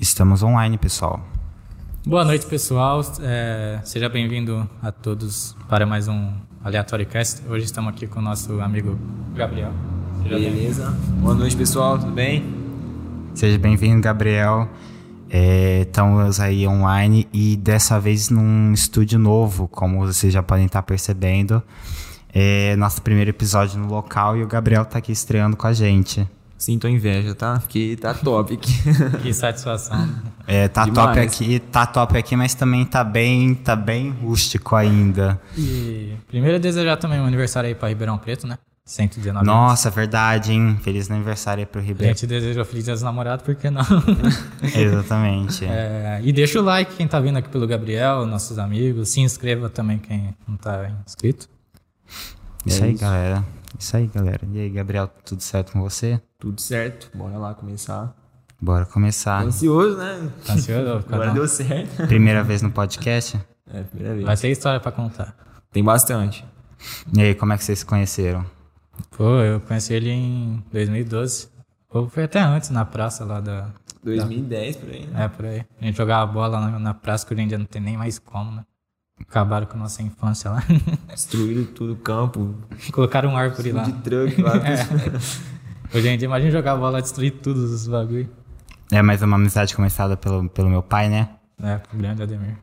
Estamos online, pessoal. Boa noite, pessoal. É, seja bem-vindo a todos para mais um Aleatório Cast. Hoje estamos aqui com o nosso amigo Gabriel. Seja Beleza. Boa noite, pessoal. Tudo bem? Seja bem-vindo, Gabriel. É, estamos aí online e dessa vez num estúdio novo, como vocês já podem estar percebendo. É nosso primeiro episódio no local e o Gabriel está aqui estreando com a gente. Sinto inveja, tá? Porque tá top aqui. que satisfação. É, tá Demais. top aqui, tá top aqui, mas também tá bem, tá bem rústico ainda. E primeiro desejar também um aniversário aí para Ribeirão Preto, né? 119 Nossa, anos. verdade, hein? Feliz aniversário aí pro Ribeirão. A gente deseja feliz dia dos namorados, por que não? Exatamente. É, e deixa o like quem tá vindo aqui pelo Gabriel, nossos amigos. Se inscreva também quem não tá inscrito. Isso é aí, isso. galera. Isso aí, galera. E aí, Gabriel, tudo certo com você? Tudo certo. Bora lá começar. Bora começar. Tô ansioso, né? Tá ansioso? Agora deu certo. Primeira vez no podcast? É, primeira vez. Vai ter história pra contar. Tem bastante. E aí, como é que vocês se conheceram? Pô, eu conheci ele em 2012. Ou foi até antes, na praça lá da... 2010, da... por aí, né? É, por aí. A gente jogava bola na, na praça que hoje em dia não tem nem mais como, né? Acabaram com a nossa infância lá. Destruíram tudo o campo. Colocaram um árvore lá. De truck lá. é. Hoje em dia, imagina jogar bola, destruir tudo os bagulho. É, mas é uma amizade começada pelo, pelo meu pai, né? É, o grande Ademir.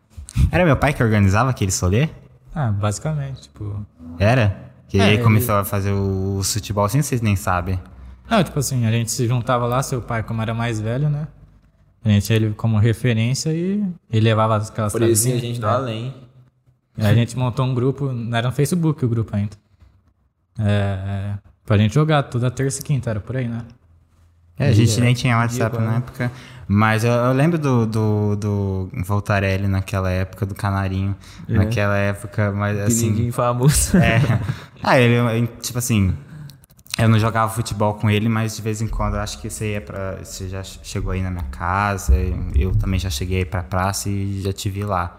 Era meu pai que organizava aquele solê? Ah, basicamente, tipo... Era? Que é, ele começou a fazer o futebol assim, vocês nem sabem. Não, tipo assim, a gente se juntava lá, seu pai, como era mais velho, né? A gente tinha ele como referência e ele levava aquelas Por isso a gente né? além. A gente montou um grupo, não era no Facebook o grupo ainda. É, pra gente jogar toda terça e quinta, era por aí, né? É, a gente nem tinha WhatsApp na época. Mas eu, eu, lembro do, do, do Voltarelli naquela época, do Canarinho. É. Naquela época, mas assim. Ninguém famoso. É. Ah, ele, tipo assim. Eu não jogava futebol com ele, mas de vez em quando eu acho que você ia pra. Você já chegou aí na minha casa. Eu também já cheguei aí pra praça e já te vi lá.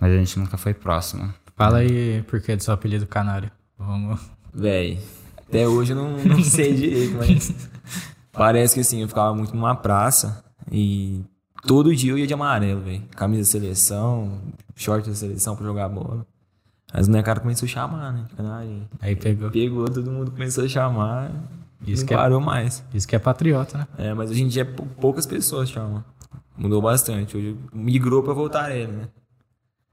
Mas a gente nunca foi próximo. Fala aí por que do seu apelido Canário. Vamos. Véi, até hoje eu não, não sei direito, mas. Parece que assim, eu ficava muito numa praça e todo dia eu ia de amarelo, velho. Camisa da seleção, short da seleção pra jogar bola. Mas o cara começou a chamar, né? Canário. Aí pegou. Pegou, todo mundo começou a chamar. Isso não que é parou é, mais. Isso que é patriota, né? É, mas hoje em dia poucas pessoas chamam. Mudou bastante. Hoje migrou pra voltar ele, né?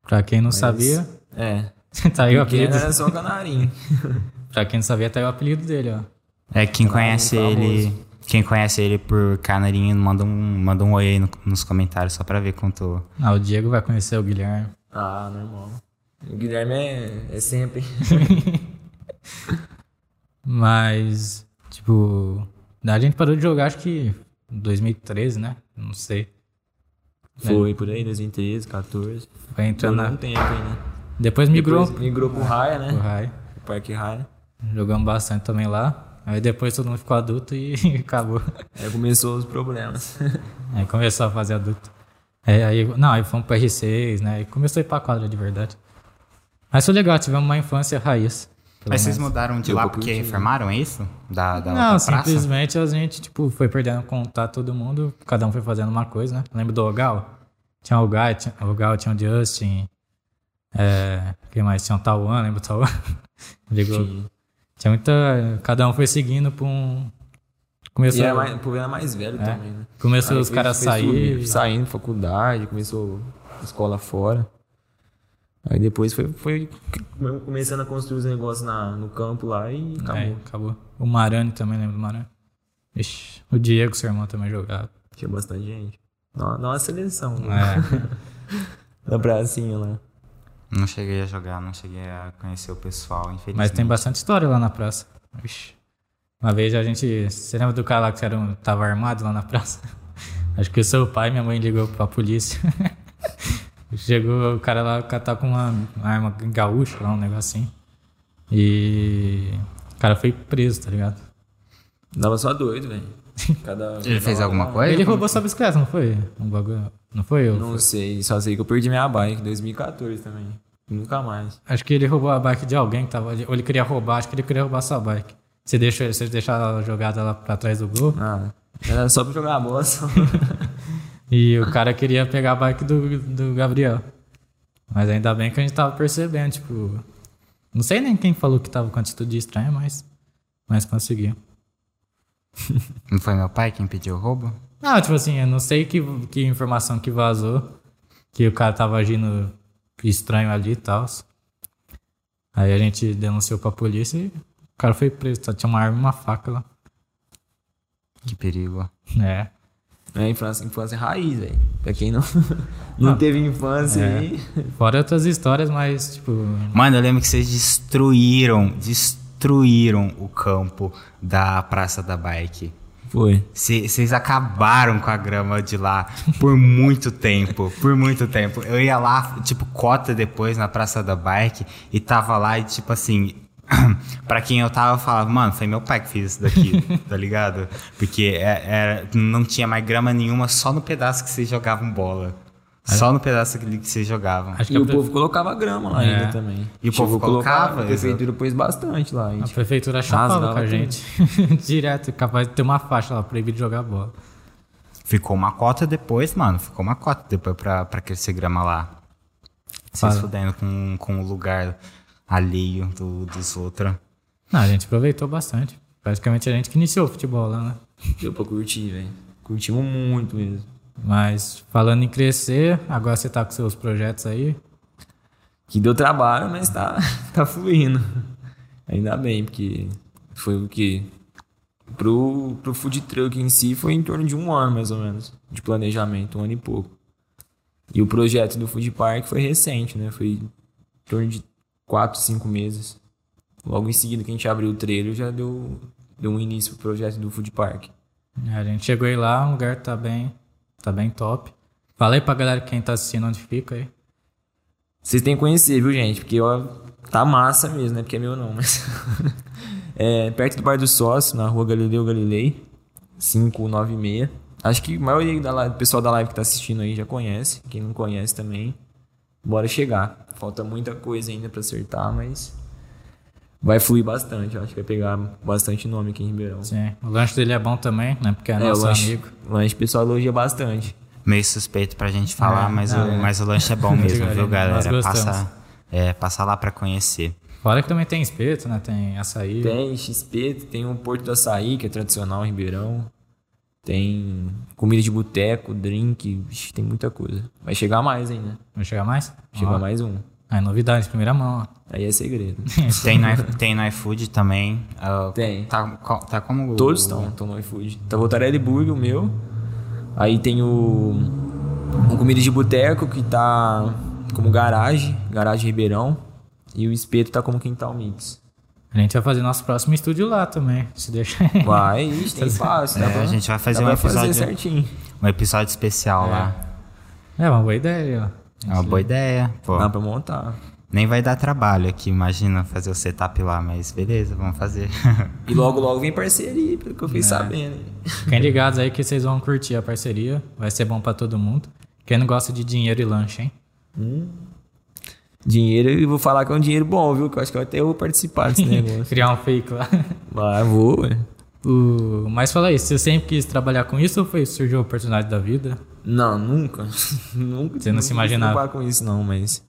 Pra quem não Mas, sabia. É. tá aí o apelido. Era só canarinho. pra quem não sabia, tá aí o apelido dele, ó. É, quem conhece ele. Quem conhece ele por canarinho, manda um, manda um oi aí no, nos comentários só pra ver quanto. Ah, o Diego vai conhecer o Guilherme. Ah, normal. O Guilherme é, é sempre. Mas, tipo, a gente parou de jogar acho que em 2013, né? Não sei. Foi por aí, 2013, 14. Foi entrando na... um tempo ainda. Depois migrou. Depois migrou pro Raia, né? Pro Raia. O Parque Raia. Jogamos bastante também lá. Aí depois todo mundo ficou adulto e acabou. Aí começou os problemas. aí começou a fazer adulto. Aí, aí, não, aí fomos pro R6, né? Aí começou a ir pra quadra de verdade. Mas foi legal, tivemos uma infância raiz. Mas vocês mudaram de lá porque reformaram, é isso? Da, da Não, simplesmente praça? a gente, tipo, foi perdendo contato todo mundo, cada um foi fazendo uma coisa, né? Lembro do Ogal? Tinha o Gal, tinha o, Gal, tinha o Justin, é, quem mais? Tinha o Tauan, lembra o Tauan? Ligou. Tinha muita... Cada um foi seguindo pra um... Começou... E era mais, era mais velho é, também, né? Começou Aí os caras a sair... Saindo, faculdade, começou escola fora. Aí depois foi, foi começando a construir os negócios na, no campo lá e acabou. É, acabou. O Marani também, lembra do Marani? Ixi, o Diego, seu irmão, também jogava. Tinha bastante gente. Nossa seleção. Né? É. da pracinha lá. Não cheguei a jogar, não cheguei a conhecer o pessoal, infelizmente. Mas tem bastante história lá na praça. Ixi. Uma vez a gente. Você lembra do cara lá que era, tava armado lá na praça? Acho que o seu pai e minha mãe ligou pra polícia. Chegou o cara lá tá com uma arma gaúcha lá, um negocinho. E o cara foi preso, tá ligado? Dava só doido, velho. Cada... Ele fez alguma coisa? Ele roubou sua bicicleta, não foi? Um bagulho. Não foi eu? Não sei, só sei que eu perdi minha bike em 2014 também. Nunca mais. Acho que ele roubou a bike de alguém que tava ali. Ou ele queria roubar, acho que ele queria roubar sua bike. Você deixa, você deixa ela jogada lá pra trás do gol? Ah, era só pra jogar a bola só. E o cara queria pegar a bike do, do Gabriel. Mas ainda bem que a gente tava percebendo, tipo. Não sei nem quem falou que tava com atitude estranha, mas. Mas conseguiu. Não foi meu pai quem pediu o roubo? Não, tipo assim, eu não sei que, que informação que vazou. Que o cara tava agindo estranho ali e tal. Aí a gente denunciou pra polícia e o cara foi preso. Só tinha uma arma e uma faca lá. Que perigo. É. É infância, infância raiz, velho. Pra quem não, não teve infância É. aí. Fora outras histórias, mas, tipo. Mano, eu lembro que vocês destruíram, destruíram o campo da Praça da Bike. Foi. Vocês acabaram com a grama de lá por muito tempo, por muito tempo. Eu ia lá, tipo, cota depois na Praça da Bike e tava lá e, tipo assim, pra quem eu tava, eu falava, mano, foi meu pai que fez isso daqui, tá ligado? Porque é- era- não tinha mais grama nenhuma, só no pedaço que vocês jogavam bola. Só no pedaço que vocês jogavam. Acho que E a, o pre- povo colocava grama lá É. ainda também. E o povo a colocar, colocava, A prefeitura pôs bastante lá. a gente. prefeitura chapava com a gente. Direto, capaz de ter uma faixa lá, proibido de jogar bola. Ficou uma cota depois, mano. Ficou uma cota depois pra, pra crescer grama lá. Vocês fudendo com, com o lugar alheio do- dos outros. Não, a gente aproveitou bastante. Praticamente a gente que iniciou o futebol lá, né? Deu pra curtir, velho. Curtimos muito mesmo. Mas falando em crescer, agora você tá com seus projetos aí. Que deu trabalho, mas tá, tá fluindo. Ainda bem, porque foi o que. Pro, pro food truck em si foi em torno de um ano, mais ou menos, de planejamento, um ano e pouco. E o projeto do food park foi recente, né? Foi em torno de quatro, cinco meses. Logo em seguida que a gente abriu o trailer, já deu, deu um início pro projeto do food park. É, A gente chegou aí lá, o lugar tá bem, tá bem top. Fala aí pra galera quem tá assistindo onde fica aí. Vocês têm que conhecer, viu, gente? Porque ó, tá massa mesmo, né? Porque é meu não, mas. é perto do Bar do Sócio, na rua Galileu Galilei, 596. Acho que a maioria do pessoal da live que tá assistindo aí já conhece. Quem não conhece também, bora chegar. Falta muita coisa ainda pra acertar, mas. Vai fluir bastante. Eu acho que vai pegar bastante nome aqui em Ribeirão. Sim. O lanche dele é bom também, né? Porque é, É, nosso o lanche, amigo. o lanche pessoal elogia bastante. Meio suspeito pra gente falar, É, mas, não, o, é. mas o lanche é bom mesmo, viu, nós galera? Passa, é, passa lá pra conhecer. Fora que também tem espeto, né? Tem açaí. Tem XP, tem o Porto do Açaí, que é tradicional em Ribeirão. Tem comida de boteco, drink, Vixe, tem muita coisa. Vai chegar mais ainda. Vai chegar mais? Chegar Ó, mais um. Aí, novidades, primeira mão, ó. Aí é segredo. Tem no, tem no iFood também. ah, Tem. Tá, tá como. o- Todos estão, estão no iFood. Tá o Voltarelli Burger, o meu. Aí tem o, o comida de boteco, que tá como garagem, garagem Ribeirão. E o espeto tá como quintal mix. A gente vai fazer nosso próximo estúdio lá também, se deixar. Vai, ixi, tem espaço. dá É, pra- a gente vai fazer um fazer episódio- certinho. Um episódio especial lá. É uma boa ideia, ó. É uma boa ideia. Pô, Dá pra montar. nem vai dar trabalho aqui, imagina fazer o setup lá, mas beleza, vamos fazer. E logo, logo vem parceria, pelo que eu fiquei sabendo. hein? Fiquem ligados aí que vocês vão curtir a parceria. Vai ser bom pra todo mundo. Quem não gosta de dinheiro e lanche, hein? Dinheiro, e vou falar que é um dinheiro bom, viu? Que eu acho que eu até vou participar desse negócio. Criar um fake lá. Vai, vou, ué. O... Mas fala aí, você sempre quis trabalhar com isso ou foi surgiu a oportunidade da vida? Não, nunca. nunca. Você não se imaginava? trabalhar com isso, não, mas.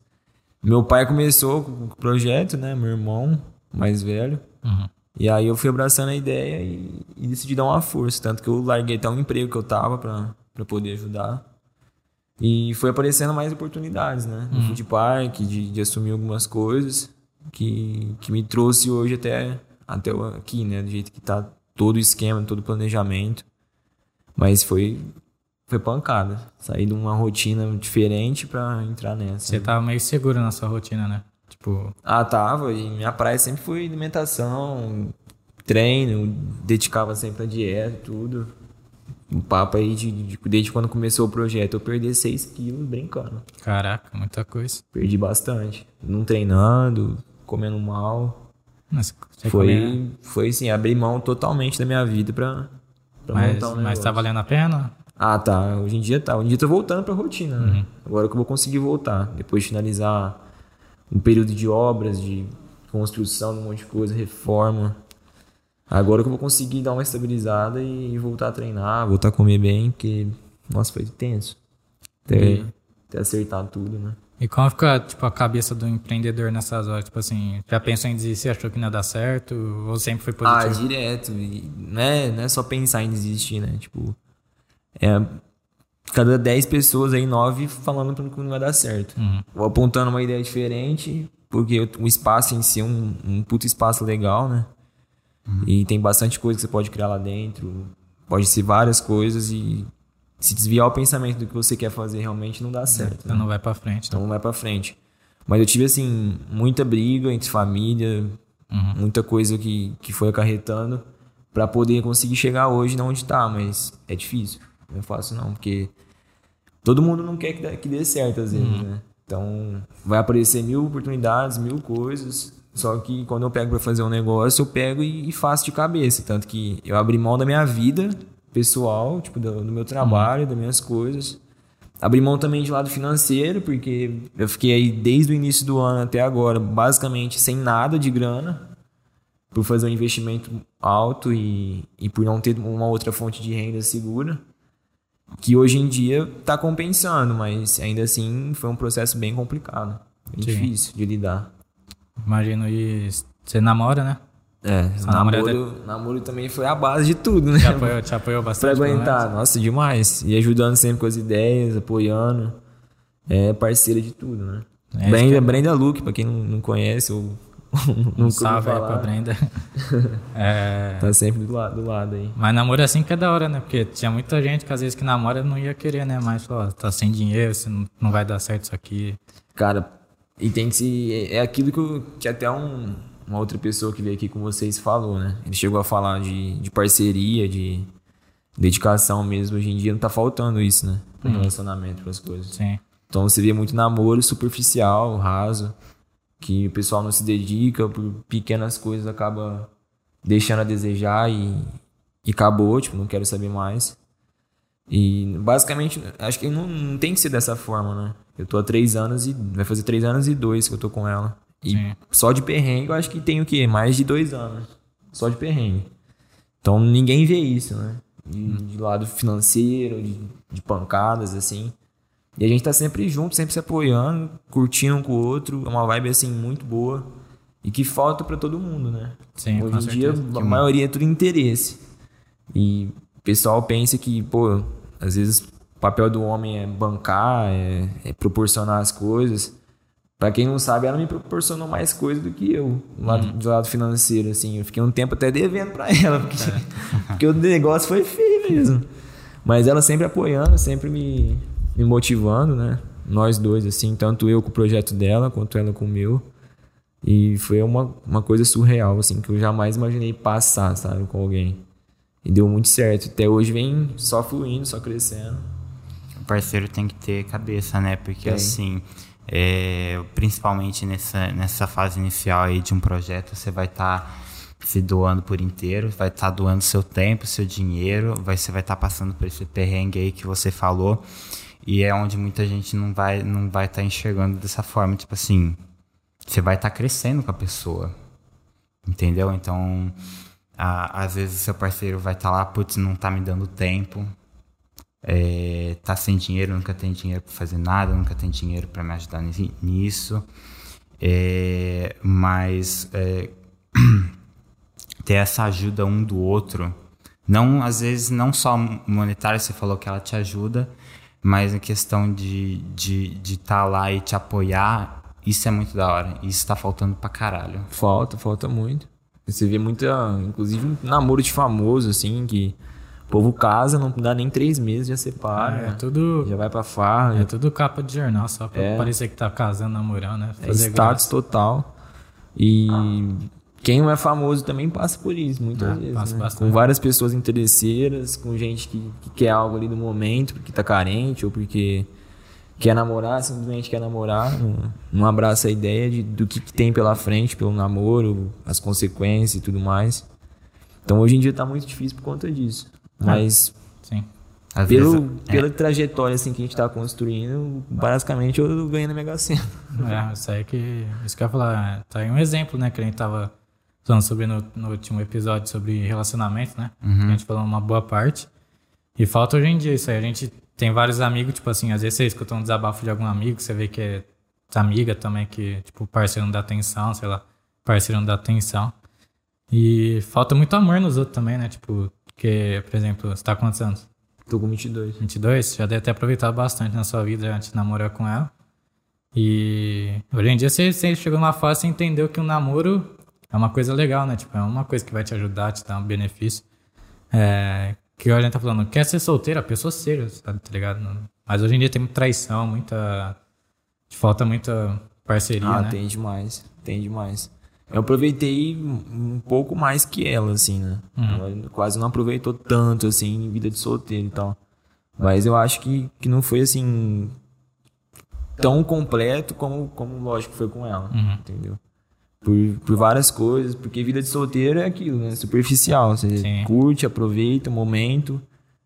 Meu pai começou com o projeto, né? Meu irmão, mais velho. Uhum. E aí eu fui abraçando a ideia e, e decidi dar uma força. Tanto que eu larguei até um emprego que eu tava pra poder ajudar. E foi aparecendo mais oportunidades, né? No food park, de, de assumir algumas coisas que, que me trouxe hoje até, até aqui, né? Do jeito que tá todo o esquema, todo o planejamento. Mas foi, foi pancada. Sair de uma rotina diferente pra entrar nessa. Você tava meio seguro na sua rotina, né? Tipo, Ah, tava. E minha praia sempre foi alimentação, treino, dedicava sempre à dieta e tudo. Um papo aí de, de- desde quando começou o projeto, eu perdi 6 quilos brincando. caraca, muita coisa. Perdi bastante. Não treinando, comendo mal. Mas, você comia- Foi, foi assim, abrir mão totalmente da minha vida pra, pra mas, montar um negócio. mas tá valendo a pena? Ah, tá. Hoje em dia tá. Hoje em dia eu tô voltando pra rotina, né? Agora que eu vou conseguir voltar. Depois de finalizar um período de obras, de construção um monte de coisa, reforma. Agora que eu vou conseguir dar uma estabilizada e voltar a treinar, voltar a comer bem, porque Nossa, foi tenso. Ter, ter acertado tudo, né? E como fica, tipo, a cabeça do empreendedor nessas horas? Tipo assim, já pensou em desistir, achou que não ia dar certo? Ou sempre foi Ah, positivo? direto. E não, é, não é só pensar em desistir, né? Tipo, é cada 10 pessoas aí, 9 falando que não vai dar certo. Uhum. Ou apontando uma ideia diferente, porque o espaço em si é um, um puto espaço legal, né? E tem bastante coisa que você pode criar lá dentro. Pode ser várias coisas e se desviar o pensamento do que você quer fazer realmente não dá certo. Então né? não vai pra frente. Então não vai pra frente. Mas eu tive, assim, muita briga entre família, Uhum. muita coisa que, que foi acarretando pra poder conseguir chegar hoje na onde tá, mas é difícil. Não é fácil não, porque todo mundo não quer que dê, que dê certo às vezes, né? Então vai aparecer mil oportunidades, mil coisas, só que quando eu pego pra fazer um negócio, eu pego e, e faço de cabeça. Tanto que eu abri mão da minha vida pessoal, tipo, do, do meu trabalho, das minhas coisas. Abri mão também de lado financeiro, porque eu fiquei aí desde o início do ano até agora, basicamente sem nada de grana, por fazer um investimento alto e, e por não ter uma outra fonte de renda segura, que hoje em dia está compensando, mas ainda assim foi um processo bem complicado, bem Sim. difícil de lidar. Imagino e você namora, né? É, namorada- namoro, namoro também foi a base de tudo, né? Te apoiou, te apoiou Pra bastante. pelo aguentar, nossa, demais. E ajudando sempre com as ideias, apoiando. É parceira de tudo, né? É, Brenda, é- Brenda Luke, pra quem não, não conhece ou Um ouviu salve aí falar, pra Brenda. É, Tá sempre do lado, do lado aí. Mas namoro assim que é da hora, né? Porque tinha muita gente que às vezes que namora não ia querer, né? Mas, ó, tá sem dinheiro, você não, não vai dar certo isso aqui. Cara, e tem que se. É aquilo que, que até um, uma outra pessoa que veio aqui com vocês falou, né? Ele chegou a falar de, de parceria, de dedicação mesmo. Hoje em dia não tá faltando isso, né? Pro relacionamento, pras coisas. Sim. Então você vê muito namoro superficial, raso, que o pessoal não se dedica, por pequenas coisas acaba deixando a desejar e, e acabou, tipo, não quero saber mais. E basicamente, acho que não, não tem que ser dessa forma, né? Eu tô há três anos e. Vai fazer três anos e dois que eu tô com ela. E Sim. só de perrengue eu acho que tem o quê? Mais de dois anos. Só de perrengue. Então ninguém vê isso, né? De, de lado financeiro, de, de pancadas, assim. E a gente tá sempre junto, sempre se apoiando, curtindo um com o outro. É uma vibe, assim, muito boa. E que falta pra todo mundo, né? Sim, Hoje em dia, a maioria é tudo interesse. E o pessoal pensa que, pô, às vezes o papel do homem é bancar, é, é proporcionar as coisas. Pra quem não sabe, ela me proporcionou mais coisas do que eu, do lado, Uhum. do lado financeiro, assim. Eu fiquei um tempo até devendo pra ela, porque, porque o negócio foi feio mesmo. Mas ela sempre apoiando, sempre me, me motivando, né? Nós dois, assim, tanto eu com o projeto dela, quanto ela com o meu. E foi uma, uma coisa surreal, assim, que eu jamais imaginei passar, sabe, com alguém. E deu muito certo. Até hoje vem só fluindo, só crescendo. Parceiro tem que ter cabeça, né? Porque Tem. assim, é, principalmente nessa, nessa fase inicial aí de um projeto, você vai estar se doando por inteiro, vai estar doando seu tempo, seu dinheiro, vai, você vai estar passando por esse perrengue aí que você falou. E é onde muita gente não vai não vai estar enxergando dessa forma, tipo assim, você vai estar crescendo com a pessoa. Entendeu? Então, a- às vezes o seu parceiro vai estar lá, putz, não tá me dando tempo, é, tá sem dinheiro, nunca tem dinheiro para fazer nada, nunca tem dinheiro para me ajudar ni- nisso. É, mas é, ter essa ajuda um do outro, não às vezes não só monetária, você falou que ela te ajuda, mas a questão de estar de, de tá lá e te apoiar, isso é muito da hora. Isso tá faltando pra caralho. Falta, falta muito. Você vê muita, inclusive, namoro de famoso, assim, que o povo casa, não dá nem três meses, já separa. é tudo. Já vai pra farra, É tudo capa de jornal, só pra É. parecer que tá casando, namorando, né? É Fazer status graça. total. E quem não é famoso também passa por isso, muitas Ah, vezes. passa né? bastante. Com várias pessoas interesseiras, com gente que, que quer algo ali no momento, porque tá carente ou porque quer namorar, simplesmente quer namorar, não, não abraça a ideia de, do que, que tem pela frente, pelo namoro, as consequências e tudo mais. Então hoje em dia tá muito difícil por conta disso. Mas Sim. Às pelo, vezes, é, pela trajetória assim, que a gente tá construindo, basicamente eu ganho na Mega Sena. É, isso aí que. Isso que eu ia falar. Tá aí um exemplo, né? Que a gente tava falando sobre no, no último episódio sobre relacionamento, né? Uhum. A gente falou uma boa parte. E falta hoje em dia isso aí. A gente tem vários amigos, tipo assim, às vezes você escuta um desabafo de algum amigo, você vê que é amiga também, que, tipo, parceiro não dá atenção, sei lá, parceiro não dá atenção. E falta muito amor nos outros também, né? Tipo, porque, por exemplo, você tá com quantos anos? Tô com 22. 22? Já deve ter aproveitado bastante na sua vida antes de namorar com ela. E hoje em dia você, você chegou numa fase e entendeu que o namoro é uma coisa legal, né? Tipo, é uma coisa que vai te ajudar, te dar um benefício. É, que a gente tá falando, quer ser solteiro, a pessoa seja, tá ligado? Mas hoje em dia tem muita traição, muita. Falta muita parceria, ah, né? tem demais, tem demais. Eu aproveitei um pouco mais que ela, assim, né? Uhum. Ela quase não aproveitou tanto, assim, em vida de solteiro e tal. Mas eu acho que, que não foi, assim, tão completo como, como lógico, foi com ela, Uhum. entendeu? Por, por várias coisas, porque vida de solteiro é aquilo, né? Superficial. Você Sim. curte, aproveita o momento,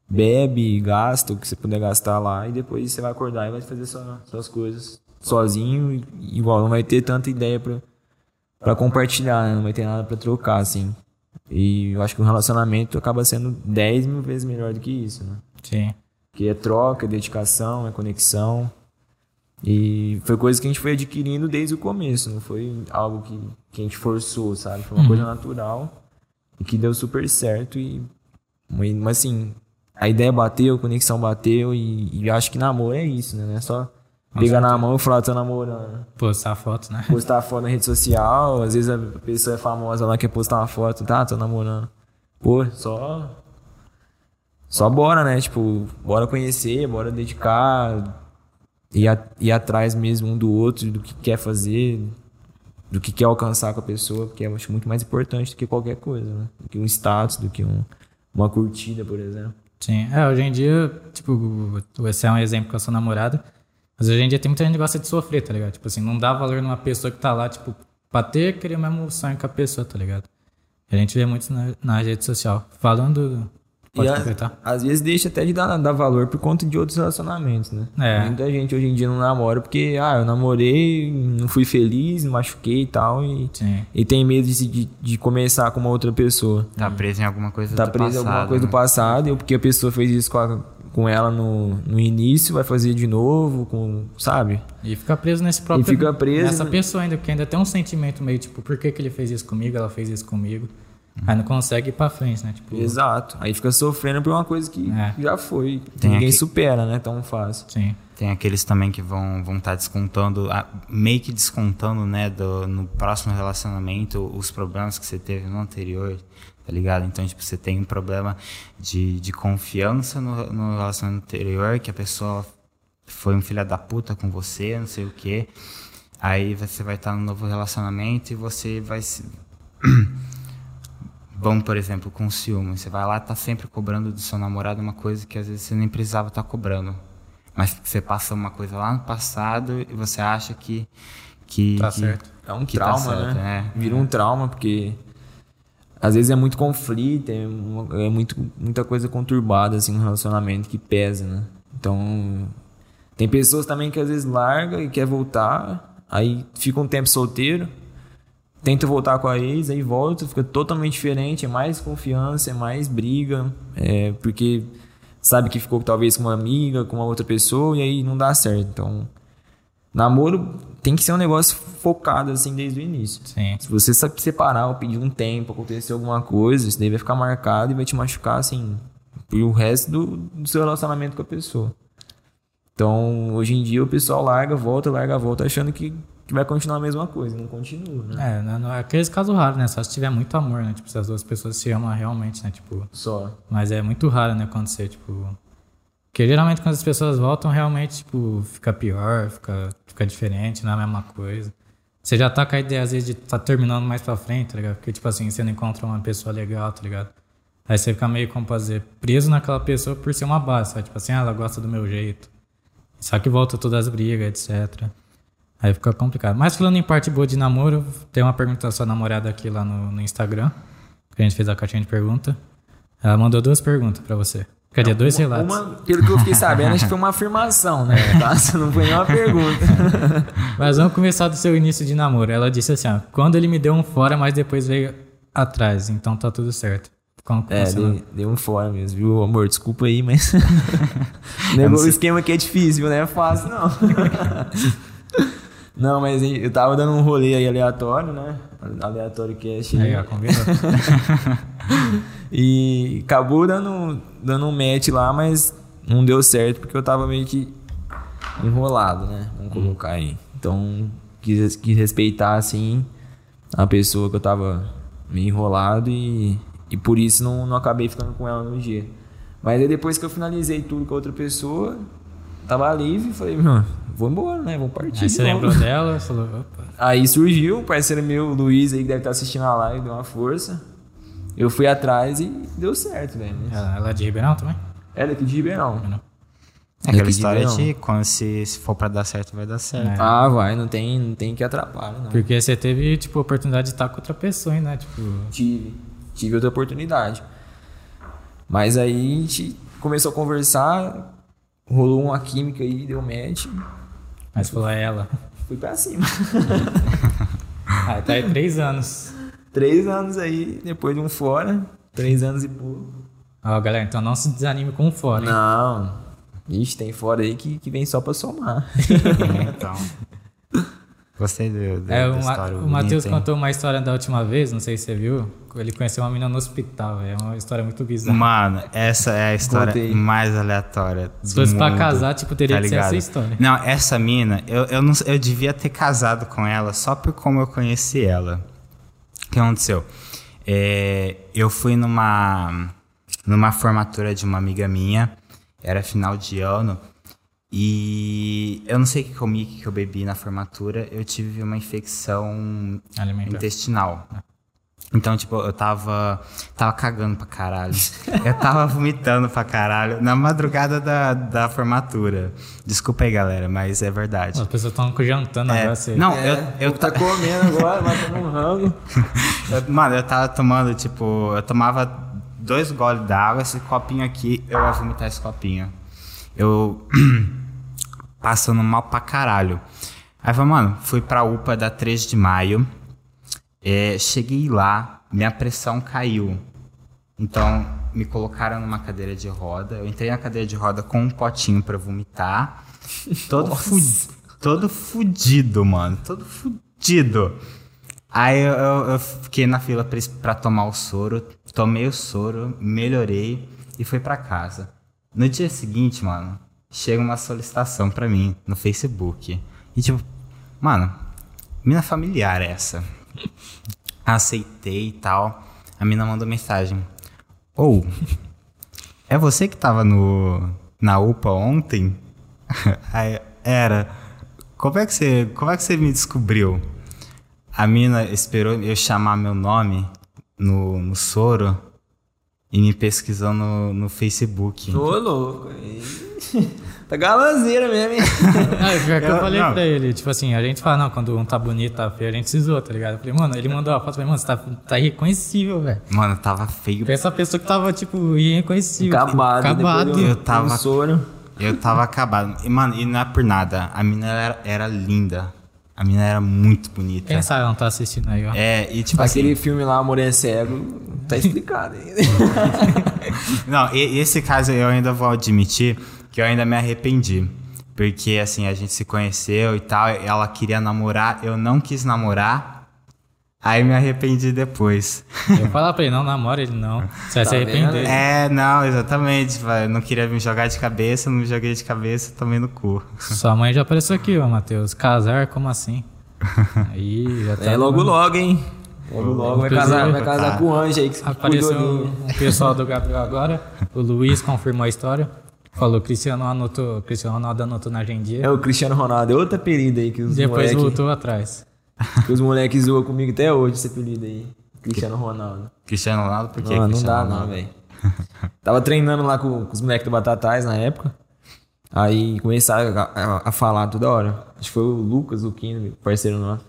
bebe, gasta o que você puder gastar lá e depois você vai acordar e vai fazer sua, suas coisas sozinho. e- Igual, não vai ter tanta ideia pra, pra compartilhar, né? Não vai ter nada pra trocar, assim. E eu acho que um relacionamento acaba sendo 10 mil vezes melhor do que isso, né? Sim. Que é troca, é dedicação, é conexão. E foi coisa que a gente foi adquirindo desde o começo, não foi algo que, que a gente forçou, sabe? Foi uma coisa natural e que deu super certo. E, mas assim, a ideia bateu, a conexão bateu e, e acho que namoro é isso, né? Não é só pegar na mão e falar, tô namorando. Postar foto, né? Postar foto na rede social, às vezes a pessoa é famosa lá, quer postar uma foto, tá, tô namorando. Pô, só só bora, né? Tipo, bora conhecer, bora dedicar, ir, a- ir atrás mesmo um do outro, do que quer fazer, do que quer alcançar com a pessoa, porque eu acho muito mais importante do que qualquer coisa, né? Do que um status, do que um, uma curtida, por exemplo. Sim. É, hoje em dia, tipo, esse é um exemplo com a sua namorada. Mas hoje em dia tem muita gente que gosta de sofrer, tá ligado? Tipo assim, não dá valor numa pessoa que tá lá, tipo, pra ter aquele mesmo sonho com a pessoa, tá ligado? A gente vê muito na, na rede social. Falando. Pode e a- completar? às vezes deixa até de dar, dar valor por conta de outros relacionamentos, né? É. Muita gente hoje em dia não namora porque, ah, eu namorei, não fui feliz, machuquei e tal, e, Sim. e tem medo de, de, de começar com uma outra pessoa. Tá preso em alguma coisa Tá do preso em passado. alguma coisa né? do passado, e porque a pessoa fez isso com, a- com ela no, no início, vai fazer de novo, com, sabe? E fica preso nesse próprio. fica preso Nessa pessoa ainda, porque ainda tem um sentimento meio, tipo, por que, que ele fez isso comigo, ela fez isso comigo. Aí não consegue ir pra frente, né? Tipo, Exato. Aí fica sofrendo por uma coisa que É. já foi. Tem Ninguém aqui- supera, né? Tão fácil. sim. Tem aqueles também que vão vão estar descontando, meio que descontando, né, do, no próximo relacionamento os problemas que você teve no anterior, tá ligado? Então, tipo, você tem um problema de, de confiança no, no relacionamento anterior, que a pessoa foi um filho da puta com você, não sei o quê. Aí você vai estar num novo relacionamento e você vai se... Vamos, por exemplo, com ciúme. Você vai lá tá sempre cobrando do seu namorado uma coisa que às vezes você nem precisava estar cobrando. Mas você passa uma coisa lá no passado e você acha que. que Tá que- certo. É um que tá trauma, certo, né? é. Vira um trauma, porque às vezes é muito conflito, é, é muito, muita coisa conturbada assim no relacionamento que pesa, né? Então, tem pessoas também que às vezes larga e quer voltar, aí fica um tempo solteiro, tenta voltar com a ex, aí volta, fica totalmente diferente, é mais confiança, é mais briga, é porque sabe que ficou talvez com uma amiga, com uma outra pessoa, e aí não dá certo. Então, namoro tem que ser um negócio focado assim desde o início. Sim. Se você sabe separar ou pedir um tempo, acontecer alguma coisa, isso daí vai ficar marcado e vai te machucar assim pro resto do, do seu relacionamento com a pessoa. Então, hoje em dia o pessoal larga, volta, larga, volta, achando que, que vai continuar a mesma coisa. Não continua, né? É, não, não, é aqueles casos raros, né? Só se tiver muito amor, né? Tipo, se as duas pessoas se amam realmente, né? Tipo, Só. mas é muito raro, né? Acontecer, tipo. Porque geralmente quando as pessoas voltam, realmente, tipo, fica pior, fica, fica diferente, não é a mesma coisa. Você já tá com a ideia, às vezes, de tá terminando mais pra frente, tá ligado? Porque, tipo assim, você não encontra uma pessoa legal, tá ligado? Aí você fica meio, como fazer, preso naquela pessoa por ser uma base, sabe? Tipo assim, ah, ela gosta do meu jeito. Só que volta todas as brigas, etc. Aí fica complicado. Mas falando em parte boa de namoro, tem uma pergunta da sua namorada aqui lá no, no Instagram, que a gente fez a caixinha de pergunta. Ela mandou duas perguntas pra você. Quer dizer, dois relatos. Uma, pelo que eu fiquei sabendo, acho que foi uma afirmação, né? Tá? Não foi nem uma pergunta. Mas vamos começar do seu início de namoro. Ela disse assim, ó, quando ele me deu um fora, mas depois veio atrás, então tá tudo certo. Como É, dei, dei um fora mesmo, viu, amor? Desculpa aí, mas. o esquema aqui é difícil, viu? Não é fácil, não. Não, mas eu tava dando um rolê aí aleatório, né? Aleatório cast. Aí, ó. E acabou dando, dando um match lá, mas não deu certo porque eu tava meio que enrolado, né? Vamos colocar aí. Então, quis, quis respeitar, assim, a pessoa que eu tava meio enrolado e, e por isso não, não acabei ficando com ela no dia. Mas aí depois que eu finalizei tudo com a outra pessoa, tava livre, falei, meu, vou embora, né? Vamos partir. Aí você de novo. lembrou dela, falou, opa. Aí surgiu, um parceiro meu, o Luiz, aí, que deve estar assistindo a live, deu uma força. Eu fui atrás e deu certo, velho. Ela, ela é de Ribeirão também? Ela é aqui de Ribeirão. É aquela Daqui de história Ribeirão. de quando se, se for pra dar certo, vai dar certo. É. Ah, vai, não tem, não tem que atrapalhar, não. Porque você teve, tipo, oportunidade de estar com outra pessoa, hein, né? Tipo, Tive, tive outra oportunidade. Mas aí a gente começou a conversar, rolou uma química aí, deu match, mas falou é ela. fui pra cima. Ah, tá aí três anos. Três anos aí, depois de um fora, três anos e pouco. Ó, galera, então não se desanime com o fora, hein? Não, ixi, tem fora aí que, que vem só pra somar. então. Gostei do, do, É, história. o Matheus contou uma história da última vez, não sei se você viu. Ele conheceu uma menina no hospital, é uma história muito bizarra. Mano, essa é a história Contei. mais aleatória. Se do fosse pra mundo, casar, tipo, teria tá que ser ligado? essa história. Não, essa mina, eu, eu, não, eu devia ter casado com ela só por como eu conheci ela. O que aconteceu? É, eu fui numa, numa formatura de uma amiga minha, era final de ano, e eu não sei o que comi, o que eu bebi na formatura, eu tive uma infecção Alimentar. intestinal. Então, tipo, eu tava, tava cagando pra caralho. Eu tava vomitando pra caralho na madrugada da, da formatura. Desculpa aí, galera, mas é verdade. As pessoas estão jantando É, agora. Você... não, É, eu, eu tá comendo agora, matando um rango. Mano, eu tava tomando, tipo, eu tomava dois goles d'água, esse copinho aqui, eu ia vomitar esse copinho. Eu passando mal pra caralho. Aí eu falei, mano, fui pra UPA da 3 de maio. É, cheguei lá, minha pressão caiu. Então, me colocaram numa cadeira de roda. Eu entrei na cadeira de roda com um potinho pra vomitar. Todo, fu todo fudido, mano. Todo fudido. Aí eu, eu- eu fiquei na fila pra tomar o soro. Tomei o soro, melhorei e fui pra casa. No dia seguinte, mano, chega uma solicitação pra mim no Facebook. E tipo, mano, mina familiar essa. Aceitei e tal. A mina mandou mensagem. Ou, é você que tava no, na UPA ontem? Aí, era. Como é, que você, como é que você me descobriu? A mina esperou eu chamar meu nome no, no soro e me pesquisou no, no Facebook. Ô, louco. Tá galanzeira mesmo, hein? Ah, pior que eu, Eu- falei não. pra ele, tipo assim, a gente fala, não, quando um tá bonito, tá feio, a gente se zoa, tá ligado? Eu falei, mano, ele mandou a foto, eu falei, mano, você tá, tá irreconhecível, velho. Mano, tava feio. Pensa a pessoa que tava, tipo, irreconhecível. Acabado. Acabado. de um- Eu tava- um soro. Eu tava acabado. E, mano, e não é por nada. A mina era, era linda. A mina era muito bonita. Quem sabe não tá assistindo aí, ó. É, e tipo Aquele assim. filme lá, Amor é Cego, tá explicado aí. Não, e esse caso eu ainda vou admitir que eu ainda me arrependi. Porque assim, a gente se conheceu e tal. Ela queria namorar, eu não quis namorar. Aí me arrependi depois. Eu falar pra ele, não namora ele, não. Você vai se Tá arrepender. vendo? É, não, exatamente. Eu não queria me jogar de cabeça, não me joguei de cabeça, tomei no cu. Sua mãe já apareceu aqui, ó, Matheus. Casar, como assim? Aí, já tá. É logo logo, hein? Logo logo vai casar, vai casar tá. com o anjo aí que Apareceu cuidou o pessoal do Gabriel agora. O Luiz confirmou a história. Falou, Cristiano anotou, Cristiano Ronaldo anotou na agendia. É o Cristiano Ronaldo, é outro apelido aí que os Depois moleques voltou atrás. que os moleques zoam comigo até hoje, esse apelido aí. Cristiano Ronaldo. Cristiano Ronaldo, por que Não, não Cristiano dá não, Ronaldo? velho. Tava treinando lá com, com os moleques do Batatais na época. Aí começaram a, a- a falar toda hora. Acho que foi o Lucas, o Quino, parceiro nosso.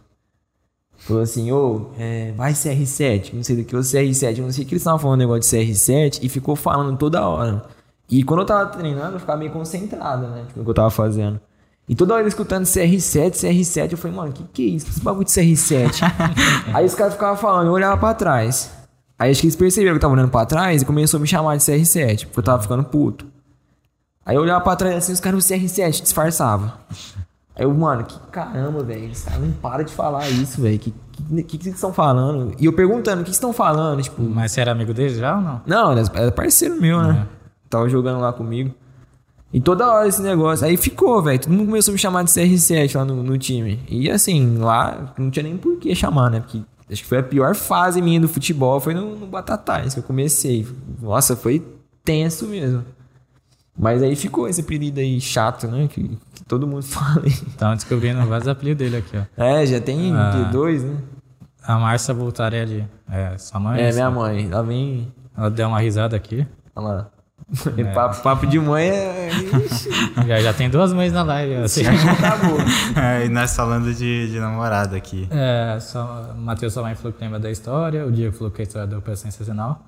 Falou assim, ô, é, vai CR7, não sei do que, o CR7, eu não sei o que eles estavam falando negócio de CR7 e ficou falando toda hora. E quando eu tava treinando, eu ficava meio concentrado, né? Tipo, no que eu tava fazendo. E toda hora escutando CR7, CR7, eu falei, mano, que que é isso? Esse bagulho de CR7? Aí os caras ficavam falando, eu olhava pra trás. Aí acho que eles perceberam que eu tava olhando pra trás e começou a me chamar de CR7, porque eu tava ficando puto. Aí eu olhava pra trás assim, os caras, o CR7, disfarçava. Aí eu, mano, que caramba, velho. Esse cara não para de falar isso, velho. Que que, que, que vocês estão falando? E eu perguntando, o que vocês estão falando? Tipo, Mas você era amigo dele já ou não? não, era era parceiro meu, né? Tava jogando lá comigo. E toda hora esse negócio. Aí ficou, velho. Todo mundo começou a me chamar de CR7 lá no, no time. E assim, lá não tinha nem por que chamar, né? Porque acho que foi a pior fase minha do futebol. Foi no, no Batatais que eu comecei. Nossa, foi tenso mesmo. Mas aí ficou esse apelido aí chato, né? Que, que todo mundo fala. aí. Estão descobrindo vários apelidos dele aqui, ó. É, já tem Ah. dois, né? A Márcia Voltarelli, é, sua mãe? É, minha mãe. Ela vem. Ela deu uma risada aqui. Olha lá. Papo, papo de mãe é. Ixi, Já, já tem duas mães na live. Assim. acabou. É, e nós falando de, de namorada aqui. É, só, o Matheus sua mãe falou que lembra da história, o Diego falou que a história do é sensacional.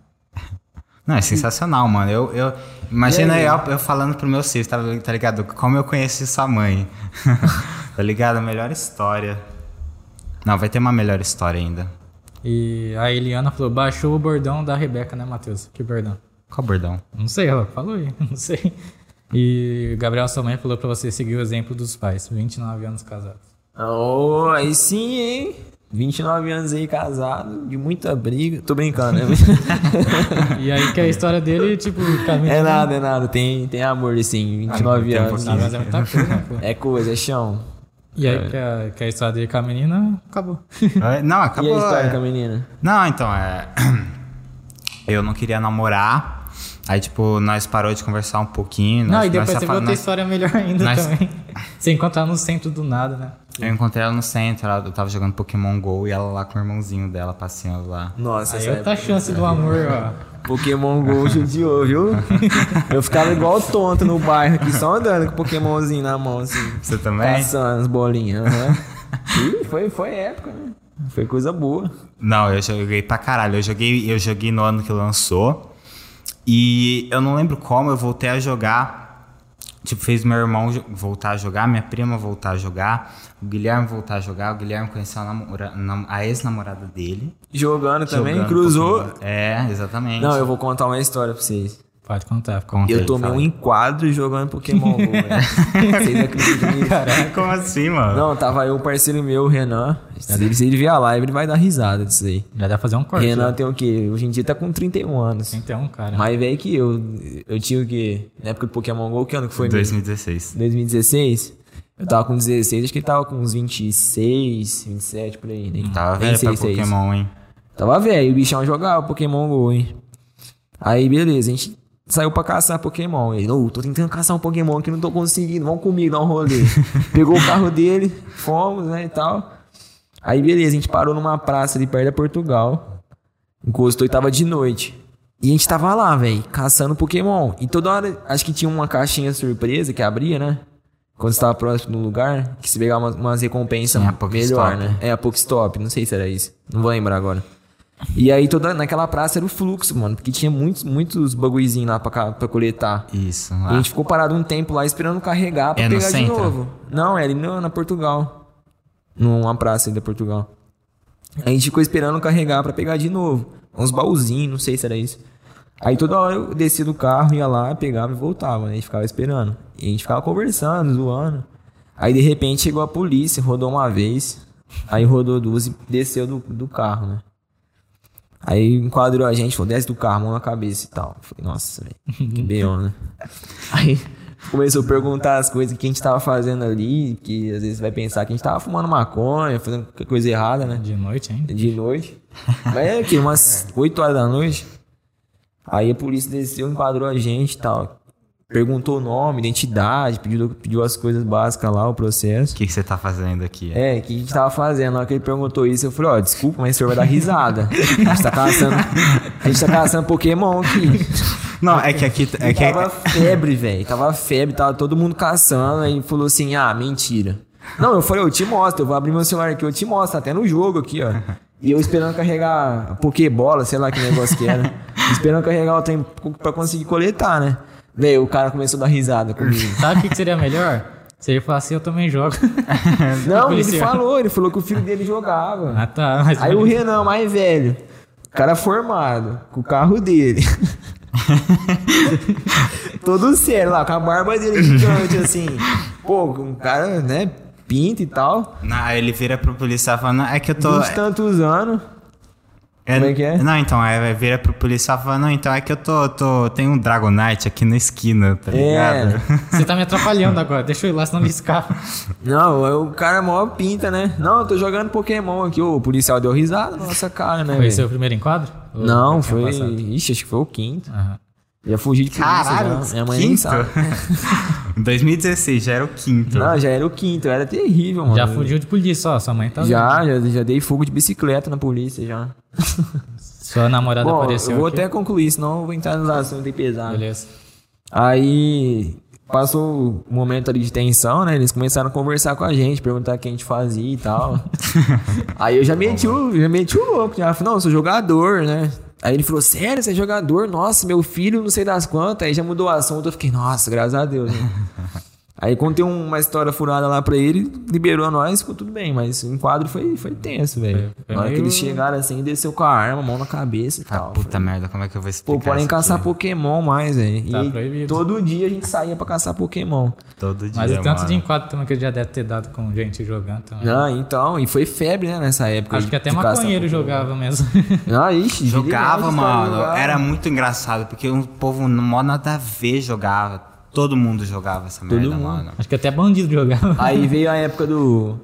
Não, é sensacional, mano. Eu, eu, imagina aí? eu, eu falando pro meu filho, tá, tá ligado? Como eu conheci sua mãe. tá ligado? A melhor história. Não, vai ter uma melhor história ainda. E a Eliana falou, baixou o bordão da Rebeca, né, Matheus? Que bordão? Qual bordão? Não sei, ela falou aí, não sei. E o Gabriel, sua mãe, falou pra você seguir o exemplo dos pais, 29 anos casados. Oh, aí sim, hein? 29 anos aí casado, de muita briga. Tô brincando, né? E aí que a história dele, tipo, caminho. é nada, é nada. Tem, tem amor, assim, 29 tem um anos. Não, mas é muita coisa, né, pô? É coisa, é chão. E aí que a, que a história dele com a menina acabou. É, Não, E acabou. a história é. com a menina? Não, então, é. Eu não queria namorar. Aí, tipo, nós parou de conversar um pouquinho. Não, nós e depois você viu outra história melhor ainda nós- também. Você encontrar no centro do nada, né? Eu encontrei ela no centro, ela- eu tava jogando Pokémon GO e ela lá com o irmãozinho dela passeando lá. Nossa, Aí essa outra época. chance do amor, ó. Pokémon GO judiou, viu? Eu ficava igual tonto no bairro aqui, só andando com o Pokémonzinho na mão, assim. Você também? Caçando as bolinhas. aham. Ih, foi, foi época, né? Foi coisa boa. Não, eu joguei pra caralho. Eu joguei, eu joguei no ano que lançou. E eu não lembro como eu voltei a jogar. Tipo, fez meu irmão voltar a jogar, minha prima voltar a jogar, o Guilherme voltar a jogar. O Guilherme conheceu a, namora- a ex-namorada dele. Jogando também, jogando cruzou. Pokémon. É, exatamente. Não, eu vou contar uma história pra vocês. Pode contar. Conta Eu tomei um enquadro jogando Pokémon GO. Vocês acreditam nisso? Como assim, mano? Não, tava eu, um parceiro meu, o Renan. Se ele, se ele ver a live, ele vai dar risada disso aí. Já dá pra fazer um corte. Renan né? tem o quê? Hoje em dia tá com 31 anos. Um cara. Mais velho que eu. Eu tinha o quê? Na época do Pokémon GO, que ano que foi mesmo? 2016. 2016? Eu tava com 16, acho que ele tava com uns 26, 27 por aí. Nem, Tava nem velho pra é. Pokémon, hein? Tava velho, o bichão jogava Pokémon GO, hein? Aí, beleza, a gente saiu pra caçar Pokémon. Ele, ô, tô tentando caçar um Pokémon que não tô conseguindo, vamos comigo dar um rolê. Pegou o carro dele, fomos, né, e tal. Aí, beleza, a gente parou numa praça ali perto da Portugal. Encostou e tava de noite. E a gente tava lá, velho, caçando Pokémon. E toda hora, acho que tinha uma caixinha surpresa que abria, né? Quando você tava próximo do lugar, que se pegava umas, umas recompensas Sim, melhor, né? É, a Pokestop, não sei se era isso. Não vou lembrar agora. E aí, toda, naquela praça era o fluxo, mano. Porque tinha muitos, muitos bagulhozinhos lá pra, pra coletar. Isso, E a lá. gente ficou parado um tempo lá esperando carregar pra É pegar de novo. Não, é ali no, na Portugal. Numa praça aí da Portugal. A gente ficou esperando carregar pra pegar de novo. Uns baúzinhos, não sei se era isso. Aí toda hora eu descia do carro, ia lá, pegava e voltava, né? A gente ficava esperando. E a gente ficava conversando, zoando. Aí de repente chegou a polícia, rodou uma vez. Aí rodou duas e desceu do, do carro, né? Aí enquadrou a gente, falou, desce do carro, mão na cabeça e tal. Eu falei, nossa, velho, que beão, né? Aí começou a perguntar as coisas que a gente tava fazendo ali, que às vezes vai pensar que a gente tava fumando maconha, fazendo coisa errada, né? De noite, hein? De noite. Mas é que umas 8 horas da noite. Aí a polícia desceu, enquadrou a gente e tal. Perguntou o nome, identidade, pediu, pediu as coisas básicas lá, o processo. O que, que você tá fazendo aqui? É, o que a gente tava fazendo? Na hora que ele perguntou isso, eu falei, ó, desculpa, mas o senhor vai dar risada. A gente tá caçando. A gente tá caçando Pokémon aqui. Não, é que aqui. É que, Tava febre, velho. Tava febre, tava todo mundo caçando. Aí ele falou assim: ah, mentira. Não, eu falei, eu te mostro, eu vou abrir meu celular aqui, eu te mostro, tá até no jogo aqui, ó. E eu esperando carregar a Pokébola, sei lá que negócio que era. esperando carregar o trem pra conseguir coletar, né? Velho, o cara começou a dar risada comigo. Sabe o que, que seria melhor? Se ele falasse, eu também jogo. Não, ele falou, ele falou que o filho dele jogava. ah, tá. Mas Aí o Renan, mais velho, cara formado, com o carro dele. Todo sério lá, com a barba dele gigante, assim. Pô, um cara, né, pinta e tal. Não, aí ele vira pro policial falando, é que eu tô... E tantos anos. Como é que é? Não, então, aí vira pro policial falando, não, então é que eu tô, tô... Tem um Dragonite aqui na esquina, tá É. ligado? Você tá me atrapalhando agora, deixa eu ir lá, senão me escapa. Não, é o cara mó pinta, né? Não, eu tô jogando Pokémon aqui. O policial deu risada na nossa cara, né? Foi velho? seu primeiro enquadro? Ou Não, foi. Ixi, acho que foi o quinto. Aham. Já fugi de polícia. Caralho, já. Minha mãe quinto? Em 2016, já era o quinto. Não, já era o quinto, era terrível, mano. Já fugiu de polícia, ó, sua mãe tá Já, já, já dei fogo de bicicleta na polícia já. Sua namorada Bom, apareceu eu vou aqui. até concluir, senão eu vou entrar nos assuntos aí pesado. Beleza. Aí passou o momento ali de tensão, né? Eles começaram a conversar com a gente, perguntar o que a gente fazia e tal. Aí eu já meti o, já meti o louco, já falei, não, eu sou jogador, né? Aí ele falou, sério, você é jogador? Nossa, meu filho, não sei das quantas. Aí já mudou o assunto, eu fiquei, nossa, graças a Deus, né? Aí contei uma história furada lá pra ele, liberou nós, ficou tudo bem, mas o enquadro foi, foi tenso, velho. Foi- foi Na hora que meio- eles chegaram assim, desceu com a arma, mão na cabeça e Ah, tal. puta merda, como é que eu vou explicar Pô, podem caçar aqui? Pokémon mais, velho. Tá e proibido. todo dia a gente saía pra caçar Pokémon. Todo dia, Mas o tanto mano. de enquadro também que ele já deve ter dado com gente jogando também. Ah, então, e foi febre, né, nessa época. Acho que até maconheiro jogava mesmo. Ah, ixi, Jogava, mano. jogava. Era muito engraçado, porque o povo mó nada a ver jogava. Todo mundo jogava essa merda, mundo. mano. Acho que até bandido jogava. Aí veio a época do.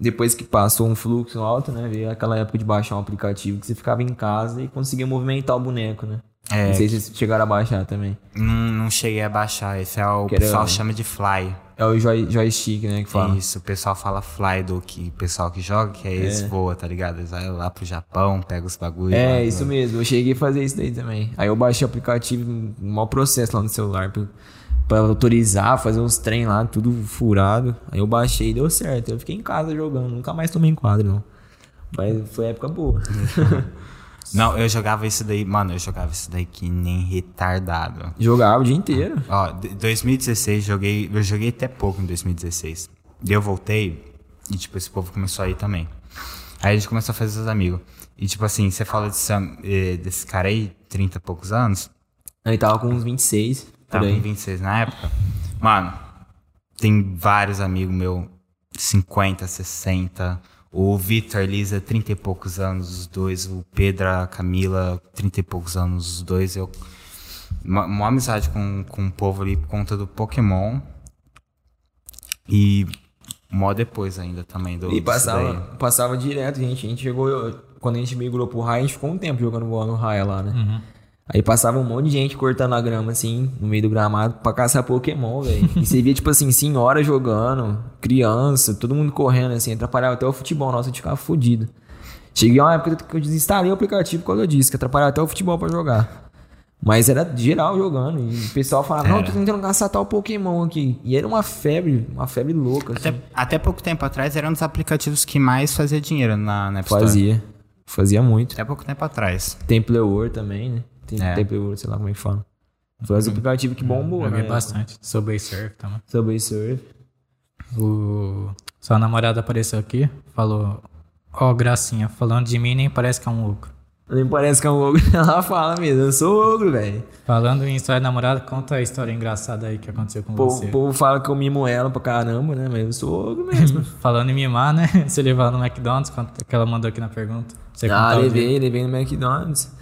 Depois que passou um fluxo alto, né? Veio aquela época de baixar um aplicativo que você ficava em casa e conseguia movimentar o boneco, né? É. Não sei se vocês chegaram a baixar também. Não, não cheguei a baixar. Esse é o Que era- pessoal chama de fly. É o joy, joystick, né? Que fala. Isso, o pessoal fala fly do que o pessoal que joga, que aí eles voam, tá ligado? Eles vão lá pro Japão, pega os bagulhos. É, isso mesmo. Eu cheguei a fazer isso daí também. Aí eu baixei o aplicativo, um mau processo lá no celular pra, pra autorizar, fazer uns trem lá, tudo furado. Aí eu baixei e deu certo. Eu fiquei em casa jogando, nunca mais tomei enquadro, não. Mas foi época boa. Não, eu jogava isso daí, mano, eu jogava isso daí que nem retardado. Jogava o dia inteiro. Ó, de- 2016 joguei, eu joguei até pouco em 2016. Daí eu voltei e tipo esse povo começou a ir também. Aí a gente começou a fazer os amigos. E tipo assim, você fala desse, eh, desse cara aí, 30 e poucos anos, Aí tava com uns 26. Tava com 26 na época. Mano, tem vários amigos meus, 50, 60. O Vitor, a Elisa, 30 e poucos anos, os dois. O Pedro, a Camila, 30 e poucos anos, os dois. Eu. Uma, uma amizade com, com o povo ali por conta do Pokémon. E mó depois ainda também do. E passava, passava direto, gente. A gente chegou. eu- quando a gente migrou pro raio, a gente ficou um tempo jogando bola no raio lá, né? Aí passava um monte de gente cortando a grama, assim, no meio do gramado, pra caçar Pokémon, velho. E você via, tipo assim, senhora jogando, criança, todo mundo correndo, assim, atrapalhava até o futebol. Nossa, a gente ficava fudido. Cheguei a uma época que eu desinstalei o aplicativo por causa disso, que atrapalhava até o futebol pra jogar. Mas era geral jogando. E o pessoal falava, não, tô tentando caçar tal Pokémon aqui. E era uma febre, uma febre louca. assim. Até, até pouco tempo atrás era um dos aplicativos que mais fazia dinheiro na, na App Store. Fazia. Fazia muito. Até pouco tempo atrás. Temple War também, né? Tem É. War, sei lá como é que fala. Foi os aplicativos que bombou, Joguei né? bastante. Subway Surf também. Subway Surf. O... Sua namorada apareceu aqui, falou... Ó, gracinha, falando de mim nem parece que é um ogro. Nem parece que é um ogro. Ela fala mesmo, eu sou ogro, velho. Falando em história de namorada, conta a história engraçada aí que aconteceu com você. o povo fala que eu mimo ela pra caramba, né? Mas eu sou ogro mesmo. Falando em mimar, né? Você levou no McDonald's, que ela mandou aqui na pergunta. Você ah, levei, levei no McDonald's.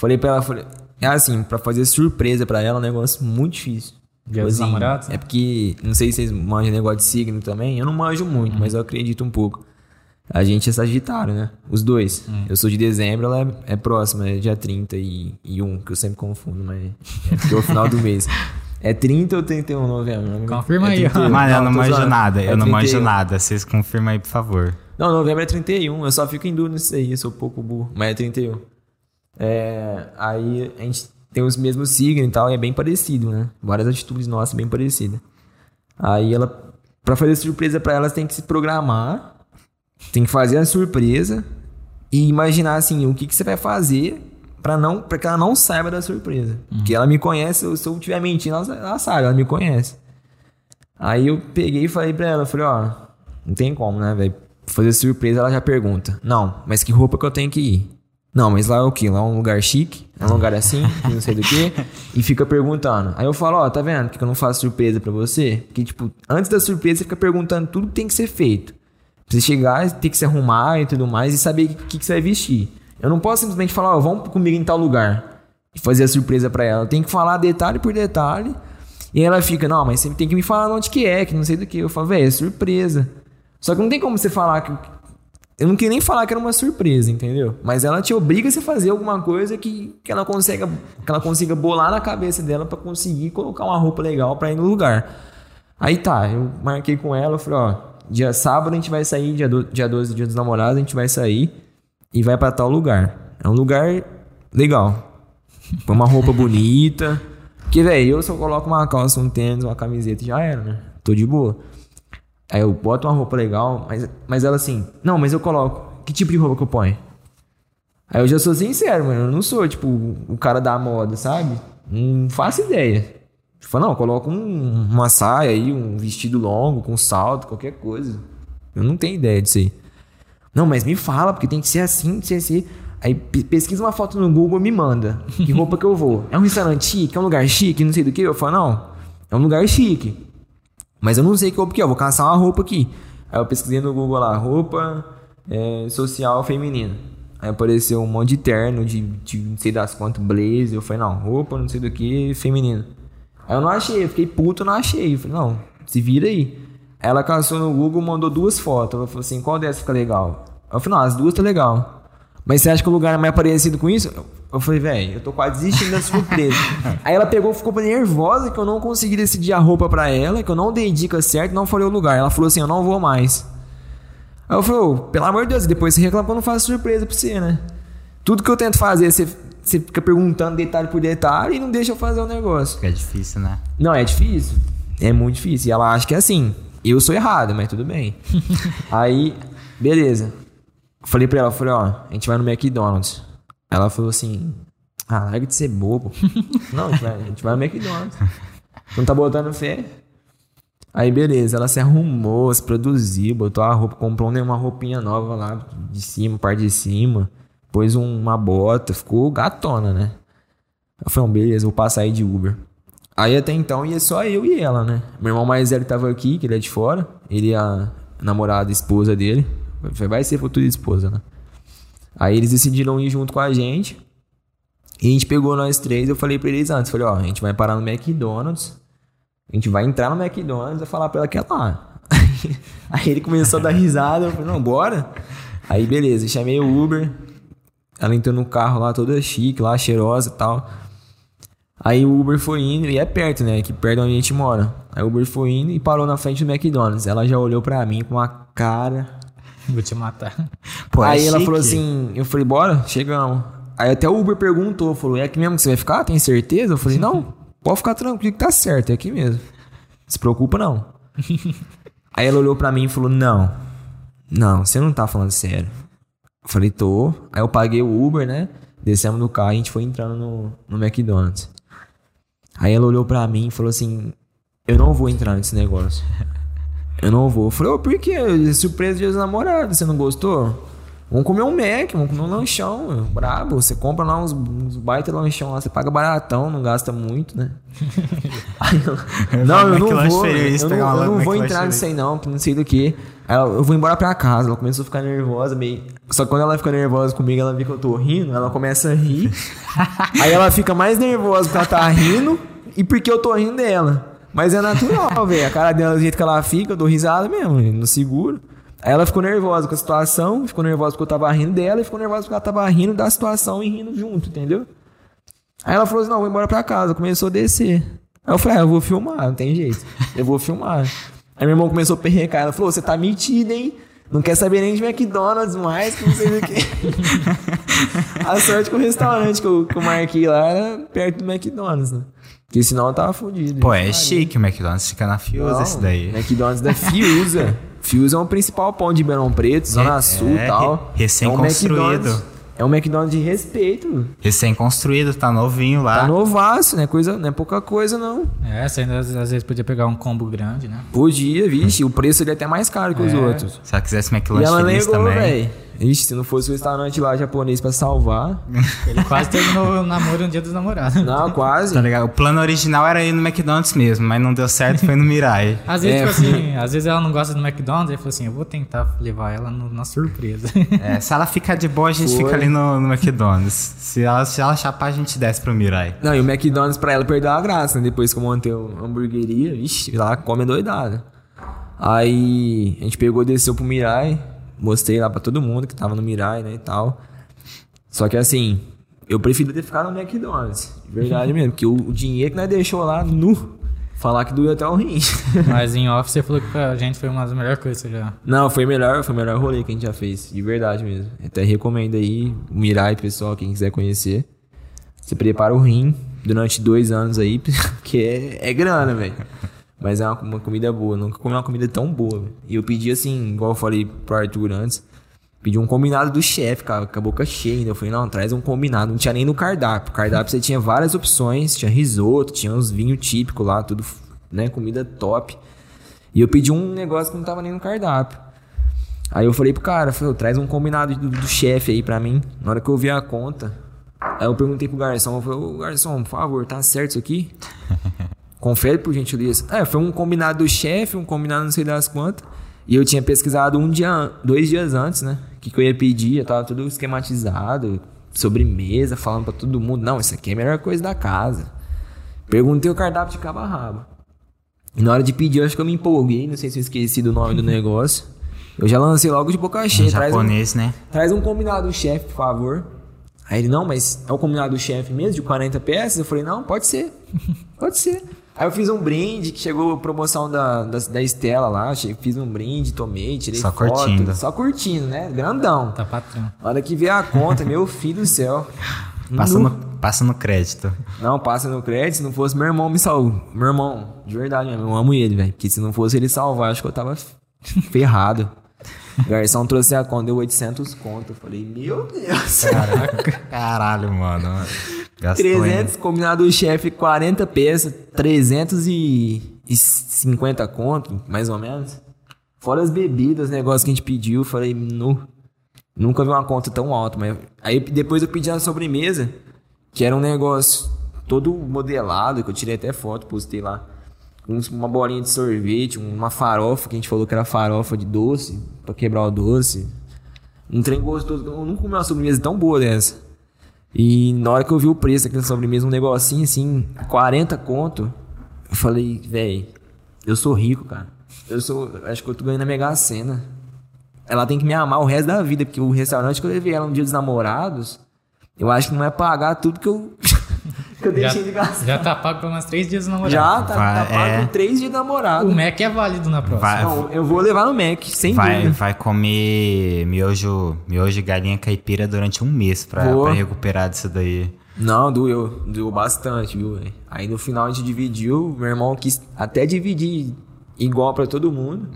Falei pra ela, falei... É assim, pra fazer surpresa pra ela é um negócio muito difícil. Dia dos Tipo namorados? É porque, não sei se vocês manjam negócio de signo também. Eu não manjo muito, mas eu acredito um pouco. A gente é Sagitário, né? Os dois. Eu sou de dezembro, ela é, é próxima, é dia 30 e, e 1, que eu sempre confundo, mas é porque é o final do mês. É 30 ou 31 de novembro? Confirma É aí. 31. Mano, eu não manjo nada, eu É não manjo 31. nada. Vocês confirmam aí, por favor. Não, novembro é 31, eu só fico em dúvida nisso aí, eu sou pouco burro, mas é 31. É, aí a gente tem os mesmos signos e tal, e é bem parecido, né? Várias atitudes nossas bem parecidas. Aí ela, pra fazer surpresa pra elas, tem que se programar, tem que fazer a surpresa e imaginar assim, o que, que você vai fazer pra, não, pra que ela não saiba da surpresa. Porque ela me conhece, eu- se eu estiver mentindo, ela, ela sabe, ela me conhece. Aí eu peguei e falei pra ela, falei, ó, não tem como, né, velho? Fazer surpresa, ela já pergunta. Não, mas que roupa que eu tenho que ir? Não, mas lá é o quê? Lá é um lugar chique, é um lugar assim, não sei do que, e fica perguntando. Aí eu falo, ó, tá vendo que eu não faço surpresa pra você? Porque, tipo, antes da surpresa você fica perguntando tudo que tem que ser feito. Pra você chegar, ter que se arrumar e tudo mais, e saber o que, que você vai vestir. Eu não posso simplesmente falar, ó, vamos comigo em tal lugar, e fazer a surpresa pra ela. Eu tenho que falar detalhe por detalhe, e ela fica, não, mas você tem que me falar onde que é, que não sei do que. Eu falo, velho, é surpresa. Só que não tem como você falar que eu não queria nem falar que era uma surpresa, entendeu? Mas ela te obriga a fazer alguma coisa que, que, ela, consiga, que ela consiga bolar na cabeça dela para conseguir colocar uma roupa legal para ir no lugar. Aí tá, eu marquei com ela, falei, ó, dia sábado a gente vai sair, dia, do, dia 12, dia dos namorados, a gente vai sair e vai para tal lugar. É um lugar legal. Com uma roupa bonita. Porque, velho, eu só coloco uma calça, um tênis, uma camiseta já era, né? Tô de boa. Aí eu boto uma roupa legal, mas, mas ela assim, não, mas eu coloco. Que tipo de roupa que eu ponho? Aí eu já sou sincero, mano. Eu não sou, tipo, o cara da moda, sabe? Não faço ideia. Tipo, não, coloco um, uma saia aí, um vestido longo, com salto, qualquer coisa. Eu não tenho ideia disso aí. Não, mas me fala, porque tem que ser assim, tem que ser assim. Aí pesquisa uma foto no Google e me manda. Que roupa que eu vou? É um restaurante chique? É um lugar chique? Não sei do que. Eu falo, não, é um lugar chique. Mas eu não sei que roupa que é, eu vou caçar uma roupa aqui. Aí eu pesquisei no Google lá, roupa é, social feminina. Aí apareceu um monte de terno, de, de não sei das quantas, blazer. Eu falei, não, roupa, não sei do que, feminina. Aí eu não achei, eu fiquei puto, não achei. Eu falei, não, se vira aí. Ela caçou no Google, mandou duas fotos. Ela falou assim, qual dessa fica legal? Eu falei, não, as duas tá legal. Mas você acha que o lugar é mais parecido com isso? Eu falei, velho, eu tô quase desistindo da surpresa. Aí ela pegou, ficou nervosa que eu não consegui decidir a roupa para ela, que eu não dei dica certa, não falei o lugar. Ela falou assim, eu não vou mais. Aí eu falei, oh, pelo amor de Deus, depois você reclama que eu não faço surpresa pra você, né? Tudo que eu tento fazer, você, você fica perguntando detalhe por detalhe e não deixa eu fazer o negócio. É difícil, né? Não, é difícil. É muito difícil. E ela acha que é assim. Eu sou errado, mas tudo bem. Aí, beleza. Falei pra ela, falei, ó, a gente vai no McDonald's. Ela falou assim, ah, larga de ser bobo. não, a gente, vai, a gente vai no McDonald's. Não tá botando fé? Aí beleza, ela se arrumou, se produziu, botou a roupa, comprou uma roupinha nova lá de cima, parte de cima, pôs uma bota, ficou gatona, né? Eu falei, beleza, vou passar aí de Uber. Aí até então ia só eu e ela, né? Meu irmão mais velho tava aqui, que ele é de fora, ele é a namorada, a esposa dele. Vai ser futura esposa, né? Aí eles decidiram ir junto com a gente. E a gente pegou nós três. Eu falei pra eles antes: falei, ó, a gente vai parar no McDonald's. A gente vai entrar no McDonald's e falar pra ela que é lá. Aí ele começou a dar risada. Eu falei, não, bora. Aí beleza, chamei o Uber. Ela entrou no carro lá toda chique, lá, cheirosa e tal. Aí o Uber foi indo, e é perto, né? Aqui perto onde a gente mora. Aí o Uber foi indo e parou na frente do McDonald's. Ela já olhou pra mim com uma cara Vou te matar. Pô, aí é ela falou assim, eu falei, bora, chegamos. Aí até o Uber perguntou, falou, é aqui mesmo que você vai ficar? Tem certeza? Eu falei, não, pode ficar tranquilo que tá certo, é aqui mesmo. Se preocupa não. aí ela olhou pra mim e falou, não, não, você não tá falando sério. Eu falei, tô. Aí eu paguei o Uber, né? Descemos do carro e a gente foi entrando no, no McDonald's. Aí ela olhou pra mim e falou assim, eu não vou entrar nesse negócio. Eu não vou. Eu falei, ô, oh, por que? Surpresa de namorado, você não gostou? Vamos comer um Mac, vamos comer um lanchão, meu. brabo. Você compra lá uns, uns baita lanchão lá, você paga baratão, não gasta muito, né? eu, não, eu não vou. Eu não, eu não vou entrar nisso aí não, não sei do que. eu vou embora pra casa. Ela começou a ficar nervosa, meio. Só que quando ela fica nervosa comigo, ela vê que eu tô rindo, ela começa a rir. aí ela fica mais nervosa porque ela tá rindo e porque eu tô rindo dela. Mas é natural, velho. A cara dela, do jeito que ela fica, eu dou risada mesmo, não seguro. Aí ela ficou nervosa com a situação, ficou nervosa porque eu tava rindo dela e ficou nervosa porque ela tava rindo da situação e rindo junto, entendeu? Aí ela falou assim: não, vou embora pra casa. Começou a descer. Aí eu falei: ah, eu vou filmar, não tem jeito. Eu vou filmar. Aí meu irmão começou a perrecar. Ela falou: você tá metida, hein? Não quer saber nem de McDonald's mais, que não sei o que. a sorte que o restaurante que eu, que eu marquei lá era perto do McDonald's, né? Porque senão eu tava fudido. Pô, é chique o McDonald's, fica na Fiuza esse daí. McDonald's da Fiuza. Fiuza é o principal pão de Ribeirão Preto, Zona é, Sul e é, tal. Recém-construído. É um McDonald's de respeito. Recém-construído, tá novinho lá. Tá novaço, né? Coisa, não é pouca coisa, não. É, você ainda às vezes podia pegar um combo grande, né? Podia, vixe. o preço ele é até mais caro que é. os outros. Se ela quisesse McLanche também. véi. Ixi, se não fosse o restaurante lá japonês pra salvar. Ele quase terminou o namoro no dia dos namorados. Não, quase. Tá ligado? O plano original era ir no McDonald's mesmo, mas não deu certo, foi no Mirai. Às vezes, É, tipo assim, às vezes ela não gosta do McDonald's, aí falou assim, eu vou tentar levar ela no- na surpresa. É, se ela ficar de boa, a gente Foi. fica ali no, no McDonald's. Se ela, se ela chapar, a gente desce pro Mirai. Não, e o McDonald's pra ela perdeu a graça, né? Depois que eu montei uma hamburgueria, ixi, lá come doidada. Aí a gente pegou, desceu pro Mirai, mostrei lá pra todo mundo que tava no Mirai, né, e tal. Só que assim, eu prefiro ter ficado no McDonald's, de verdade mesmo, porque o, o dinheiro que nós deixou lá, nu, falar que doeu até o rim. Mas em off você falou que pra gente foi uma das melhores coisas já... Não, foi melhor, foi o melhor rolê que a gente já fez, de verdade mesmo. Até recomendo aí, o Mirai, pessoal, quem quiser conhecer. Você prepara o rim durante dois anos aí, porque é, é grana, velho. Mas é uma, uma comida boa, nunca comi uma comida tão boa. E eu pedi assim, igual eu falei pro Arthur antes, pedi um combinado do chefe, cara, com a boca cheia ainda. Eu falei, não, traz um combinado. Não tinha nem no cardápio. Cardápio você tinha várias opções, tinha risoto, tinha uns vinhos típicos lá, tudo, né, comida top. E eu pedi um negócio que não tava nem no cardápio. Aí eu falei pro cara, falei, "Ô, traz um combinado do, do chefe aí pra mim. Na hora que eu vi a conta, aí eu perguntei pro garçom, eu falei, ô garçom, por favor, tá certo isso aqui? Confere por gentileza. É, foi um combinado do chefe, um combinado não sei das quantas. E eu tinha pesquisado um dia, dois dias antes, né? O que, que eu ia pedir, já tava tudo esquematizado, sobremesa, falando pra todo mundo, não, isso aqui é a melhor coisa da casa. Perguntei o cardápio de cabo a rabo. E na hora de pedir, eu acho que eu me empolguei, não sei se eu esqueci do nome do negócio. Eu já lancei logo de boca cheia. Traz um, japonês, né? traz um combinado do chefe, por favor. Aí ele, não, mas é o combinado do chefe mesmo, de 40 peças? Eu falei, não, pode ser. Pode ser. Aí eu fiz um brinde, que chegou a promoção da, da, da Estela lá. Fiz um brinde, tomei, tirei Só foto. curtindo. Só curtindo, né? Grandão. Tá patrão. Hora que veio a conta, meu filho do céu. Passa Nu. no, passa no crédito. Não, passa no crédito. Se não fosse meu irmão me salvou. Meu irmão, de verdade mesmo, eu amo ele, velho. Porque se não fosse ele salvar, acho que eu tava ferrado. O garçom trouxe a conta, deu 800 conto. Eu falei, meu Deus. Caralho, mano. Gastou, hein? 300, combinado do chefe, 40 peças, 350 conto, mais ou menos. Fora as bebidas, negócios que a gente pediu, falei, nu, nunca vi uma conta tão alta. Mas aí depois eu pedi a sobremesa, que era um negócio todo modelado, que eu tirei até foto, postei lá. Uma bolinha de sorvete, uma farofa, que a gente falou que era farofa de doce, pra quebrar o doce. Um trem gostoso. Eu nunca comi uma sobremesa tão boa dessa. E na hora que eu vi o preço daquela sobremesa, um negocinho assim, 40 conto, eu falei, véi, eu sou rico, cara. Eu sou. Acho que eu tô ganhando a Mega Sena. Ela tem que me amar o resto da vida, porque o restaurante que eu levei ela no dia dos namorados, eu acho que não é pagar tudo que eu, que eu deixei de Já, gastar. já tá pago por umas três dias do namorado. Já, tá, tá Vai, pago é. três dias de namorado. O Mac é válido na próxima. Vai, Não, eu vou levar no Mac, sem vai, dúvida. vai comer miojo, miojo de galinha caipira durante um mês pra, pra recuperar disso daí. Não, doeu. Doeu bastante, viu, velho? Aí no final a gente dividiu. Meu irmão quis até dividir igual pra todo mundo.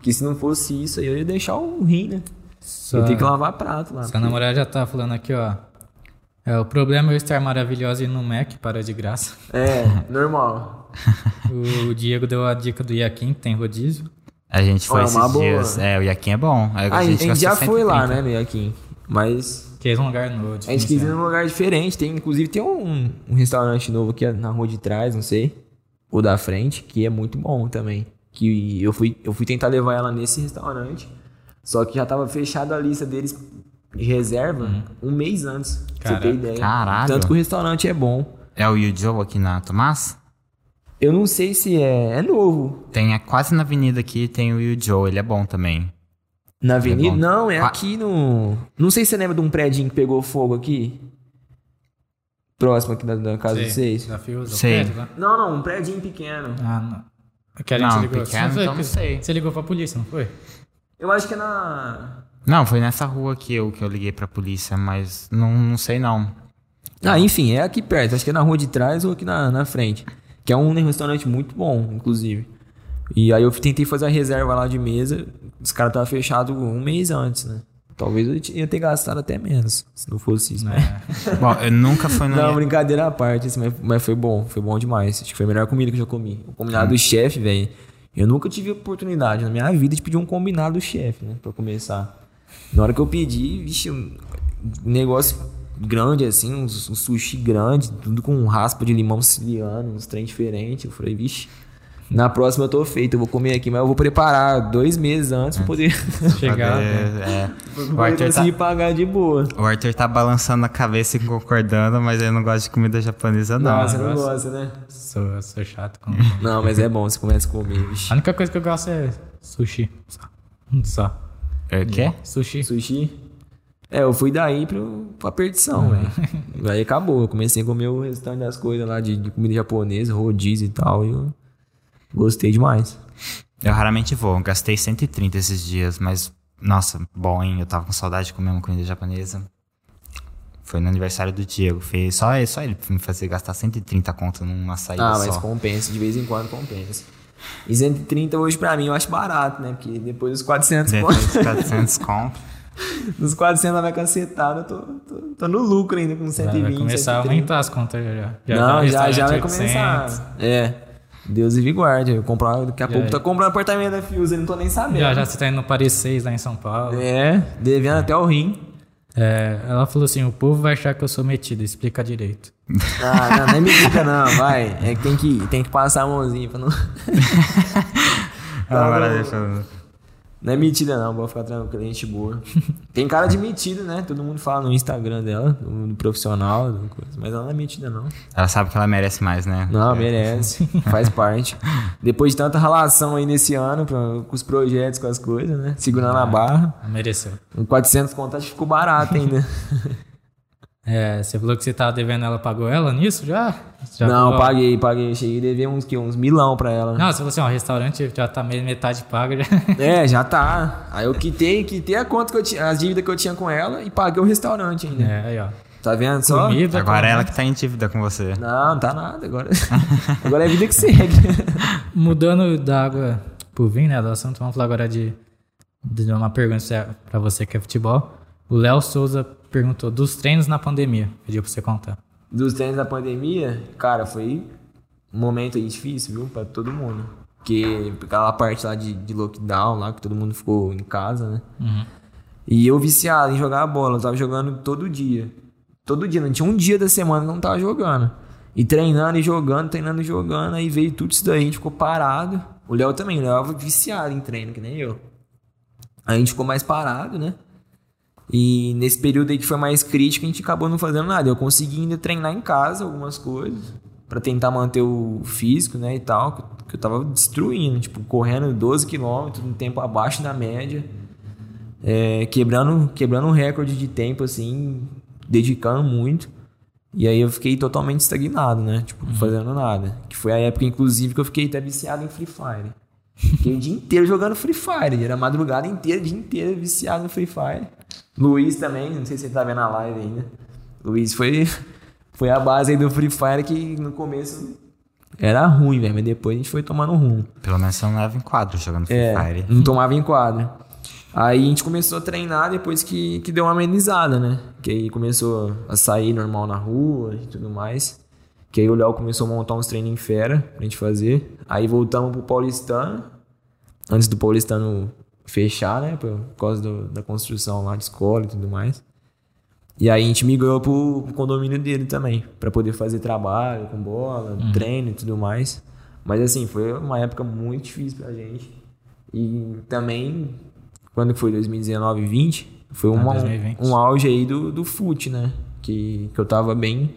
Que se não fosse isso aí, eu ia deixar um rim, né? Sua, Eu tenho que lavar prato lá. sua namorada já tá falando aqui, ó. É, o problema é eu estar maravilhosa e ir no Mac para de graça. É, normal. O Diego deu a dica do Iaquim, que tem rodízio. A gente foi Ó, é esses uma boa. dias. É, o Yakin é bom. Aí Ah, a gente, gastou já foi lá, 130. né, meio aqui. Mas Que é um lugar novo. a gente quis ir num lugar diferente. Tem, inclusive tem um, um restaurante novo aqui na rua de trás, não sei. Ou da frente, que é muito bom também. Que eu fui, eu fui tentar levar ela nesse restaurante. Só que já tava fechada a lista deles de reserva um mês antes. Pra você ter ideia. Caralho. Tanto que o restaurante é bom. É o Yu aqui na Tomás? Eu não sei se é. É novo. Tem é, quase na avenida aqui, tem o Yu ele é bom também. Na avenida? bom. não, é Ah. aqui no. Não sei se você lembra de um prédio que pegou fogo aqui. Próximo aqui da, da casa de vocês. Desafios do Sei. prédio lá. Não, não, um prédio pequeno. Ah, não. É Que a gente Não, ligou. pequeno, Você- então não sei. Você ligou pra polícia, não foi? Eu acho que é na. Não, foi nessa rua que eu, que eu liguei pra polícia, mas não, não sei não. Ah, enfim, é aqui perto. Acho que é na rua de trás ou aqui na, na frente. Que é um restaurante muito bom, inclusive. E aí eu tentei fazer a reserva lá de mesa. Os caras estavam fechados um mês antes, né? Talvez eu ia ter gastado até menos, se não fosse isso, né? Bom, eu nunca fui no... Não, brincadeira à parte, assim, mas, mas foi bom, foi bom demais. Acho que foi a melhor comida que eu já comi. O combinado do chefe, velho. Eu nunca tive oportunidade na minha vida de pedir um combinado do chefe, né? Pra começar. Na hora que eu pedi, vixe, um negócio grande assim, uns, um sushi grande, tudo com raspa de limão siciliano, uns trem diferentes. Eu falei, vixe. Na próxima eu tô feito, eu vou comer aqui, mas eu vou preparar dois meses antes pra poder, Chegar. Né? é. pra O Arthur, tá, pagar de boa. o Arthur tá balançando a cabeça e concordando, mas ele não gosta de comida japonesa, não. Não, você não gosto. gosta, né? Sou, sou chato com. Não, mas é bom, você começa a comer, vixe. A única coisa que eu gosto é sushi. Só. Só. É, O quê? Sushi. Sushi. É, eu fui daí pro, pra perdição, velho. Aí acabou. Eu comecei a comer o restante das coisas lá de, de comida japonesa, rodízio e tal. E eu gostei demais. Eu raramente vou. Gastei 130 esses dias, mas, nossa, bom, hein? Eu tava com saudade de comer uma comida japonesa. Foi no aniversário do Diego. Fez só, só ele me fazer gastar 130 conto numa saída Ah, mas só. compensa. De vez em quando compensa. E 130 hoje pra mim eu acho barato, né? Porque depois dos 400 Depois conto- de 400 conto. dos 400 vai cacetada, eu tô, tô, tô no lucro ainda com 120, Vai começar a 130. aumentar as contas já. já. Não, tá já, já vai restaurante 800. começar. É. Deus me guarde. Eu comprar, daqui a pouco é. tô comprando apartamento da Fuse, eu não tô nem sabendo. Já, já você tá indo no Paris 6 lá em São Paulo. É, devendo até o rim. É, ela falou assim: o povo vai achar que eu sou metido, explica direito. Ah, não, não é medida não, vai. É que tem que, tem que passar a mãozinha pra não. Agora deixa eu... Não é metida não, vou ficar tranquilo, gente boa. Tem cara de metida, né? Todo mundo fala no Instagram dela, do, do profissional, mas ela não é metida não. Ela sabe que ela merece mais, né? Não, É. merece, faz parte. Depois de tanta relação aí nesse ano, com os projetos, com as coisas, né? Segurando a barra. Mereceu. Com 400 conto acho que ficou barato ainda. É, você falou que você tava devendo, ela pagou ela nisso já? já não, falou? paguei, paguei. Cheguei a dever uns, que, uns milão pra ela. Não, você falou assim: ó, o restaurante já tá meio- metade paga já. É, já tá. Aí eu quitei, quitei a conta que eu tinha, as dívidas que eu tinha com ela e paguei o restaurante ainda. É, aí ó. Tá vendo só? Comida, Agora com- ela que tá em dívida com você. Não, não tá nada agora. agora é vida que segue. Mudando da água pro vinho, né, do assunto, vamos falar agora de, de uma pergunta pra você que é futebol. O Léo Souza perguntou dos treinos na pandemia. Pediu pra você contar. Dos treinos da pandemia, cara, foi um momento aí difícil, viu? Pra todo mundo. Porque aquela parte lá de, de lockdown, lá que todo mundo ficou em casa, né? Uhum. E eu viciado em jogar bola, eu tava jogando todo dia. Todo dia, não tinha um dia da semana que eu não tava jogando. E treinando e jogando, treinando e jogando, aí veio tudo isso daí, a gente ficou parado. O Léo também, o Léo tava viciado em treino, que nem eu. Aí a gente ficou mais parado, né? E nesse período aí que foi mais crítico, a gente acabou não fazendo nada. Eu consegui ainda treinar em casa algumas coisas, pra tentar manter o físico, né, e tal, que eu- tava destruindo, tipo, correndo 12 km, um tempo abaixo da média é, quebrando, quebrando um recorde de tempo, assim, dedicando muito. E aí eu fiquei totalmente estagnado, né? Tipo, não fazendo nada. Que foi a época, inclusive, que eu fiquei até viciado em Free Fire. Fiquei o dia inteiro jogando Free Fire. Era a madrugada inteira, o dia inteiro viciado no Free Fire. Luiz também, não sei se ele tá vendo a live ainda. Luiz foi, foi a base aí do Free Fire que no começo era ruim, velho. Mas depois a gente foi tomando rumo. Pelo menos você não leva em quadro jogando Free É, Fire. não tomava em quadro. Aí a gente começou a treinar depois que, que deu uma amenizada, né? Que aí começou a sair normal na rua e tudo mais. Que aí o Léo começou a montar uns treinos em fera pra gente fazer. Aí voltamos pro Paulistano. Antes do Paulistano fechar, né? Por causa do- da construção lá de escola e tudo mais. E aí a gente migrou pro, pro condomínio dele também. Pra poder fazer trabalho com bola, treino e tudo mais. Mas assim, foi uma época muito difícil pra gente. E também, quando foi 2019 e 20, foi Ah, uma, 2020. um auge aí do, do fute, né? Que, que eu tava bem,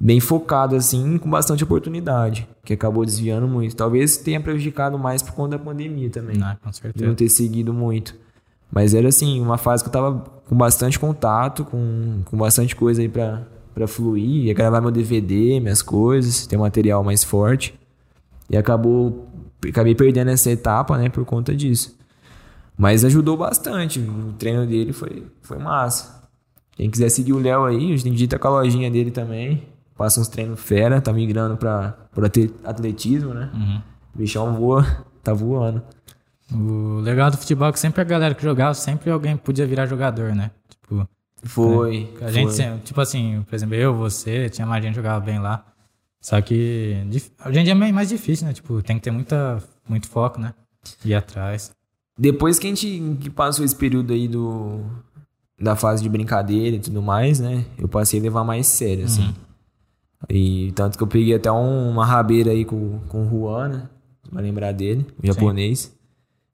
bem focado, assim, com bastante oportunidade. Que acabou desviando muito. Talvez tenha prejudicado mais por conta da pandemia também Ah, com de não certeza. ter seguido muito. Mas era assim, uma fase que eu tava com bastante contato, com, com bastante coisa aí pra, pra fluir. Ia gravar meu DVD, minhas coisas, ter um material mais forte. E acabou. Acabei perdendo essa etapa, né, por conta disso. Mas ajudou bastante. O treino dele foi, foi massa. Quem quiser seguir o Léo aí, hoje em dia tá com a lojinha dele também. Passa uns treinos fera, tá migrando pra, pro ate- atletismo, né? Uhum. O bichão voa, tá voando. O legal do futebol é que sempre a galera que jogava, sempre alguém podia virar jogador, né? Tipo, Foi. a gente, foi. sempre- tipo assim, por exemplo, eu, você, tinha mais gente que jogava bem lá. Só que hoje em dia é mais difícil, né? Tipo, tem que ter muita, muito foco, né? Ir atrás. depois que a gente que passou esse período aí do da fase de brincadeira e tudo mais, né? Eu passei a levar mais sério, assim. E tanto que eu peguei até um- uma rabeira aí com, com o Juan, né? Vai lembrar dele, o japonês.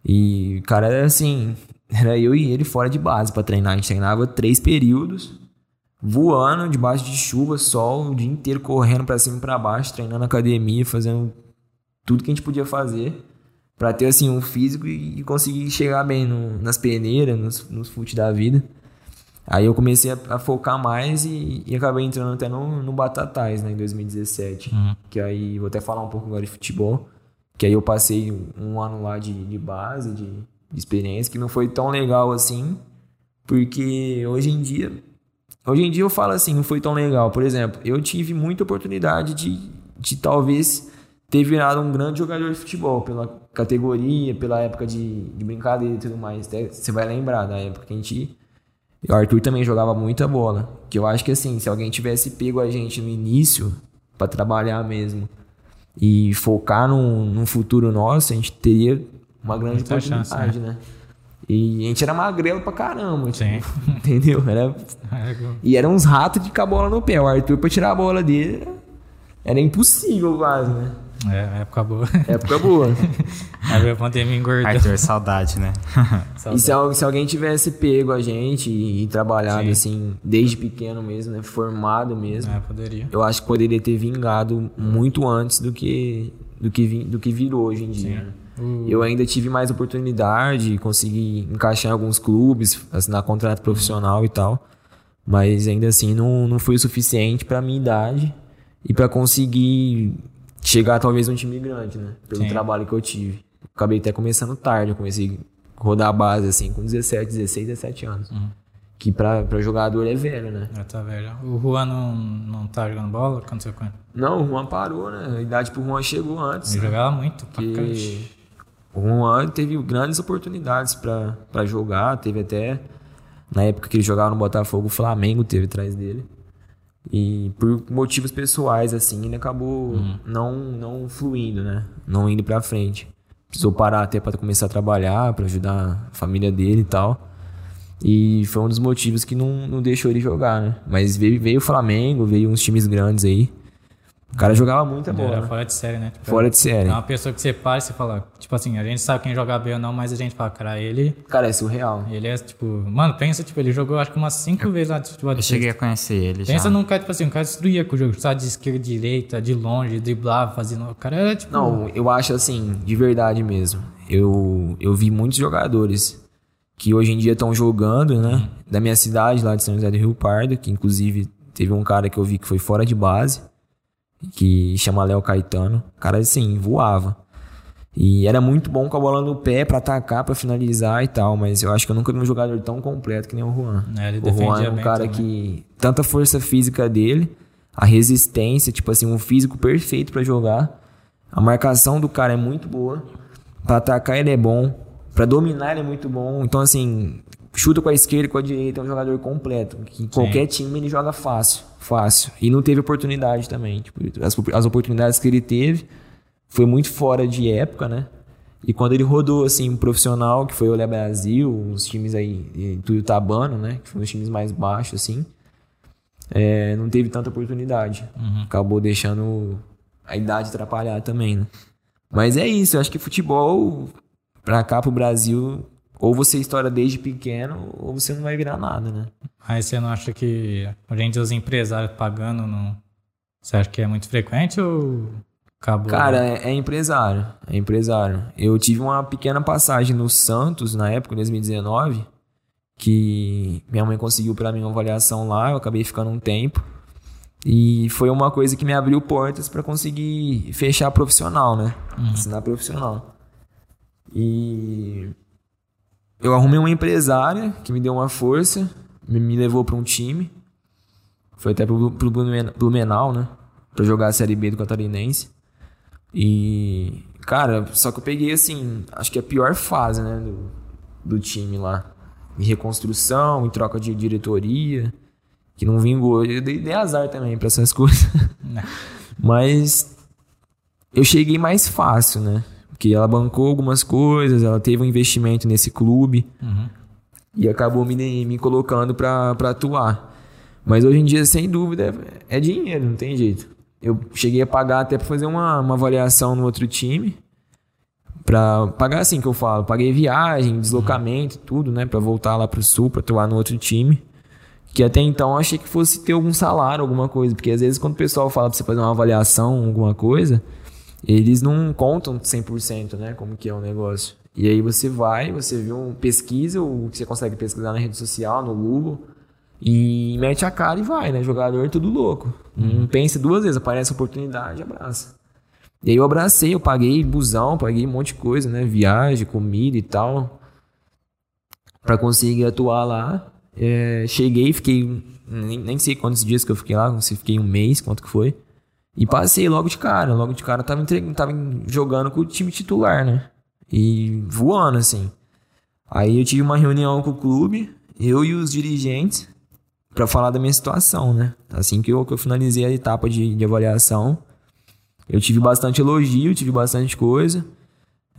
E, cara, era assim, era eu e ele fora de base pra treinar. A gente treinava três períodos, voando debaixo de chuva, sol, o dia inteiro correndo pra cima e pra baixo, treinando na academia, fazendo tudo que a gente podia fazer pra ter, assim, um físico e, e conseguir chegar bem no- nas peneiras, nos, nos fute da vida. Aí eu comecei a, a focar mais e, e acabei entrando até no, no Batatais, né, em 2017. Uhum. Que aí, vou até falar um pouco agora de futebol. Que aí eu passei um ano lá de, de base, de, de experiência, que não foi tão legal assim. Porque hoje em dia, hoje em dia eu falo assim, não foi tão legal. Por exemplo, eu tive muita oportunidade de, de talvez ter virado um grande jogador de futebol, pela categoria, pela época de, de brincadeira e tudo mais. Até você vai lembrar da época que a gente e o Arthur também jogava muita bola. Que eu acho que assim, se alguém tivesse pego a gente no início pra trabalhar mesmo e focar num, num futuro nosso, a gente teria uma grande Muita chance, oportunidade, né? E a gente era magrelo pra caramba, tipo, Sim. entendeu? Era, e eram uns ratos de com a bola no pé. O Arthur, pra tirar a bola dele, era impossível quase, né? É, época boa. Época boa. Aí a pandemia engordou. Arthur, saudade, né? E se, se alguém tivesse pego a gente e, e trabalhado Sim. assim, desde pequeno mesmo, né? Formado mesmo, É, poderia. eu acho que poderia ter vingado muito antes do que, do que, vi- do que virou hoje em dia. O- Eu ainda tive mais oportunidade, consegui encaixar em alguns clubes, assinar contrato profissional e tal. Mas ainda assim não, não foi o suficiente pra minha idade e pra conseguir chegar talvez um time grande, né? Pelo Sim. trabalho que eu tive. Acabei até começando tarde, eu comecei a rodar a base assim com 17, 16, 17 anos. Uhum. Que pra, pra jogador é velho, né? Já tá velho. O Juan não, não tá jogando bola? O que aconteceu com ele? Não, o Juan parou, né? A idade pro Juan chegou antes. Ele né? jogava muito. pra que o Juan teve grandes oportunidades pra pra jogar, teve até na época que ele jogava no Botafogo, o Flamengo teve atrás dele. E por motivos pessoais assim, ele acabou não não fluindo, né? Não indo pra frente. Precisou parar até pra começar a trabalhar, pra ajudar a família dele e tal. E foi um dos motivos que não, não deixou ele jogar, né? Mas veio, veio o Flamengo, veio uns times grandes aí. O cara jogava muita Ele bola. era né? fora de série, né? Tipo, Fora de série. É uma pessoa que você para e você fala, tipo assim, a gente sabe quem joga bem ou não, mas a gente fala, cara, ele, Cara, é surreal. ele é tipo, mano, pensa, tipo, ele jogou acho que umas cinco vezes lá de futebol. Eu cheguei a conhecer ele Pensa já. num cara, tipo assim, um cara destruía com o jogo, sabe, de esquerda, direita, de longe, driblava, fazendo. O cara era tipo. Não, eu acho assim, de verdade mesmo. Eu, eu vi muitos jogadores que hoje em dia estão jogando, né? Da minha cidade, lá de São José do Rio Pardo, que inclusive teve um cara que eu vi que foi fora de base, que chama Léo Caetano. O cara, assim, voava. E era muito bom com a bola no pé pra atacar, pra finalizar e tal, mas eu acho que eu nunca vi um jogador tão completo que nem o Juan. É, o Juan é um cara também. que tanta força física dele, a resistência, tipo assim, um físico perfeito pra jogar. A marcação do cara é muito boa. Pra atacar ele é bom, Pra dominar ele é muito bom. Então assim, chuta com a esquerda e com a direita, é um jogador completo, que qualquer time ele joga fácil, fácil. E não teve oportunidade também, tipo, as, as oportunidades que ele teve foi muito fora de época, né? E quando ele rodou, assim, um profissional, que foi o Olé Brasil, uns times aí, e tudo Tabano, né? Que foram os times mais baixos, assim. é, não teve tanta oportunidade. Acabou deixando a idade atrapalhar também, né? Mas é isso, eu acho que futebol, pra cá, pro Brasil, ou você estoura desde pequeno, ou você não vai virar nada, né? Aí você não acha que a gente, os empresários pagando, não... você acha que é muito frequente ou acabou? Cara, é, é empresário. É empresário. Eu tive uma pequena passagem no Santos, na época, em 2019, que minha mãe conseguiu pra mim uma avaliação lá, eu acabei ficando um tempo. E foi uma coisa que me abriu portas pra conseguir fechar profissional, né? Assinar profissional. E eu arrumei uma empresária que me deu uma força, me, levou pra um time. Foi até pro, pro Blumen- Blumenau, né? Pra jogar a Série B do Catarinense. E, cara, só que eu peguei, assim, acho que a pior fase, né, do, do time lá. Em reconstrução, em troca de diretoria, que não vingou. Eu dei, dei azar também pra essas coisas. Mas eu cheguei mais fácil, né? Que ela bancou algumas coisas, ela teve um investimento nesse clube Uhum. e acabou me, me colocando pra, pra atuar. Mas hoje em dia, sem dúvida, é dinheiro, não tem jeito. Eu cheguei a pagar até pra fazer uma, uma avaliação no outro time. Pra pagar assim que eu falo. Paguei viagem, deslocamento, tudo, né? Pra voltar lá pro sul, pra atuar no outro time. Que até então eu achei que fosse ter algum salário, alguma coisa. Porque às vezes quando o pessoal fala pra você fazer uma avaliação, alguma coisa, eles não contam 100%, né? Como que é o negócio. E aí você vai, você vê um pesquisa, o que você consegue pesquisar na rede social, no Google, e mete a cara e vai, né? Jogador tudo louco. Não pensa duas vezes, aparece a oportunidade, abraça. E aí eu abracei, eu paguei busão, paguei um monte de coisa, né? Viagem, comida e tal. Pra conseguir atuar lá. É, cheguei, fiquei. Nem, nem sei quantos dias que eu fiquei lá, se fiquei um mês, quanto que foi. E passei logo de cara. Logo de cara tava, entregando, tava jogando com o time titular, né? E voando, assim. Aí eu tive uma reunião com o clube, eu e os dirigentes, pra falar da minha situação, né? Assim que eu, que eu finalizei a etapa de, de avaliação, eu tive bastante elogio, tive bastante coisa.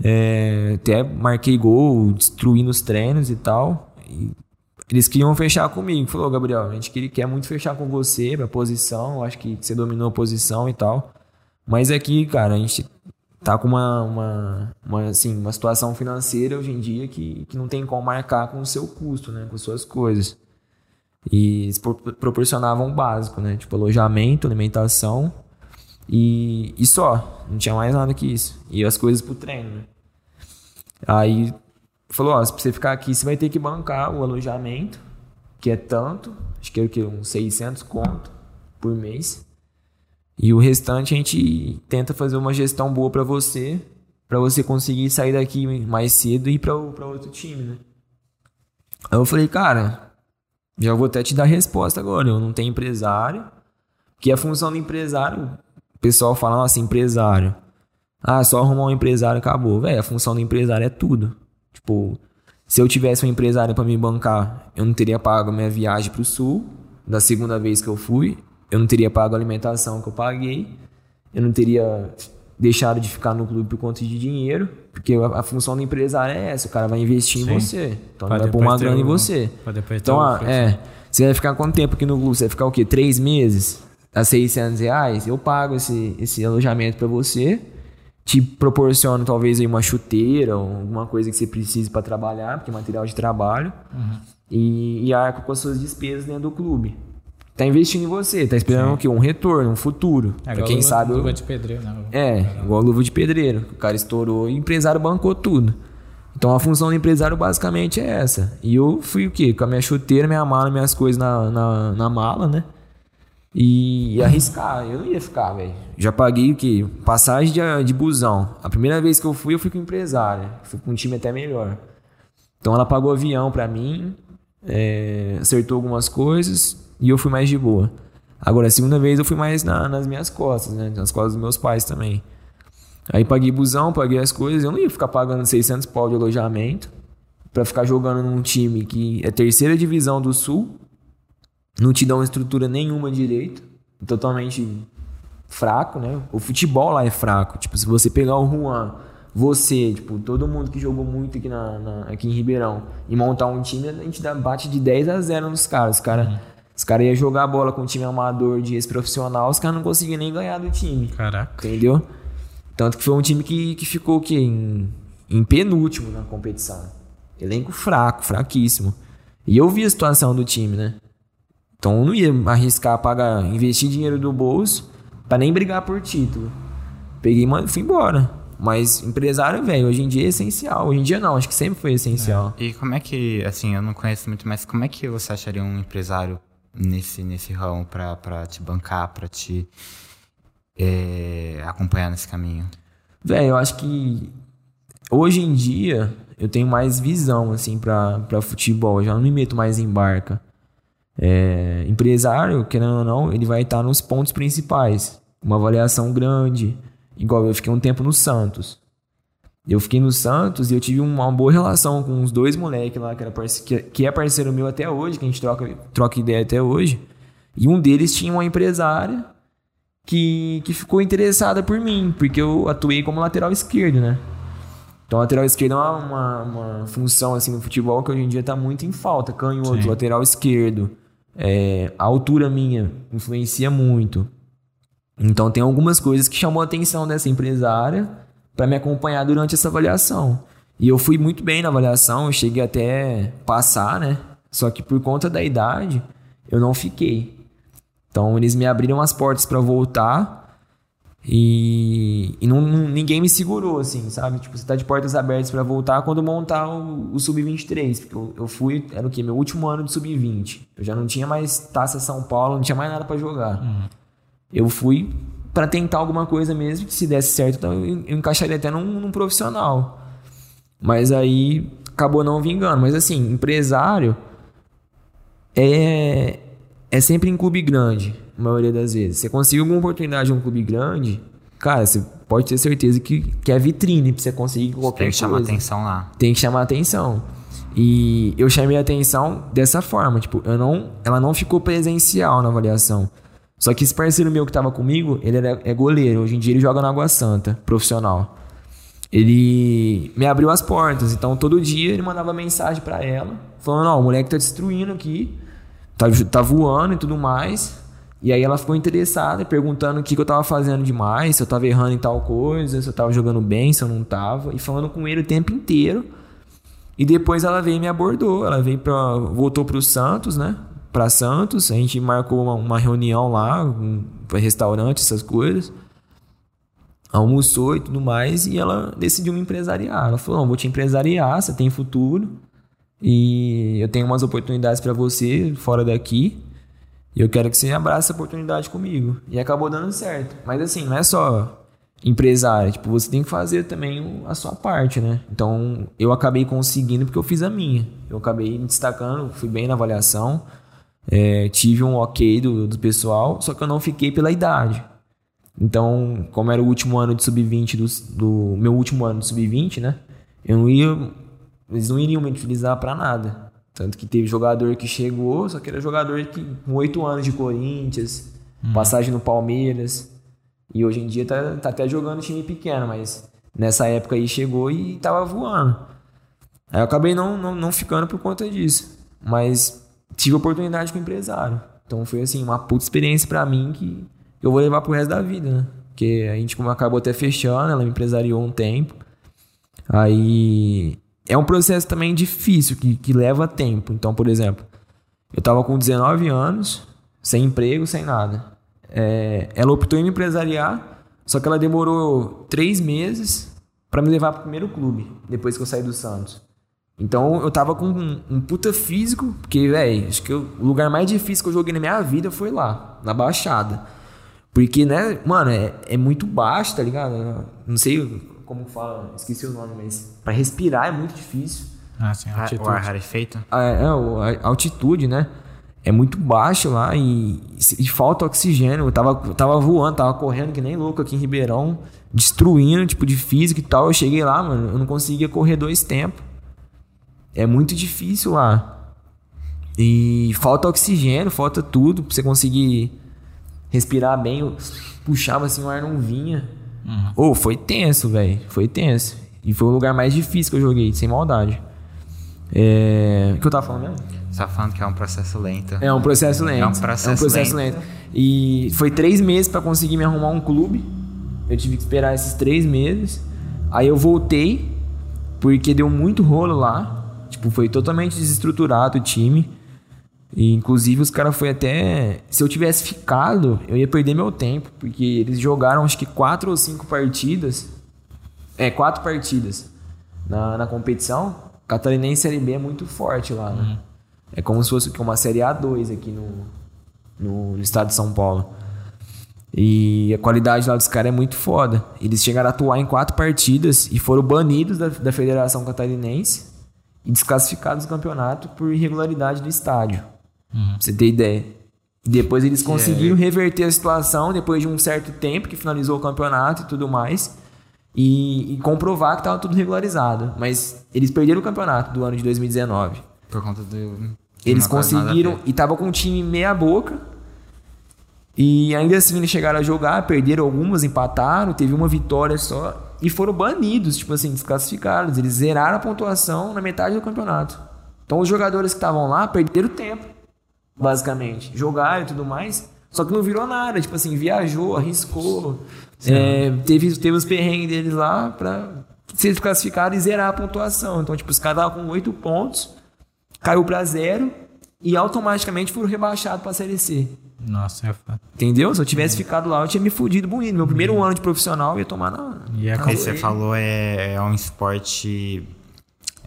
É, até marquei gol, destruí nos treinos e tal. E eles queriam fechar comigo. Falou, Gabriel, a gente quer- quer muito fechar com você pra posição. Acho que você dominou a posição e tal. Mas aqui, cara, a gente tá com uma, uma, uma, assim, uma situação financeira hoje em dia que, que não tem como marcar com o seu custo, né? Com suas coisas. E eles pro- proporcionavam o básico, né? Tipo, alojamento, alimentação e, e só. Não tinha mais nada que isso. E as coisas pro treino, né? Aí falou, ó, se você ficar aqui, você vai ter que bancar o alojamento, que é tanto, acho que é o que, uns 600 conto por mês. E o restante a gente tenta fazer uma gestão boa pra você, pra você conseguir sair daqui mais cedo e ir pra outro time, né? Aí eu falei, cara, já vou até te dar resposta agora. Eu não tenho empresário. Que a função do empresário, o pessoal fala, nossa, empresário. Ah, só arrumar um empresário acabou. Véi, a função do empresário é tudo. Tipo, se eu tivesse um empresário pra me bancar, eu não teria pago a minha viagem pro sul, da segunda vez que eu fui. Eu não teria pago a alimentação que eu paguei. Eu não teria deixado de ficar no clube por conta de dinheiro. Porque a, a função do empresário é essa. O cara vai investir em Sim. você. Então vai pôr depois uma grana em o- você. Então, o ah, é. Você vai ficar quanto tempo aqui no clube? Você vai ficar o quê? Três meses? A 600 reais? Eu pago esse, esse alojamento pra você. Te proporciono talvez aí uma chuteira ou alguma coisa que você precise pra trabalhar, porque é material de trabalho. Uhum. E, e arco com as suas despesas dentro do clube. Tá investindo em você, tá esperando o quê? Um retorno, um futuro. É pra igual quem luva- sabe. Luva de pedreiro, né? É, igual luva de pedreiro. O cara estourou e o empresário bancou tudo. Então a função do empresário basicamente é essa. E eu fui o quê? Com a minha chuteira, minha mala, minhas coisas na, na, na mala, né? E, arriscar. Eu não ia ficar, velho. Já paguei o quê? Passagem de, de busão. A primeira vez que eu fui, eu fui com empresária. Fui com um time até melhor. Então ela pagou avião pra mim, é, acertou algumas coisas e eu fui mais de boa. Agora, a segunda vez eu fui mais na- nas minhas costas, né? Nas costas dos meus pais também. Aí paguei busão, paguei as coisas. Eu não ia ficar pagando 600 pau de alojamento pra ficar jogando num time que é terceira divisão do Sul, não te dá uma estrutura nenhuma direito, totalmente fraco, né? O futebol lá é fraco. Tipo, se você pegar o Juan, você, tipo, todo mundo que jogou muito aqui, na, na- aqui em Ribeirão e montar um time, a gente dá, bate de 10 a 0 nos caras. Os caras os cara iam jogar a bola com um time amador de ex-profissional, os caras não conseguiam nem ganhar do time. Caraca. Entendeu? Tanto que foi um time que, que ficou o quê? Em, em penúltimo na competição. Elenco fraco, fraquíssimo. E eu vi a situação do time, né? Então eu não ia arriscar pagar, investir dinheiro do bolso pra nem brigar por título. Peguei e fui embora. Mas empresário, velho, hoje em dia é essencial. Hoje em dia não, acho que sempre foi essencial. E como é que, assim, eu não conheço muito, mas como é que você acharia um empresário nesse, nesse ramo pra, pra te bancar, pra te é, acompanhar nesse caminho? Velho, eu acho que hoje em dia eu tenho mais visão, assim, pra, pra futebol. Eu já não me meto mais em barca. É, empresário, querendo ou não, ele vai estar nos pontos principais. Uma avaliação grande. Igual eu fiquei um tempo no Santos. Eu fiquei no Santos e eu tive uma boa relação com os dois moleques lá, que, era que é parceiro meu até hoje, que a gente troca, troca ideia até hoje. E um deles tinha uma empresária que, que ficou interessada por mim, porque eu atuei como lateral esquerdo, né? Então, lateral esquerdo é uma, uma, uma função assim no futebol que hoje em dia está muito em falta. Canhoto, Sim. lateral esquerdo. É, a altura minha influencia muito. Então, tem algumas coisas que chamou a atenção dessa empresária para me acompanhar durante essa avaliação. E eu fui muito bem na avaliação, cheguei até passar, né? Só que por conta da idade, eu não fiquei. Então, eles me abriram as portas para voltar. E, e não, não- ninguém me segurou, assim, sabe? Tipo, você tá de portas abertas pra voltar quando montar o, o Sub-23. Porque eu, eu fui, era o quê? Meu último ano de Sub-20. Eu já não tinha mais Taça São Paulo, não tinha mais nada pra jogar. Eu fui pra tentar alguma coisa mesmo, que se desse certo, então eu, eu encaixaria até num, num profissional. Mas aí acabou não vingando. Mas assim, empresário é, é sempre em clube grande, a maioria das vezes. Você conseguir alguma oportunidade em um clube grande, cara, você pode ter certeza que, que é vitrine pra você conseguir qualquer Tem que chamar coisa. atenção lá. Tem que chamar atenção. E eu chamei a atenção dessa forma, tipo, eu não, ela não ficou presencial na avaliação. Só que esse parceiro meu que tava comigo, ele era, é goleiro, hoje em dia ele joga no Água Santa, profissional. Ele me abriu as portas, então todo dia ele mandava mensagem pra ela, falando: Ó, o moleque tá destruindo aqui, tá, tá voando e tudo mais. E aí ela ficou interessada, perguntando o que, que eu tava fazendo demais, se eu tava errando em tal coisa, se eu tava jogando bem, se eu não tava, e falando com ele o tempo inteiro. E depois ela veio e me abordou, ela veio para voltou pro Santos, né? Pra Santos, a gente marcou uma, uma reunião lá, um, pra restaurante, essas coisas almoçou e tudo mais, e ela decidiu me empresariar. Ela falou: não, vou te empresariar, você tem futuro, e eu tenho umas oportunidades para você fora daqui, e eu quero que você abrace essa oportunidade comigo. E acabou dando certo. Mas assim, não é só empresário, tipo, você tem que fazer também a sua parte, né? Então, eu acabei conseguindo porque eu fiz a minha. Eu acabei me destacando, fui bem na avaliação, é, tive um ok do, do pessoal, só que eu não fiquei pela idade. Então, como era o último ano de sub-20 do, do meu último ano de sub-20, né? Eu não ia, eles não iriam me utilizar pra nada. Tanto que teve jogador que chegou, só que era jogador que com oito anos de Corinthians, passagem no Palmeiras. E hoje em dia tá, tá até jogando time pequeno, mas nessa época aí chegou e tava voando. Aí eu acabei não, não, não ficando por conta disso. Mas tive oportunidade com o empresário. Então foi assim, uma puta experiência pra mim que eu vou levar pro resto da vida, né? Porque a gente como acabou até fechando, ela me empresariou um tempo. Aí é um processo também difícil, que, que leva tempo. Então, por exemplo, eu tava com 19 anos, sem emprego, sem nada. É, ela optou em me empresariar, só que ela demorou três meses pra me levar pro primeiro clube, depois que eu saí do Santos. Então eu tava com um, um puta físico, porque, velho, acho que eu- o lugar mais difícil que eu joguei na minha vida foi lá, na Baixada. Porque, né, mano, é, é muito baixo, tá ligado? Não sei como fala, esqueci o nome, mas pra respirar é muito difícil. Ah, sim, Ah, altitude. O ar rarefeito? A, é, a altitude, né? É muito baixo lá e, e falta oxigênio. Eu tava, eu tava voando, tava correndo que nem louco aqui em Ribeirão, destruindo, tipo, de física e tal. Eu cheguei lá, mano, eu não conseguia correr dois tempos. É muito difícil lá. E falta oxigênio, falta tudo pra você conseguir respirar bem. Eu puxava assim, o ar não vinha. Ô, foi tenso, velho. Foi tenso. E foi o lugar mais difícil que eu joguei, sem maldade. É... O que eu tava falando mesmo? Você tá falando que é um processo lento. É um processo lento. É um processo lento. E foi três meses pra conseguir me arrumar um clube. Eu tive que esperar esses três meses. Aí eu voltei, porque deu muito rolo lá. Tipo, foi totalmente desestruturado o time. E, inclusive, os caras foi até. Se eu tivesse ficado, eu ia perder meu tempo. Porque eles jogaram acho que quatro ou cinco partidas. É, quatro partidas na, na competição. Catarinense Série B é muito forte lá, né? É como se fosse uma Série A2 aqui no, no, no estado de São Paulo. E a qualidade lá dos caras é muito foda. Eles chegaram a atuar em quatro partidas e foram banidos da, da Federação Catarinense e desclassificados do campeonato por irregularidade do estádio. Pra você ter ideia. Depois eles conseguiram reverter a situação depois de um certo tempo que finalizou o campeonato e tudo mais. E, e comprovar que estava tudo regularizado. Mas eles perderam o campeonato do ano de 2019. Por conta do. Eles conseguiram e tava com um time meia boca. E ainda assim eles chegaram a jogar, perderam algumas, empataram, teve uma vitória só. e foram banidos, tipo assim, desclassificados. Eles zeraram a pontuação na metade do campeonato. Então os jogadores que estavam lá perderam tempo, basicamente. Jogaram e tudo mais. Só que não virou nada. Tipo assim, viajou, arriscou. É, teve, teve os perrengues deles lá pra ser desclassificado e zerar a pontuação. Então, tipo, os caras estavam com 8 pontos, caiu pra zero e automaticamente foram rebaixados pra Série C. Nossa, é foda. Entendeu? Se eu tivesse ficado lá, eu tinha me fudido bonito. Meu primeiro ano de profissional eu ia tomar na. E é Aí você falou é, é um esporte.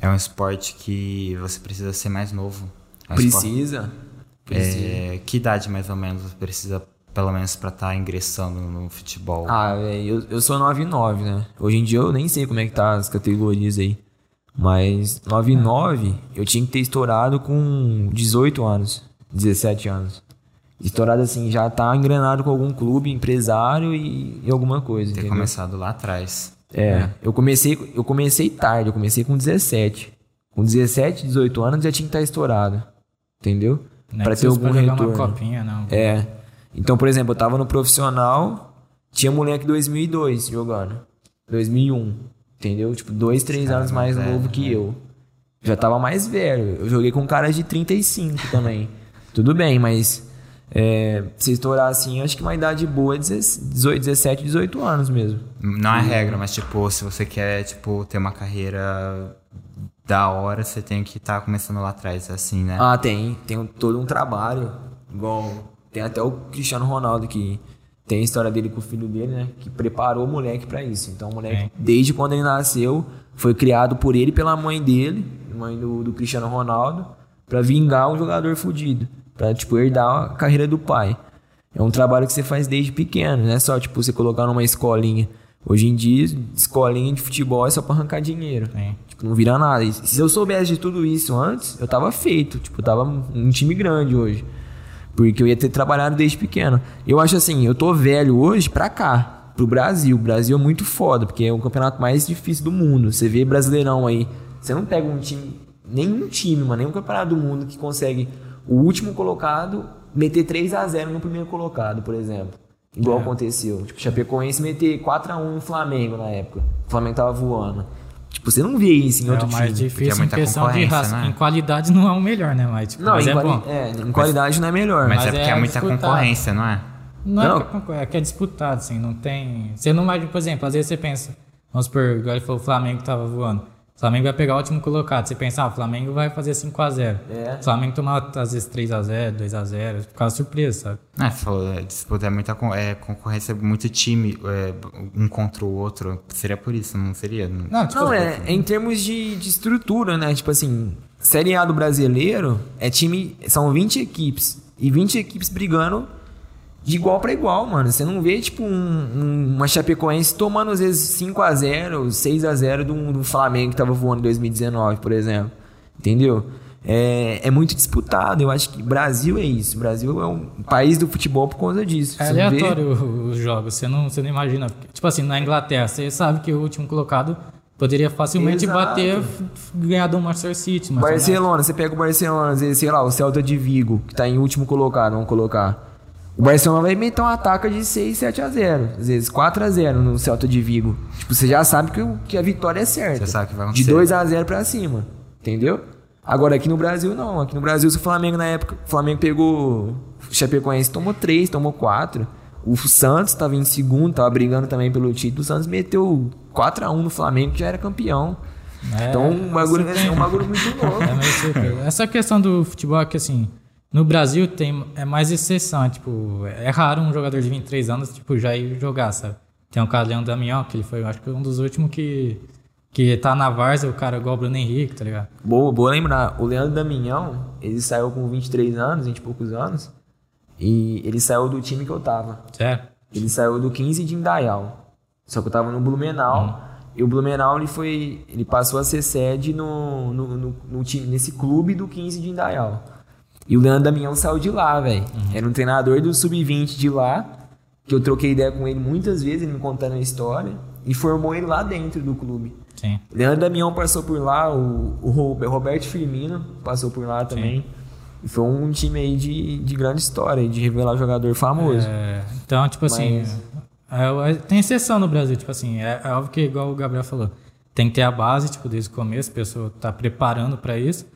É um esporte que você precisa ser mais novo. É um esporte- Precisa. Precisa. É, que idade mais ou menos você precisa, pelo menos, pra estar ingressando no futebol? Ah, eu, eu sou 9,9, né? Hoje em dia eu nem sei como é que tá as categorias aí. Mas 9,9 eu tinha que ter estourado com 18 anos, 17 anos. Estourado assim, já tá engrenado com algum clube, empresário e, e alguma coisa, Ter entendeu? começado lá atrás. É, eu comecei, eu comecei tarde, eu comecei com 17. Com 17, 18 anos já tinha que estar estourado. Entendeu? É Pra que ter algum retorno. uma copinha, não. É. Então, por exemplo, eu tava no profissional, tinha moleque 2002 jogando. 2001. Entendeu? Tipo, dois, três cara anos mais velho, novo que né? eu. Já tava mais velho. Eu joguei com caras de 35 também. Tudo bem, mas é, se estourar assim, eu acho que uma idade boa é 18, 17, 18 anos mesmo. Não é regra, mas tipo, se você quer tipo, ter uma carreira da hora, você tem que estar começando lá atrás, assim, né? Ah, tem. Tem um- todo um trabalho. Igual. Tem até o Cristiano Ronaldo que tem a história dele com o filho dele, né? Que preparou o moleque pra isso. Então o moleque, É. desde quando ele nasceu, foi criado por ele e pela mãe dele, mãe do, do Cristiano Ronaldo, pra vingar um jogador fudido. Pra, tipo, herdar a carreira do pai. É um trabalho que você faz desde pequeno, não é só, tipo, você colocar numa escolinha. Hoje em dia, escolinha de futebol é só pra arrancar dinheiro. Sim. Tipo, não vira nada. E se eu soubesse de tudo isso antes, eu tava feito. Tipo, eu tava um time grande hoje. Porque eu ia ter trabalhado desde pequeno. Eu acho assim, eu tô velho hoje pra cá, pro Brasil. O Brasil é muito foda, porque é o campeonato mais difícil do mundo. Você vê Brasileirão aí, você não pega um time, nenhum time, mano, nenhum campeonato do mundo que consegue o último colocado meter 3 a 0 no primeiro colocado, por exemplo. Igual aconteceu. Tipo, Chapecoense meter 4 a 1 no Flamengo na época. O Flamengo tava voando. Tipo, você não vê isso em É outro mais time. porque é difícil em muita questão de concorrência, raça. né? Em qualidade não é o melhor, né? Mas, tipo, Não, mas em, é quali- bom. é, em qualidade não é melhor. Mas, mas é porque é, é muita disputado. concorrência, não é? Não, Não. É, que é concor- é que é disputado, assim, não tem. Você não imagina, por exemplo, às vezes você pensa, vamos supor, ele falou, o Flamengo tava voando. O Flamengo vai pegar o último colocado. Você pensa, ah, o Flamengo vai fazer 5x0. É. O Flamengo tomar, às vezes, 3x0, 2x0, por causa surpresa, sabe? É, você falou, é, disputa é muita con- é, concorrência, muito time, é, um contra o outro. Seria por isso, não seria? Não, tipo, Não, é, é em termos de, de estrutura, né? Tipo assim, Série A do brasileiro é time. São 20 equipes. E 20 equipes brigando de igual pra igual, mano. Você não vê, tipo, um- um- uma Chapecoense tomando, às vezes, 5x0, 6x0 de um, de um Flamengo que tava voando em 2019, por exemplo. Entendeu? É, é muito disputado. Eu acho que Brasil é isso. Brasil é um país do futebol por causa disso. É aleatório os jogos, você não, você não imagina. Tipo assim, na Inglaterra, você sabe que o último colocado poderia facilmente Exato. bater, ganhar do Manchester City. Mas Barcelona, você pega o Barcelona, sei lá, o Celta de Vigo, que tá em último colocado, vamos colocar. O Barcelona vai meter um ataque de 6, 7 a 0 Às vezes 4 a 0 no Celta de Vigo. Tipo, você já sabe que, que a vitória é certa. Você sabe que vai De acontecer. 2 a 0 pra cima. Entendeu? Agora aqui no Brasil não. Aqui no Brasil, se o Flamengo na época. O Flamengo pegou. O Chapecoense tomou 3, tomou 4. O Santos tava em segundo, tava brigando também pelo título. O Santos meteu 4 a 1 no Flamengo, que já era campeão. É, então, um bagulho, tem- é um bagulho muito louco. É meio surpresa. Essa questão do futebol é que, assim, no Brasil tem, é mais exceção. Tipo, é raro um jogador de 23 anos, tipo, já ir jogar, sabe? Tem o caso Leandro Damião, que ele foi, acho que um dos últimos que, que tá na Varsa, o cara igual o Bruno Henrique, tá ligado? Boa, boa lembrar. O Leandro Damião, ele saiu com 23 anos, 20 e poucos anos. E ele saiu do time que eu tava. Sério? Ele saiu do 15 de Indaial. Só que eu tava no Blumenau. E o Blumenau ele foi. Ele passou a ser sede no, no, no- no time, nesse clube do 15 de Indaial. E o Leandro Damião saiu de lá, velho. Era um treinador do Sub-20 de lá. Que eu troquei ideia com ele muitas vezes, ele me contando a história. E formou ele lá dentro do clube. Sim. Leandro Damião passou por lá, o, o Ro- Roberto Firmino passou por lá também. E foi um time aí de, de grande história, de revelar jogador famoso. É, então, tipo assim, Mas- É, tem exceção no Brasil, tipo assim, é, é óbvio que igual o Gabriel falou, tem que ter a base, tipo, desde o começo, a pessoa tá preparando para isso.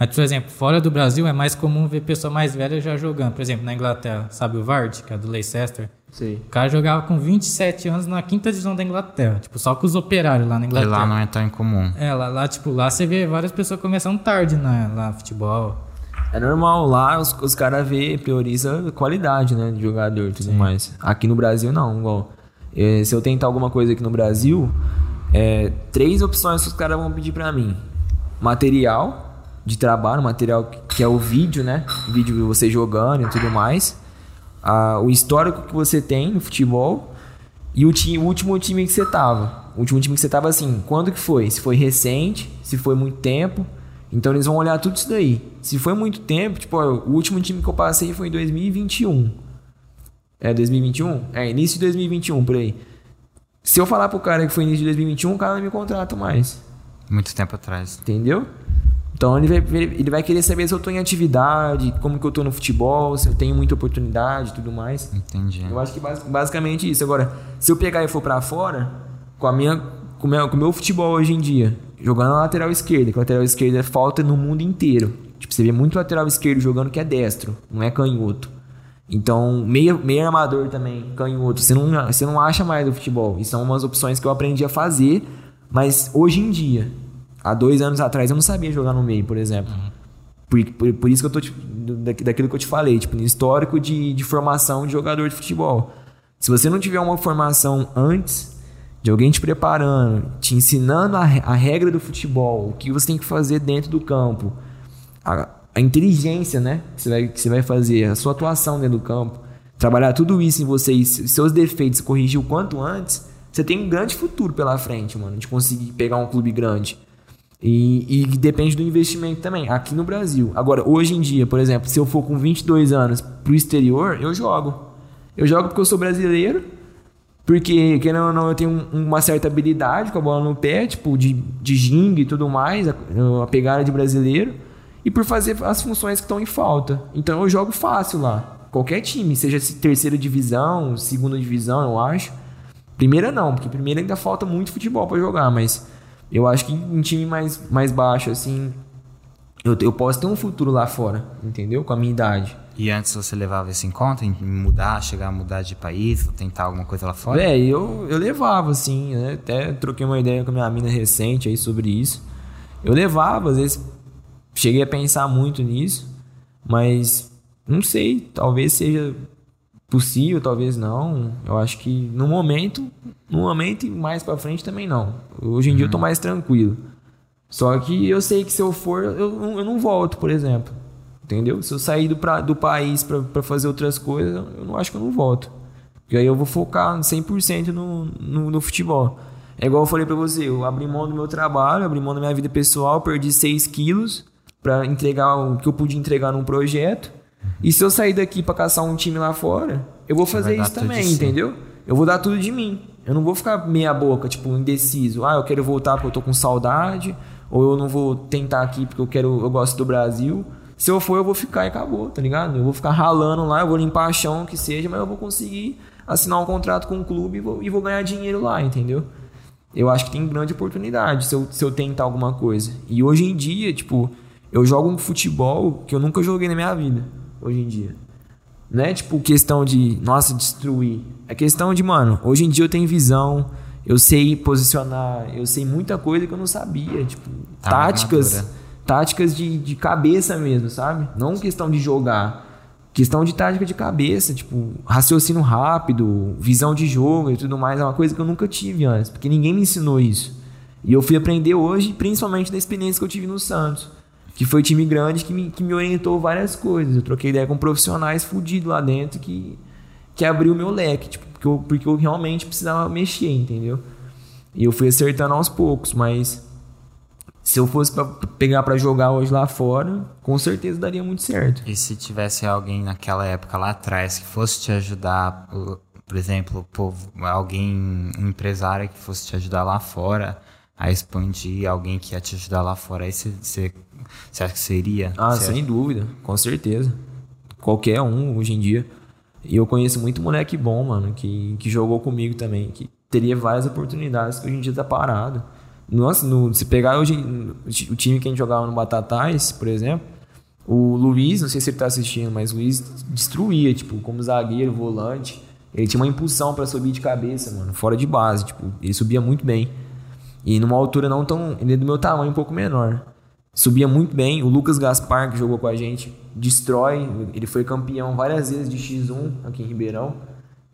Mas, por exemplo, fora do Brasil é mais comum ver pessoa mais velha já jogando. Por exemplo, na Inglaterra, sabe o Vard, que é do Leicester? Sim. O cara jogava com 27 anos na quinta divisão da Inglaterra. Tipo, só com os operários lá na E Inglaterra. lá não é tão incomum. É, lá, lá, tipo, lá você vê várias pessoas começando tarde né, lá futebol. É normal, lá os, os caras vê, prioriza a qualidade, né, de jogador e tudo mais. Aqui no Brasil não, igual. eh, se eu tentar alguma coisa aqui no Brasil, é, três opções que os caras vão pedir pra mim. Material de trabalho, material que- é o vídeo, né? Vídeo de você jogando e tudo mais. Ah, o histórico que você tem no futebol e o, ti- o último time que você tava. O último time que você tava assim, quando que foi? Se foi recente, se foi muito tempo. Então eles vão olhar tudo isso daí. Se foi muito tempo, tipo, ó, o último time que eu passei foi em 2021. É 2021? É, início de 2021, por aí. Se eu falar pro cara que foi início de 2021, o cara não me contrata mais. Muito tempo atrás. Entendeu? Então ele vai, ele vai querer saber se eu tô em atividade, como que eu tô no futebol, se eu tenho muita oportunidade e tudo mais. Entendi. Eu acho que basi- basicamente isso. Agora, se eu pegar e for pra fora, com a minha, com o meu, com o meu futebol hoje em dia, jogando na lateral esquerda, que a lateral esquerda é falta no mundo inteiro. Tipo, você vê muito lateral esquerdo jogando que é destro, não é canhoto. Então, meio, meio armador também, canhoto. Você não, você não acha mais do futebol. E são umas opções que eu aprendi a fazer, mas hoje em dia, há dois anos atrás, eu não sabia jogar no meio, por exemplo. Por, por, por isso que eu tô, tipo, daquilo que eu te falei, tipo, no histórico de, de formação de jogador de futebol. Se você não tiver uma formação antes, de alguém te preparando, te ensinando a, a regra do futebol, o que você tem que fazer dentro do campo, a, a inteligência, né, que você, vai, que você vai fazer, a sua atuação dentro do campo, trabalhar tudo isso em você e se- seus defeitos corrigir o quanto antes, você tem um grande futuro pela frente, mano, de conseguir pegar um clube grande. E, e depende do investimento também, aqui no Brasil. Agora, hoje em dia, por exemplo, se eu for com 22 anos pro exterior, eu jogo. Eu jogo porque eu sou brasileiro, porque, querendo ou não, eu tenho um- uma certa habilidade com a bola no pé, tipo, de, de gingue e tudo mais, a, a pegada de brasileiro, e por fazer as funções que estão em falta. Então eu jogo fácil lá. Qualquer time, seja se terceira divisão, segunda divisão, eu acho. Primeira não, porque primeira ainda falta muito futebol pra jogar, mas eu acho que em time mais, mais baixo, assim, eu, eu posso ter um futuro lá fora, entendeu? Com a minha idade. E antes você levava isso em conta, em mudar, chegar a mudar de país, tentar alguma coisa lá fora? Véi, eu, eu levava, assim, né? Até troquei uma ideia com a minha mina recente aí sobre isso. Eu levava, às vezes cheguei a pensar muito nisso, mas não sei, talvez seja possível, talvez não. Eu acho que no momento, no momento e mais pra frente também não. Hoje em dia eu tô mais tranquilo. Só que eu sei que se eu for, eu, eu não volto, por exemplo. Entendeu? Se eu sair do, pra, do país pra, pra fazer outras coisas, eu não acho que eu não volto. Porque aí eu vou focar 100% no, no, no futebol. É igual eu falei pra você, eu abri mão do meu trabalho, abri mão da minha vida pessoal, perdi 6 quilos pra entregar o que eu podia entregar num projeto. E se eu sair daqui pra caçar um time lá fora, eu vou fazer isso também, si. entendeu? Eu vou dar tudo de mim. Eu não vou ficar meia boca, tipo, indeciso. Ah, eu quero voltar porque eu tô com saudade, ou eu não vou tentar aqui porque eu quero, eu gosto do Brasil. Se eu for, eu vou ficar e acabou, tá ligado? Eu vou ficar ralando lá, eu vou limpar chão, que seja, mas eu vou conseguir assinar um contrato com o clube e vou, e vou ganhar dinheiro lá, entendeu? Eu acho que tem grande oportunidade se eu, se eu tentar alguma coisa. E hoje em dia, tipo, eu jogo um futebol que eu nunca joguei na minha vida, hoje em dia. Não é tipo questão de, nossa, destruir. É questão de, mano, hoje em dia eu tenho visão, eu sei posicionar, eu sei muita coisa que eu não sabia. Tipo, Tá táticas, táticas de, de cabeça mesmo, sabe? Não questão de jogar. Questão de tática de cabeça, tipo, raciocínio rápido, visão de jogo e tudo mais, é uma coisa que eu nunca tive antes, porque ninguém me ensinou isso. E eu fui aprender hoje, principalmente da experiência que eu tive no Santos, que foi time grande que me, que me orientou várias coisas. Eu troquei ideia com profissionais fudidos lá dentro que, que abriu o meu leque, tipo, porque eu, porque eu realmente precisava mexer, entendeu? E eu fui acertando aos poucos, mas se eu fosse pra pegar pra jogar hoje lá fora, com certeza daria muito certo. E se tivesse alguém naquela época lá atrás que fosse te ajudar, por exemplo, alguém, um empresário que fosse te ajudar lá fora a expandir, alguém que ia te ajudar lá fora, aí você, você, acha que seria? Ah, Você sem dúvida, com certeza. Qualquer um hoje em dia. E eu conheço muito moleque bom, mano, que, que jogou comigo também, que teria várias oportunidades que hoje em dia tá parado. Nossa, no, se pegar hoje o time que a gente jogava no Batatais, por exemplo, o Luiz, não sei se ele tá assistindo, mas o Luiz destruía, tipo, como zagueiro, volante. Ele tinha uma impulsão para subir de cabeça, mano, fora de base, tipo, ele subia muito bem. E numa altura não tão. Ele é do meu tamanho, um pouco menor. Subia muito bem. O Lucas Gaspar, que jogou com a gente, destrói. Ele foi campeão várias vezes de X1 aqui em Ribeirão.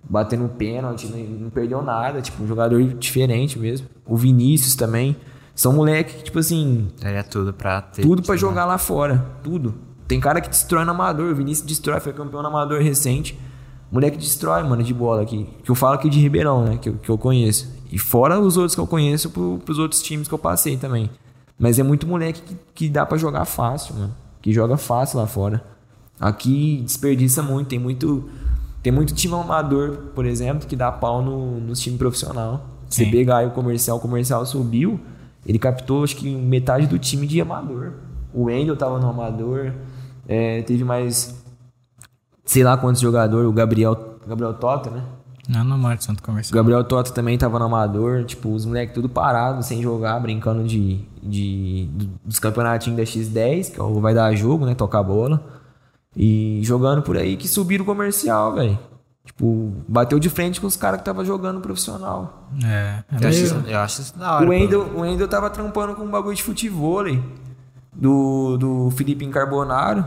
Batendo pênalti, não, não perdeu nada. Tipo, um jogador diferente mesmo. O Vinícius também. São moleque que, tipo assim. É tudo pra ter. Tudo pra jogar lá fora. Tudo. Tem cara que destrói no amador. O Vinícius destrói, foi campeão no amador recente. Moleque destrói, mano, de bola aqui. Que eu falo aqui de Ribeirão, né? Que eu, que eu conheço. E fora os outros que eu conheço pro, pros outros times que eu passei também. Mas é muito moleque que, que dá para jogar fácil, mano. Que joga fácil lá fora. Aqui desperdiça muito, tem muito. Tem muito time amador, por exemplo, que dá pau no, no time profissional. Você pegar aí o comercial, o comercial subiu, ele captou acho que metade do time de amador. O Wendel tava no amador, é, teve mais sei lá quantos jogadores, o Gabriel, Gabriel Tota, né? Não, no Santo Comercial. Gabriel Tota também tava no amador, tipo, os moleques tudo parado, sem jogar, brincando de, de, dos campeonatinhos da X10, que é o vai dar jogo, né? Tocar bola. E jogando por aí que subiram o comercial, velho. Tipo, bateu de frente com os caras que tava jogando profissional. É, é Eu, acho, isso- eu acho isso da hora. O. Wendel, o Wendel tava trampando com um bagulho de futebol do, do Felipe Carbonaro.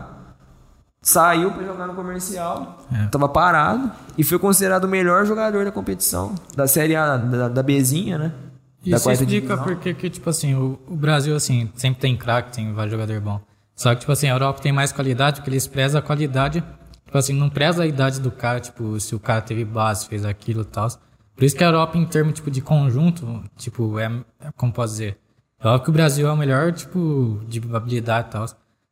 Saiu pra jogar no comercial. É. Tava parado. E foi considerado o melhor jogador da competição. Da Série A, da, da Bezinha, né? da Isso explica porque que, tipo assim, o, o Brasil, assim, sempre tem craque, tem vários jogadores bons. Só que, tipo assim, a Europa tem mais qualidade, porque eles prezam a qualidade, tipo assim, não preza a idade do cara, tipo, se o cara teve base, fez aquilo e tal. Por isso que a Europa, em termos, tipo, de conjunto, tipo, é, é como posso dizer, é óbvio que o Brasil é o melhor, tipo, de habilidade e tal.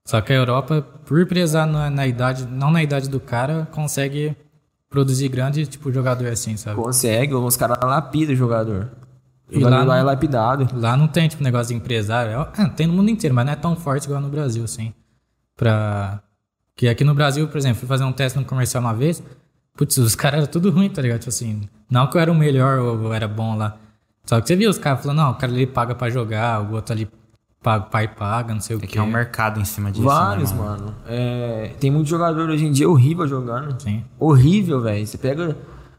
Só que a Europa, por prezar na, na idade, não na idade do cara, consegue produzir grande, tipo, jogador assim, sabe? Consegue, os caras lapidam o jogador. O E jogador lá lá, é lapidado. Lá não tem, tipo, negócio de empresário. É, tem no mundo inteiro, mas não é tão forte igual no Brasil, assim. Pra... Que aqui no Brasil, por exemplo, fui fazer um teste no comercial uma vez. Putz, os caras eram tudo ruim, tá ligado? Tipo assim, não que eu era o melhor ou eu era bom lá. Só que você viu os caras falando, não, o cara ali paga pra jogar, o outro ali paga, pai paga, não sei o É quê. que é um mercado em cima disso. Vários, né, mano. É, tem muito jogador hoje em dia horrível jogando. Sim. Horrível, velho. Você pega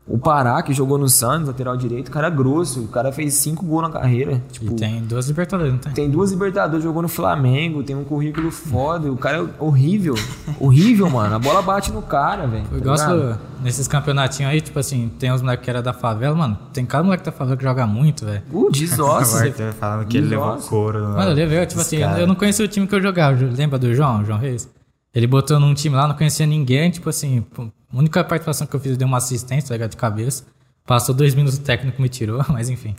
o Pará, que jogou no Santos, lateral direito, o cara é grosso. O cara fez cinco gols na carreira. Tipo, E tem duas Libertadores, não tem? Tem duas Libertadores, jogou no Flamengo, tem um currículo foda. O cara é horrível. horrível, mano. A bola bate no cara, velho. Eu tá gosto ligado? nesses campeonatinhos aí, tipo assim, tem uns moleques que era da favela, mano. Tem cada moleque da favela que joga muito, velho. Uh, O desossa. Falando que ele levou couro. no- Mano, eu levei, tipo assim, caras. eu não conhecia o time que eu jogava. Lembra do João, João Reis? Ele botou num time lá, não conhecia ninguém, tipo assim, a única participação que eu fiz, eu dei uma assistência, tá ligado, de cabeça. Passou dois minutos, o técnico me tirou, mas enfim.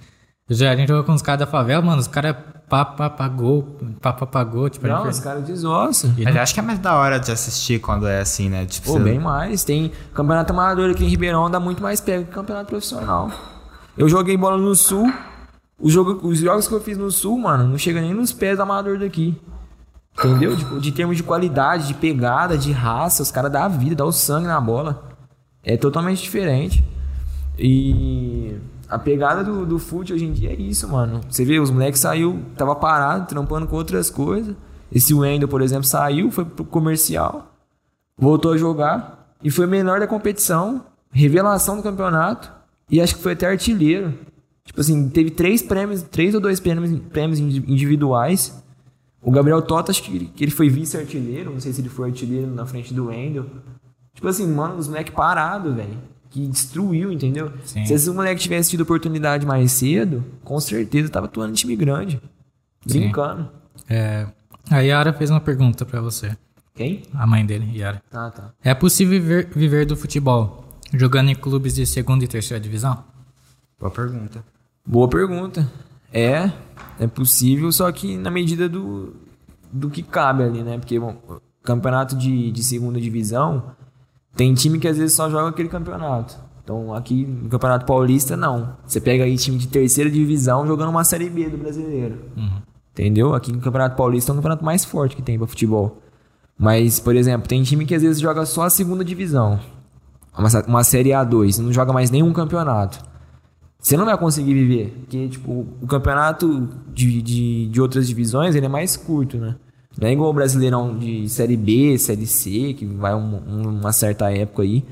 Já, a gente jogou com os caras da favela, mano, os caras pá, pá, pagou, pá, pá, pagou, tipo, Não, gente os caras desossa. E Mas acho que é mais da hora de assistir quando é assim, né? Tipo, Pô, você- bem mais. Tem campeonato amador aqui em Ribeirão, dá muito mais pega que campeonato profissional. Eu joguei bola no Sul. O jogo, os jogos que eu fiz no Sul, mano, não chega nem nos pés do amador daqui. Entendeu? Tipo, de termos de qualidade, de pegada, de raça, os caras dão a vida, dão o sangue na bola. É totalmente diferente. E a pegada do, do hoje em dia é isso, mano. Você vê, os moleques saiu, tava parado, trampando com outras coisas. Esse Wendel, por exemplo, saiu, foi pro comercial, voltou a jogar e foi menor da competição, revelação do campeonato e acho que foi até artilheiro. Tipo assim, teve três prêmios, três ou dois prêmios, prêmios indi- individuais. O Gabriel Tota, acho que ele- que ele foi vice-artilheiro, não sei se ele foi artilheiro na frente do Wendel. Tipo assim, mano, os moleques parados, velho. Que destruiu, entendeu? Sim. Se esses moleques tivessem tido oportunidade mais cedo, com certeza tava atuando em time grande. Brincando. É, a Yara fez uma pergunta pra você, Quem? a mãe dele, Yara. Ah, tá. É possível viver, viver do futebol jogando em clubes de segunda e terceira divisão? Boa pergunta. Boa pergunta. É, é possível, só que na medida do, do que cabe ali, né? Porque bom, campeonato de, de segunda divisão tem time que às vezes só joga aquele campeonato. Então aqui no Campeonato Paulista, não. Você pega aí time de terceira divisão jogando uma Série B do brasileiro. Entendeu? Aqui no Campeonato Paulista é o campeonato mais forte que tem pra futebol. Mas, por exemplo, tem time que às vezes joga só a segunda divisão. uma, uma Série A2, você não joga mais nenhum campeonato. Você não vai conseguir viver. Porque, tipo, o campeonato de, de, de outras divisões, ele é mais curto, né? Não é igual o Brasileirão de Série B, Série C, que vai um, um, uma certa época aí,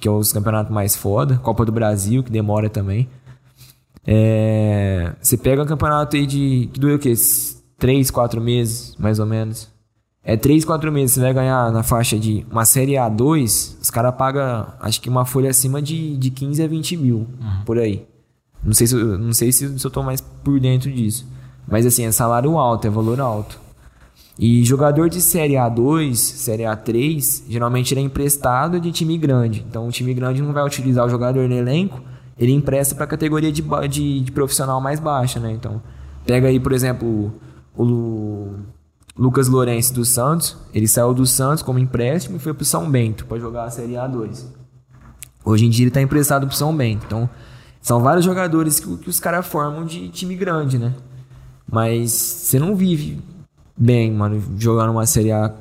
que é os campeonatos mais foda. Copa do Brasil, que demora também. É, você pega um campeonato aí de. que dura o quê? Três, quatro meses, mais ou menos. É três, quatro meses. Você vai ganhar na faixa de uma série A2, os caras pagam, acho que uma folha acima de, de 15 a 20 mil, uhum. por aí. Não sei, se, não sei se, se eu tô mais por dentro disso. Mas assim, é salário alto, é valor alto. E jogador de Série A2, Série A3, geralmente ele é emprestado de time grande. Então o time grande não vai utilizar o jogador no elenco, ele empresta para a categoria de, de, de, profissional mais baixa, né? Então, pega aí, por exemplo, o, Lucas Lourenço do Santos. Ele saiu do Santos como empréstimo e foi para o São Bento para jogar a Série A2. Hoje em dia ele está emprestado para o São Bento. Então, são vários jogadores que, que os caras formam de time grande, né? Mas você não vive bem, mano, jogando uma Série A,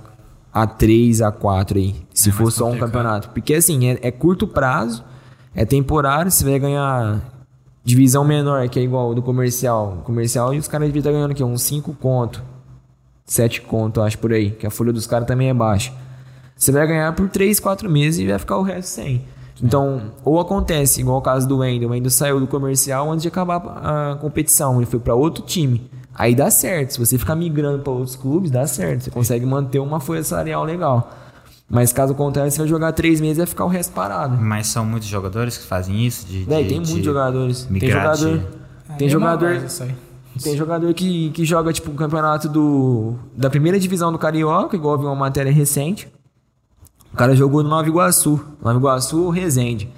A3, A4 aí. Se é for só um campeonato. Porque assim, é, é curto prazo é temporário, você vai ganhar divisão menor, que é igual do comercial. Comercial e os caras deviam estar ganhando aqui uns 5 conto. 7 conto, acho por aí. Que a folha dos caras também é baixa. Você vai ganhar por 3, 4 meses e vai ficar o resto sem. Então, ou acontece, igual o caso do Wendel. O Wendel saiu do comercial antes de acabar a competição. Ele foi para outro time. Aí dá certo. Se você ficar migrando para outros clubes, dá certo. Você consegue manter uma folha salarial legal. Mas caso contrário, você vai jogar três meses e vai ficar o resto parado. Mas são muitos jogadores que fazem isso? De, de tem muitos jogadores. Tem jogador. Tem é jogador. Tem jogador que, que joga, tipo, o campeonato do, da primeira divisão do Carioca, igual eu vi uma matéria recente. O cara jogou no Nova Iguaçu. Nova Iguaçu ou Resende.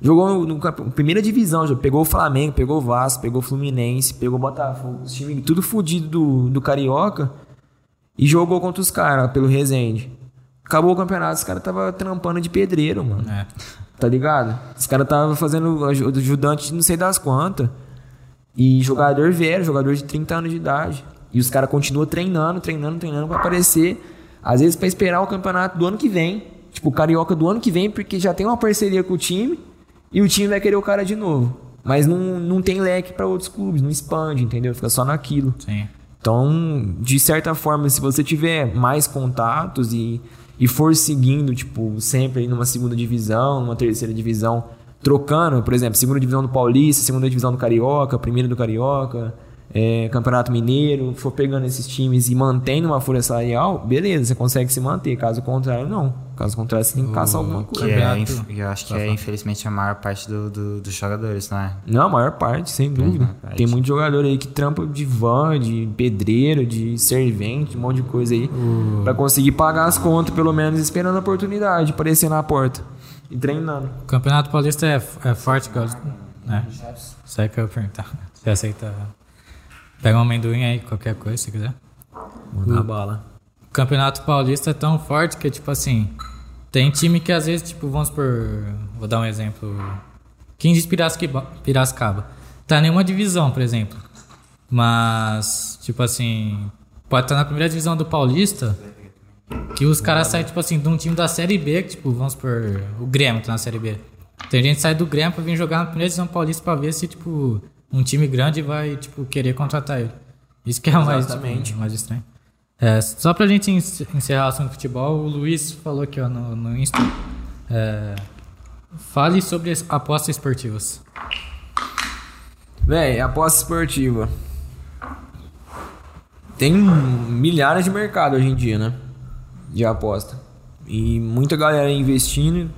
Jogou no, no, primeira divisão, já pegou o Flamengo, pegou o Vasco, pegou o Fluminense, pegou o Botafogo, os times tudo fodido do, do Carioca. E jogou contra os caras pelo Resende. Acabou o campeonato, os caras tava trampando de pedreiro, mano. É. Tá ligado? Os caras tava fazendo ajudante de não sei das quantas. E jogador velho, jogador de 30 anos de idade. E os caras continuam treinando, treinando, treinando pra aparecer. Às vezes pra esperar o campeonato do ano que vem. Tipo, o carioca do ano que vem, porque já tem uma parceria com o time. E o time vai querer o cara de novo. Mas não, não tem leque para outros clubes, não expande, entendeu? Fica só naquilo. Sim. Então, de certa forma, se você tiver mais contatos e e for seguindo, tipo, sempre numa segunda divisão, numa terceira divisão, trocando, por exemplo, segunda divisão do Paulista, segunda divisão do Carioca, primeira do Carioca, é, Campeonato Mineiro, for pegando esses times e mantendo uma folha salarial, beleza, você consegue se manter. Caso contrário, não. Caso contrário, você tem que caçar alguma coisa. Que é, eu acho que é, infelizmente, a maior parte do, do, dos jogadores, não é? Não, a maior parte, sem dúvida. Parte. Tem muito jogador aí que trampa de van, de pedreiro, de servente, um monte de coisa aí, uh. pra conseguir pagar as contas, pelo menos, esperando a oportunidade de aparecer na porta. E treinando. O Campeonato Paulista é, é forte, né? Isso aí que eu ia perguntar. Você aceita Pega um amendoim aí, qualquer coisa, se quiser. Manda bala. O Campeonato Paulista é tão forte que, tipo assim, tem time que às vezes, tipo, vamos por. Vou dar um exemplo. 15 de Piracicaba. Tá nenhuma divisão, por exemplo. Mas, tipo assim, pode estar na primeira divisão do Paulista. Que os caras saem, tipo assim, de um time da Série B, que, tipo, vamos por. O Grêmio tá na Série B. Tem gente que sai do Grêmio pra vir jogar na primeira divisão paulista pra ver se, tipo, um time grande vai, tipo, querer contratar ele. Isso que é o mais, tipo, mais estranho. É, só pra gente encerrar o assunto futebol, o Luiz falou aqui ó, no, no Insta. É, fale sobre apostas esportivas. Véi, aposta esportiva. Tem milhares de mercado hoje em dia, né? De aposta. E muita galera investindo,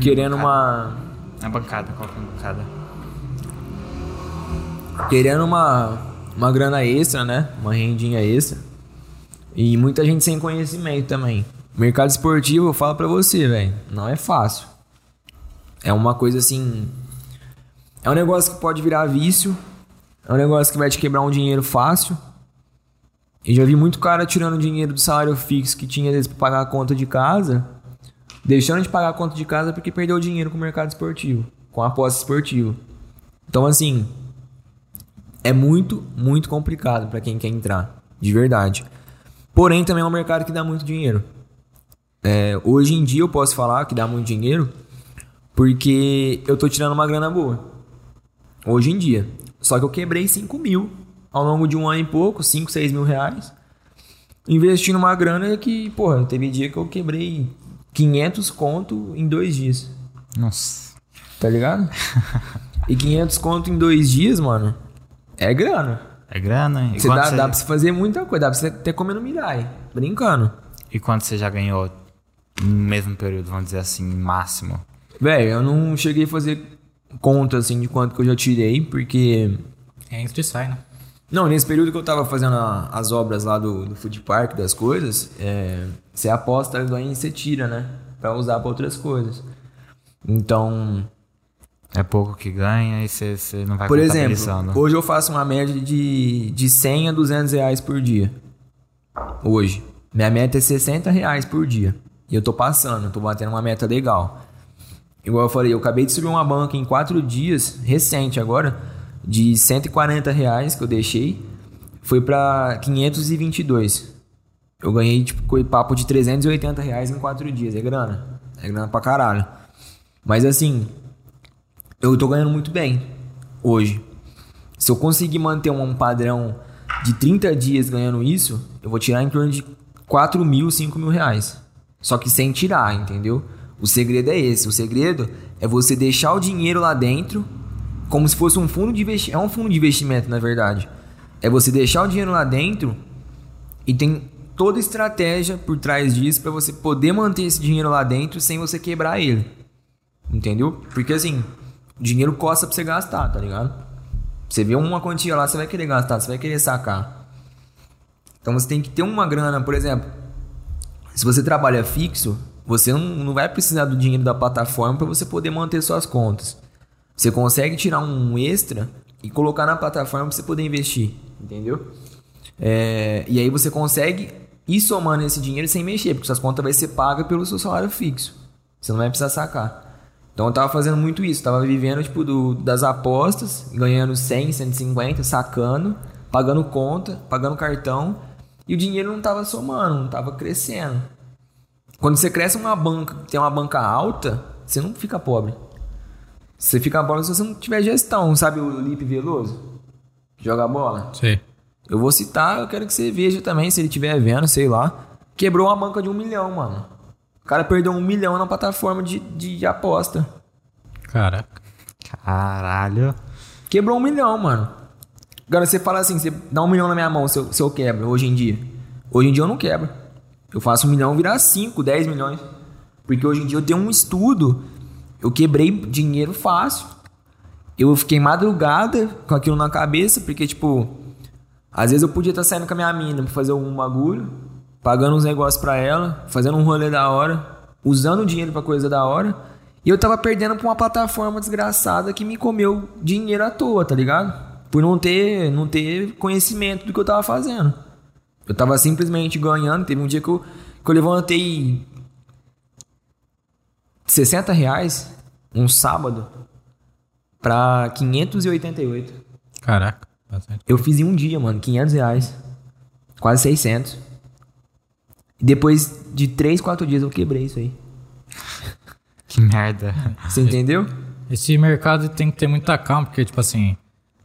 querendo uma. Na bancada, qual é a bancada? Querendo uma, uma grana extra, né? Uma rendinha extra. E muita gente sem conhecimento também. Mercado esportivo, eu falo pra você, velho, não é fácil. É uma coisa assim. É um negócio que pode virar vício. É um negócio que vai te quebrar um dinheiro fácil. E já vi muito cara tirando dinheiro do salário fixo que tinha às pra pagar a conta de casa, deixando de pagar a conta de casa porque perdeu dinheiro com o mercado esportivo, com a aposta esportiva. Então, assim, é muito, muito complicado para quem quer entrar, de verdade. Porém, também é um mercado que dá muito dinheiro. É, hoje em dia eu posso falar que dá muito dinheiro porque eu tô tirando uma grana boa. Hoje em dia. Só que eu quebrei 5 mil ao longo de um ano e pouco, 5, 6 mil reais. Investindo uma grana que, porra, teve dia que eu quebrei 500 conto em dois dias. Nossa. Tá ligado? e 500 conto em dois dias, mano, é grana. É grana? E Você dá, você, dá pra você fazer muita coisa, dá pra você até comer no milhar, brincando. e quanto você já ganhou no mesmo período, vamos dizer assim, máximo? Velho, eu não cheguei a fazer conta assim de quanto que eu já tirei, porque. Entra e sai, né? Não, nesse período que eu tava fazendo a- as obras lá do, do food park, das coisas, é, você aposta, ganha e você tira, né? Pra usar pra outras coisas. Então, É pouco que ganha e você, não vai por exemplo, hoje eu faço uma média de, de 100 a 200 reais por dia. Hoje. Minha meta é 60 reais por dia. E eu tô passando, eu tô batendo uma meta legal. Igual eu falei, eu acabei de subir uma banca em 4 dias, recente agora, de 140 reais que eu deixei, foi pra 522. Eu ganhei, tipo, papo de 380 reais em 4 dias. É grana. É grana pra caralho. Mas assim, eu tô ganhando muito bem hoje. Se eu conseguir manter um padrão de 30 dias ganhando isso, eu vou tirar em torno de 4 mil, 5 mil reais. Só que sem tirar, entendeu? O segredo é esse. O segredo é você deixar o dinheiro lá dentro, como se fosse um fundo de investimento. É um fundo de investimento, na verdade. É você deixar o dinheiro lá dentro e tem toda estratégia por trás disso para você poder manter esse dinheiro lá dentro sem você quebrar ele. Entendeu? Porque assim, dinheiro costa pra você gastar, tá ligado? Você vê uma quantia lá, você vai querer gastar, você vai querer sacar. Então você tem que ter uma grana, por exemplo. Se você trabalha fixo, você não, não vai precisar do dinheiro da plataforma para você poder manter suas contas. Você consegue tirar um extra e colocar na plataforma para você poder investir, entendeu? É, e aí você consegue ir somando esse dinheiro sem mexer, porque suas contas vai ser paga pelo seu salário fixo. Você não vai precisar sacar. Então eu tava fazendo muito isso, tava vivendo tipo do, das apostas, ganhando 100, 150, sacando, pagando conta, pagando cartão, e o dinheiro não tava somando, não tava crescendo. Quando você cresce uma banca, tem uma banca alta, você não fica pobre. Você fica pobre se você não tiver gestão, sabe o Lipe Veloso? Que Joga bola? Sei. Eu vou citar, eu quero que você veja também, se ele estiver vendo, sei lá. Quebrou uma banca de um milhão, mano. O cara perdeu um milhão na plataforma de, de aposta. Caraca. Caralho. Quebrou um milhão, mano. Agora você fala assim, você dá um milhão na minha mão se eu, se eu quebro, hoje em dia. Hoje em dia eu não quebro. Eu faço um milhão virar 5, 10 milhões. Porque hoje em dia eu tenho um estudo. Eu quebrei dinheiro fácil. Eu fiquei madrugada com aquilo na cabeça, porque, tipo, às vezes eu podia estar saindo com a minha mina pra fazer algum bagulho, pagando uns negócios pra ela, fazendo um rolê da hora, usando o dinheiro pra coisa da hora. E eu tava perdendo pra uma plataforma desgraçada que me comeu dinheiro à toa, tá ligado? Por não ter, não ter conhecimento do que eu tava fazendo. Eu tava simplesmente ganhando. Teve um dia que eu, que eu levantei 60 reais um sábado pra 588. Caraca. Bastante. Eu fiz em um dia, mano, 500 reais. Quase 600. E depois de 3, 4 dias eu quebrei isso aí. Que merda. Você entendeu? Esse mercado tem que ter muita calma, porque, tipo assim,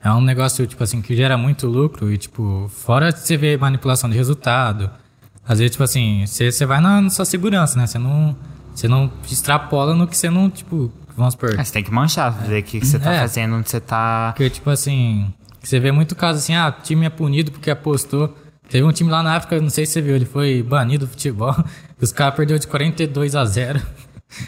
é um negócio, tipo assim, que gera muito lucro e, tipo, fora de você ver manipulação de resultado, às vezes, tipo assim, você, você vai na, na sua segurança, né? Você não, você não extrapola no que você não, tipo, vamos supor. Mas você tem que manchar, ver o que, que você tá É. fazendo, onde você tá. Porque, tipo assim, você vê muito caso assim, ah, o time é punido porque apostou. Teve um time lá na África, não sei se você viu, ele foi banido do futebol. Os caras perderam de 42 a 0.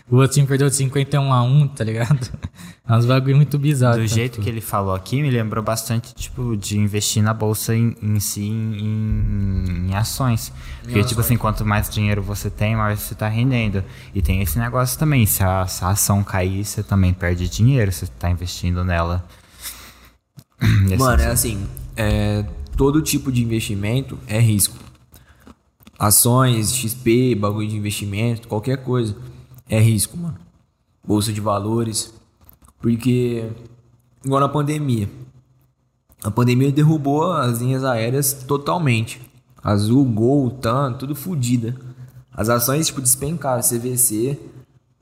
O outro time perdeu de 51 a 1, tá ligado? É uns bagulho muito bizarro. Do então, jeito tipo, que ele falou aqui, me lembrou bastante, tipo, de investir na bolsa em, em si, em, em ações. Porque, tipo assim, quanto mais dinheiro você tem, mais você tá rendendo. E tem esse negócio também, se a, se a ação cair, você também perde dinheiro, você tá investindo nela. Mano, é assim, é, todo tipo de investimento é risco. Ações, XP, bagulho de investimento, qualquer coisa é risco, mano. Bolsa de valores. Porque, igual na pandemia. A pandemia derrubou as linhas aéreas totalmente. Azul, Gol, TAM, tudo fodida. As ações, tipo, despencaram. CVC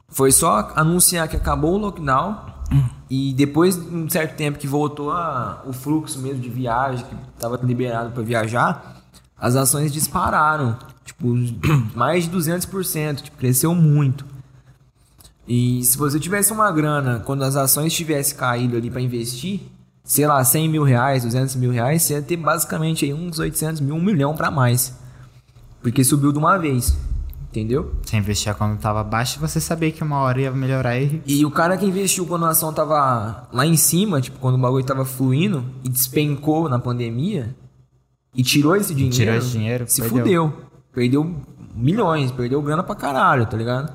foi só anunciar que acabou o lockdown e depois de um certo tempo que voltou a, o fluxo mesmo de viagem, que estava liberado para viajar, as ações dispararam. Tipo, mais de 200%. Tipo, cresceu muito. E se você tivesse uma grana, quando as ações tivessem caído ali para investir, sei lá, 100 mil reais, 200 mil reais, você ia ter basicamente aí uns 800 mil, um milhão para mais. Porque subiu de uma vez. Entendeu? Você investia quando tava baixo, você sabia que uma hora ia melhorar e. E o cara que investiu quando a ação tava lá em cima, tipo, quando o bagulho tava fluindo e despencou na pandemia e tirou esse dinheiro. Tirou esse dinheiro, se perdeu. fudeu. Perdeu milhões, perdeu grana pra caralho, tá ligado?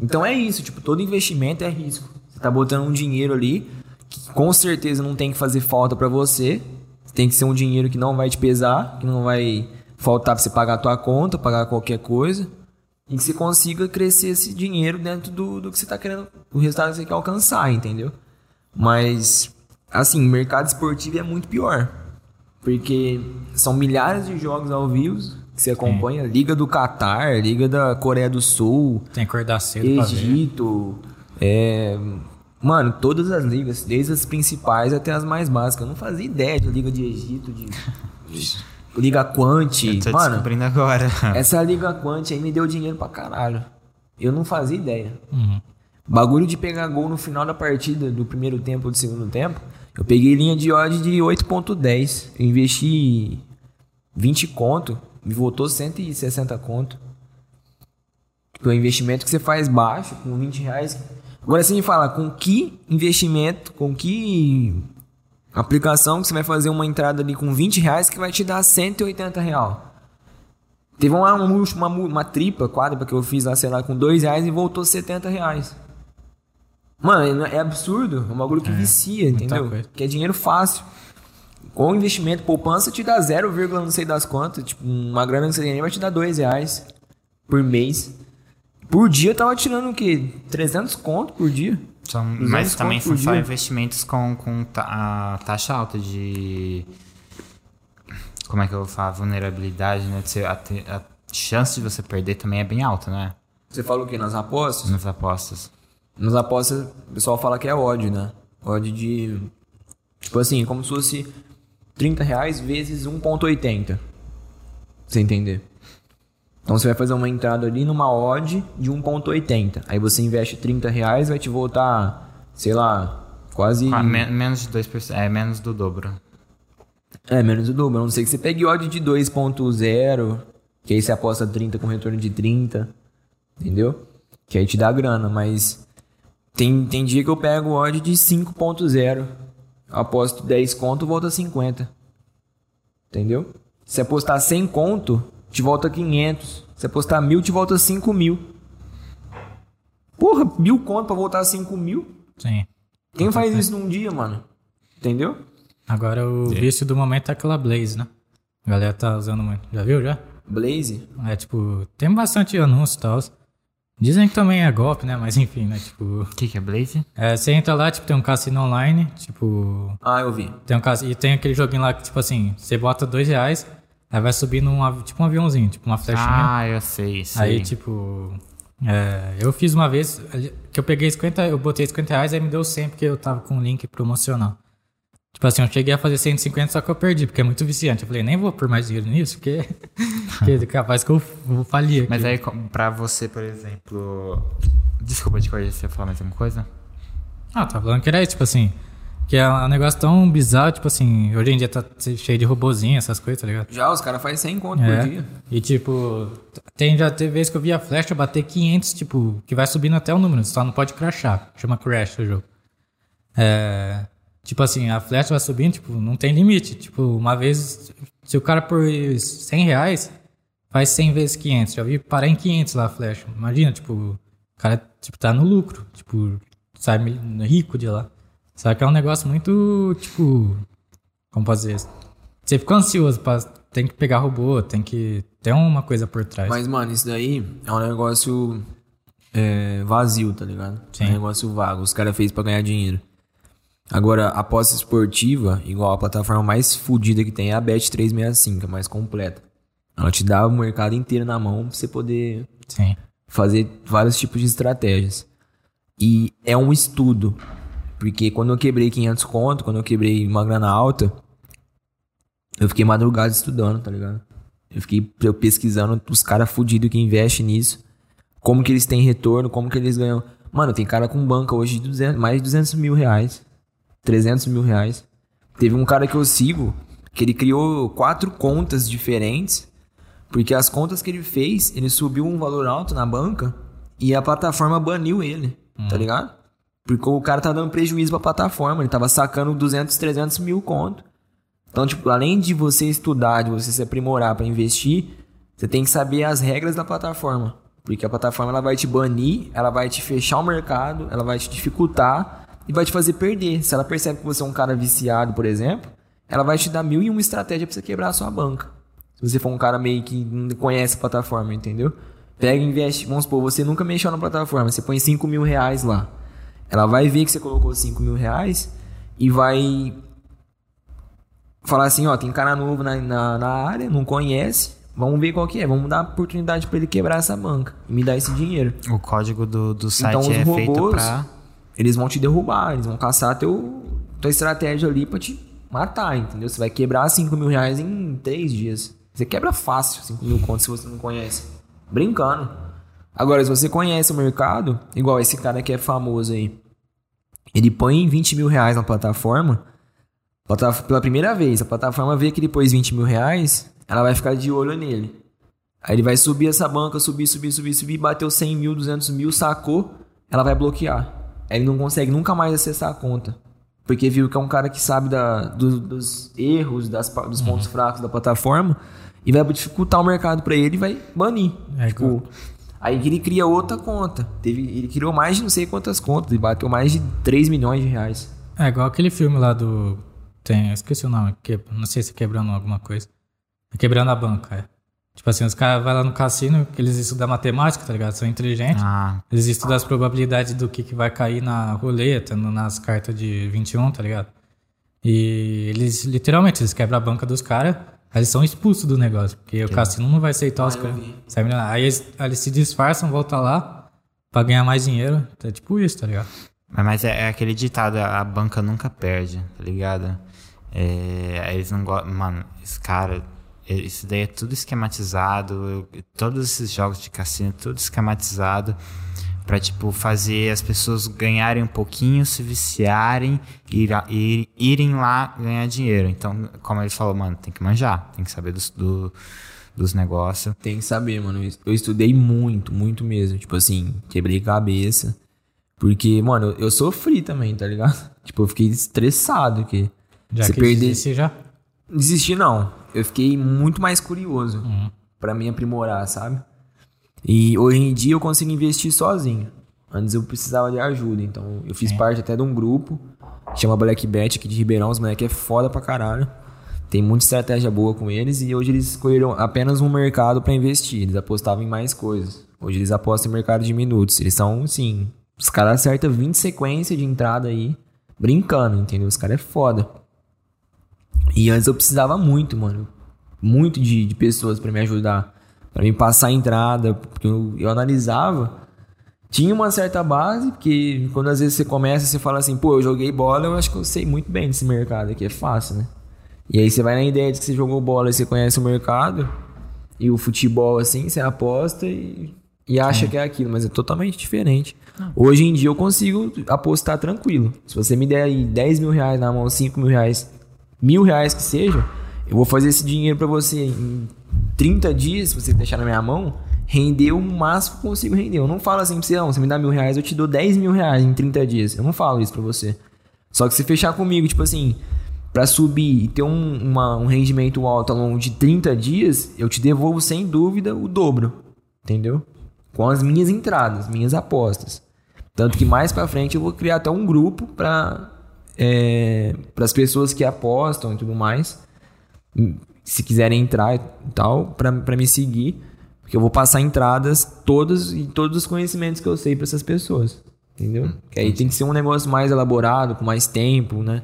Então é isso, tipo, todo investimento é risco. Você tá botando um dinheiro ali que com certeza não tem que fazer falta pra você. Tem que ser um dinheiro que não vai te pesar, que não vai faltar pra você pagar a tua conta, pagar qualquer coisa. E que você consiga crescer esse dinheiro dentro do, do que você tá querendo, do resultado que você quer alcançar, entendeu? Mas, assim, o mercado esportivo é muito pior. Porque são milhares de jogos ao vivo que você acompanha. Liga do Catar, Liga da Coreia do Sul, Tem que acordar cedo. Egito. É, mano, todas as ligas, desde as principais até as mais básicas. Eu não fazia ideia de Liga de Egito, de Liga Quant. Eu tô Mano, descobrindo agora. essa Liga Quant aí me deu dinheiro pra caralho. Eu não fazia ideia. Uhum. Bagulho de pegar gol no final da partida, do primeiro tempo ou do segundo tempo. Eu peguei linha de odd de 8.10. Eu investi 20 conto, me voltou 160 conto. Tipo, é um investimento que você faz baixo, com 20 reais. Agora você me fala, com que investimento, com que aplicação que você vai fazer uma entrada ali com 20 reais que vai te dar 180 real? Teve uma, uma, uma, tripa, quadra que eu fiz lá, sei lá, com 2 reais e voltou 70 reais. Mano, é absurdo. É um bagulho que vicia, muita entendeu? Que é dinheiro fácil. Com investimento, poupança te dá 0, não sei das quantas. Tipo, uma grana que você tem ali vai te dar 2 reais por mês. Por dia eu tava tirando o quê? 300 conto por dia? São- 200 mas também são só investimentos com, com ta- a taxa alta de. Como é que eu vou falar? Vulnerabilidade, né? De ser- a, a chance de você perder também é bem alta, né? Você fala o quê? Nas apostas? Nas apostas. Nas apostas, o pessoal fala que é odd, né? Odd de. Tipo assim, como se fosse 30 reais vezes 1,80. Pra você entender. Então você vai fazer uma entrada ali numa odd de 1,80. Aí você investe 30 reais, vai te voltar, sei lá, quase. Ah, men- menos de 2%. É menos do dobro. É, menos o dobro. A não sei que você pegue odd de 2.0, que aí você aposta 30 com retorno de 30. Entendeu? Que aí te dá grana, mas tem, tem dia que eu pego odd de 5.0. Aposto 10 conto, volta 50. Entendeu? Se apostar 100 conto, te volta 500. Se apostar mil, te volta 5 mil. Porra, mil conto pra voltar 5 mil? Sim. Quem faz isso num dia, mano? Entendeu? Agora o vício do momento é aquela Blaze, né? A galera tá usando muito. Já viu já? Blaze? É tipo, tem bastante anúncio e tal. Dizem que também é golpe, né? Mas enfim, né? Tipo, O que, que é Blaze? é, você entra lá, tipo, tem um cassino online, tipo, Ah, eu vi. tem um cass... e tem aquele joguinho lá que, tipo assim, você bota dois reais, aí vai subindo um, tipo um aviãozinho, tipo uma flechinha. Ah, eu sei, sei. Aí, tipo, é, eu fiz uma vez que eu peguei 50, eu botei 50 reais, aí me deu 100 porque eu tava com um link promocional. Tipo assim, eu cheguei a fazer 150, só que eu perdi, porque é muito viciante. Eu falei, nem vou pôr mais dinheiro nisso, porque, porque é capaz que eu vou falir aqui. Mas aí, pra você, por exemplo. Desculpa te corrigir, você ia falar mais alguma coisa? Ah, tá falando que era isso, tipo assim, que é um negócio tão bizarro, tipo assim, hoje em dia tá cheio de robozinho, essas coisas, tá ligado? Já, os caras fazem 100 conto É. por dia. E tipo, tem já teve vezes que eu vi a flecha bater 500, tipo, que vai subindo até o número, só não pode crashar. Chama crash o jogo. É, tipo assim, a flecha vai subindo, tipo, não tem limite. Tipo, uma vez, se o cara por 100 reais faz 100 vezes 500, já vi parar em 500 lá a flecha. Imagina, tipo, o cara tipo, tá no lucro, tipo, sai rico de lá. Só que é um negócio muito, tipo, como dizer? Você fica ansioso, pra, tem que pegar robô, tem que ter uma coisa por trás. Mas, mano, isso daí é um negócio é, vazio, tá ligado? Sim. É um negócio vago. Os caras fez pra ganhar dinheiro. Agora, a aposta esportiva, igual a plataforma mais fodida que tem é a Bet365, a mais completa. Ela te dá o mercado inteiro na mão pra você poder Sim. fazer vários tipos de estratégias. E é um estudo. Porque quando eu quebrei 500 conto, quando eu quebrei uma grana alta, eu fiquei madrugado estudando, tá ligado? Eu fiquei eu pesquisando os caras fudidos que investem nisso. Como que eles têm retorno, como que eles ganham. Mano, tem cara com banca hoje de 200, mais de 200 mil reais. 300 mil reais. Teve um cara que eu sigo, que ele criou quatro contas diferentes. Porque as contas que ele fez, ele subiu um valor alto na banca e a plataforma baniu ele, tá ligado? Porque o cara tá dando prejuízo pra plataforma, ele tava sacando 200, 300 mil conto. Então, tipo, além de você estudar, de você se aprimorar pra investir, você tem que saber as regras da plataforma. Porque a plataforma ela vai te banir, ela vai te fechar o mercado, ela vai te dificultar e vai te fazer perder. Se ela percebe que você é um cara viciado, por exemplo, ela vai te dar mil e uma estratégia pra você quebrar a sua banca. Se você for um cara meio que não conhece a plataforma, entendeu? Pega e investe, vamos supor, você nunca mexeu na plataforma, você põe 5 mil reais lá. Ela vai ver que você colocou 5 mil reais e vai falar assim, ó, tem cara novo na, na, na área, não conhece, vamos ver qual que é, vamos dar oportunidade pra ele quebrar essa banca e me dar esse dinheiro. O código do, do site Então, os é feito robôs- pra. Eles vão te derrubar, eles vão caçar teu, tua estratégia ali pra te matar, entendeu? Você vai quebrar 5 mil reais em 3 dias. Você quebra fácil 5 mil contos se você não conhece. Brincando. Agora, se você conhece o mercado, igual esse cara que é famoso aí, ele põe 20 mil reais na plataforma, plata- pela primeira vez, a plataforma vê que ele pôs 20 mil reais, ela vai ficar de olho nele. Aí ele vai subir essa banca, subir, subir, subir, subir, bateu 100 mil, 200 mil, sacou, ela vai bloquear. Aí ele não consegue nunca mais acessar a conta. Porque viu que é um cara que sabe da, do- dos erros, das, dos pontos fracos da plataforma e vai dificultar o mercado pra ele e vai banir. É, tipo, aí ele cria outra conta. Teve, ele criou mais de não sei quantas contas e bateu mais de 3 milhões de reais. É igual aquele filme lá do. Tem, eu esqueci o nome, que, não sei se é quebrando alguma coisa. É quebrando a banca, é. Tipo assim, os caras vão lá no cassino, que eles estudam matemática, tá ligado? São inteligentes. Ah, Eles estudam as probabilidades do que, que vai cair na roleta, no- nas cartas de 21, tá ligado? E eles, literalmente, eles quebram a banca dos caras, aí eles são expulsos do negócio, porque o cassino não vai aceitar os eu caras. Aí eles, eles se disfarçam, voltam lá pra ganhar mais dinheiro. É tipo isso, tá ligado? mas- mas é, é aquele ditado, a banca nunca perde, tá ligado? É, eles não gostam. Mano, esse cara. Isso daí é tudo esquematizado. eu- todos esses jogos de cassino, tudo esquematizado. Pra, tipo, fazer as pessoas ganharem um pouquinho, se viciarem e ir, ir- irem lá ganhar dinheiro. Então, como ele falou, mano, tem que manjar, tem que saber dos, do- dos negócios. Tem que saber, mano. Eu estudei muito, muito mesmo. Tipo assim, quebrei cabeça. Porque, mano, eu, sofri também, tá ligado? Tipo, eu fiquei estressado que Já você que perder. desistir já? Desistir não. Eu fiquei muito mais curioso Uhum. pra me aprimorar, sabe? E hoje em dia eu consigo investir sozinho. Antes eu precisava de ajuda, então eu fiz parte até de um grupo que chama Black Bet aqui de Ribeirão, os moleques é foda pra caralho. Tem muita estratégia boa com eles e hoje eles escolheram apenas um mercado pra investir. Eles apostavam em mais coisas. Hoje eles apostam em mercado de minutos. Eles são, assim, os caras acertam 20 sequências de entrada aí, brincando, entendeu? Os caras é foda. E antes eu precisava muito, mano. Muito de, de pessoas pra me ajudar. Pra me passar a entrada. Porque eu, eu analisava. Tinha uma certa base, porque quando às vezes você começa, você fala assim, pô, eu joguei bola, eu acho que eu sei muito bem desse mercado aqui, é fácil, né? E aí você vai na ideia de que você jogou bola e você conhece o mercado, e o futebol assim, você aposta e, e acha que é aquilo, mas é totalmente diferente. Hoje em dia eu consigo apostar tranquilo. Se você me der aí 10 mil reais na mão, 5 mil reais, mil reais que seja, eu vou fazer esse dinheiro pra você em 30 dias, se você deixar na minha mão, render o máximo que eu consigo render. Eu não falo assim pra você, não, você me dá mil reais, eu te dou 10 mil reais em 30 dias. Eu não falo isso pra você. Só que se fechar comigo, tipo assim, pra subir e ter um, uma- um rendimento alto ao longo de 30 dias, eu te devolvo sem dúvida o dobro. Entendeu? Com as minhas entradas, minhas apostas. Tanto que mais pra frente eu vou criar até um grupo pra é, as pessoas que apostam e tudo mais. Se quiserem entrar e tal, pra, pra me seguir. Porque eu vou passar entradas todas e todos os conhecimentos que eu sei pra essas pessoas. Entendeu? que aí tem que ser um negócio mais elaborado, com mais tempo, né?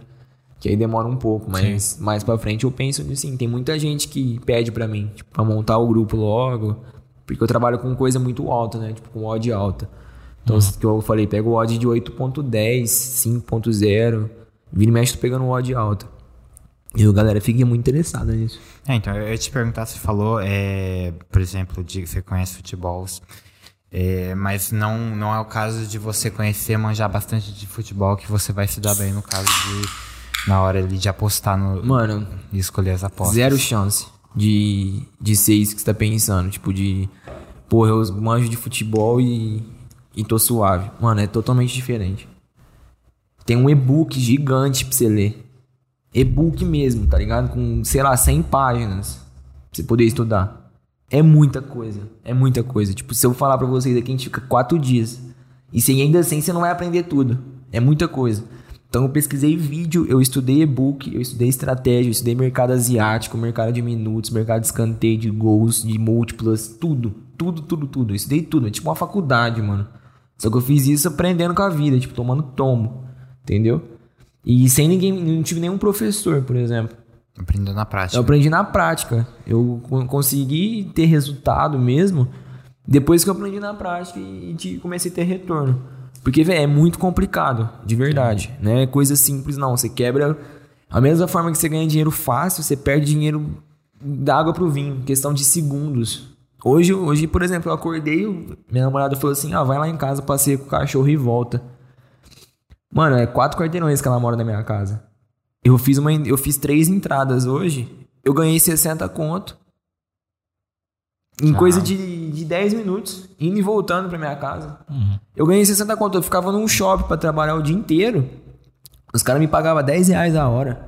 Que aí demora um pouco, mas mais pra frente eu penso assim, tem muita gente que pede pra mim, tipo, pra montar o grupo logo. Porque eu trabalho com coisa muito alta, né? Tipo, com odd alta. Então, uhum. que eu falei, pega o odd de 8.10, 5.0. Vira e mexe, tô pegando o odd alta. E a galera fica muito interessada nisso. É, então, eu ia te perguntar, você falou, é, por exemplo, de você conhece futebol, é, mas não, não é o caso de você conhecer, manjar bastante de futebol que você vai se dar bem no caso de, na hora ali de apostar no... Mano... E escolher as apostas. Zero chance de, de ser isso que você tá pensando, tipo de... Porra, eu manjo de futebol e, e tô suave. Mano, é totalmente diferente. Tem um e-book gigante pra você ler e-book mesmo, tá ligado? Com, sei lá, 100 páginas pra você poder estudar. É muita coisa. É muita coisa. Tipo, se eu falar pra vocês aqui, a gente fica quatro dias. E sem ainda assim, você não vai aprender tudo. É muita coisa. Então eu pesquisei vídeo, eu estudei e-book, eu estudei estratégia, eu estudei mercado asiático, mercado de minutos, mercado de escanteio, de gols, de múltiplas, tudo. Tudo, tudo, tudo. Eu estudei tudo. É tipo uma faculdade, mano. Só que eu fiz isso aprendendo com a vida, tipo, tomando tomo. Entendeu? E sem ninguém, não tive nenhum professor, por exemplo. Aprendeu na prática. Eu aprendi na prática. Eu consegui ter resultado mesmo depois que eu aprendi na prática e comecei a ter retorno. Porque, velho, é muito complicado, de verdade. Não é coisa simples, não. Você quebra. A mesma forma que você ganha dinheiro fácil, você perde dinheiro da água pro vinho, questão de segundos. Hoje, hoje por exemplo, eu acordei, minha namorada falou assim: ah, vai lá em casa, passei com o cachorro e volta. Mano, é quatro quarteirões que ela mora na minha casa. Eu fiz, uma, eu fiz três entradas hoje. Eu ganhei 60 conto. Em ah. coisa de, de 10 minutos, indo e voltando pra minha casa. Uhum. Eu ganhei 60 conto. Eu ficava num shopping pra trabalhar o dia inteiro. Os caras me pagavam 10 reais a hora.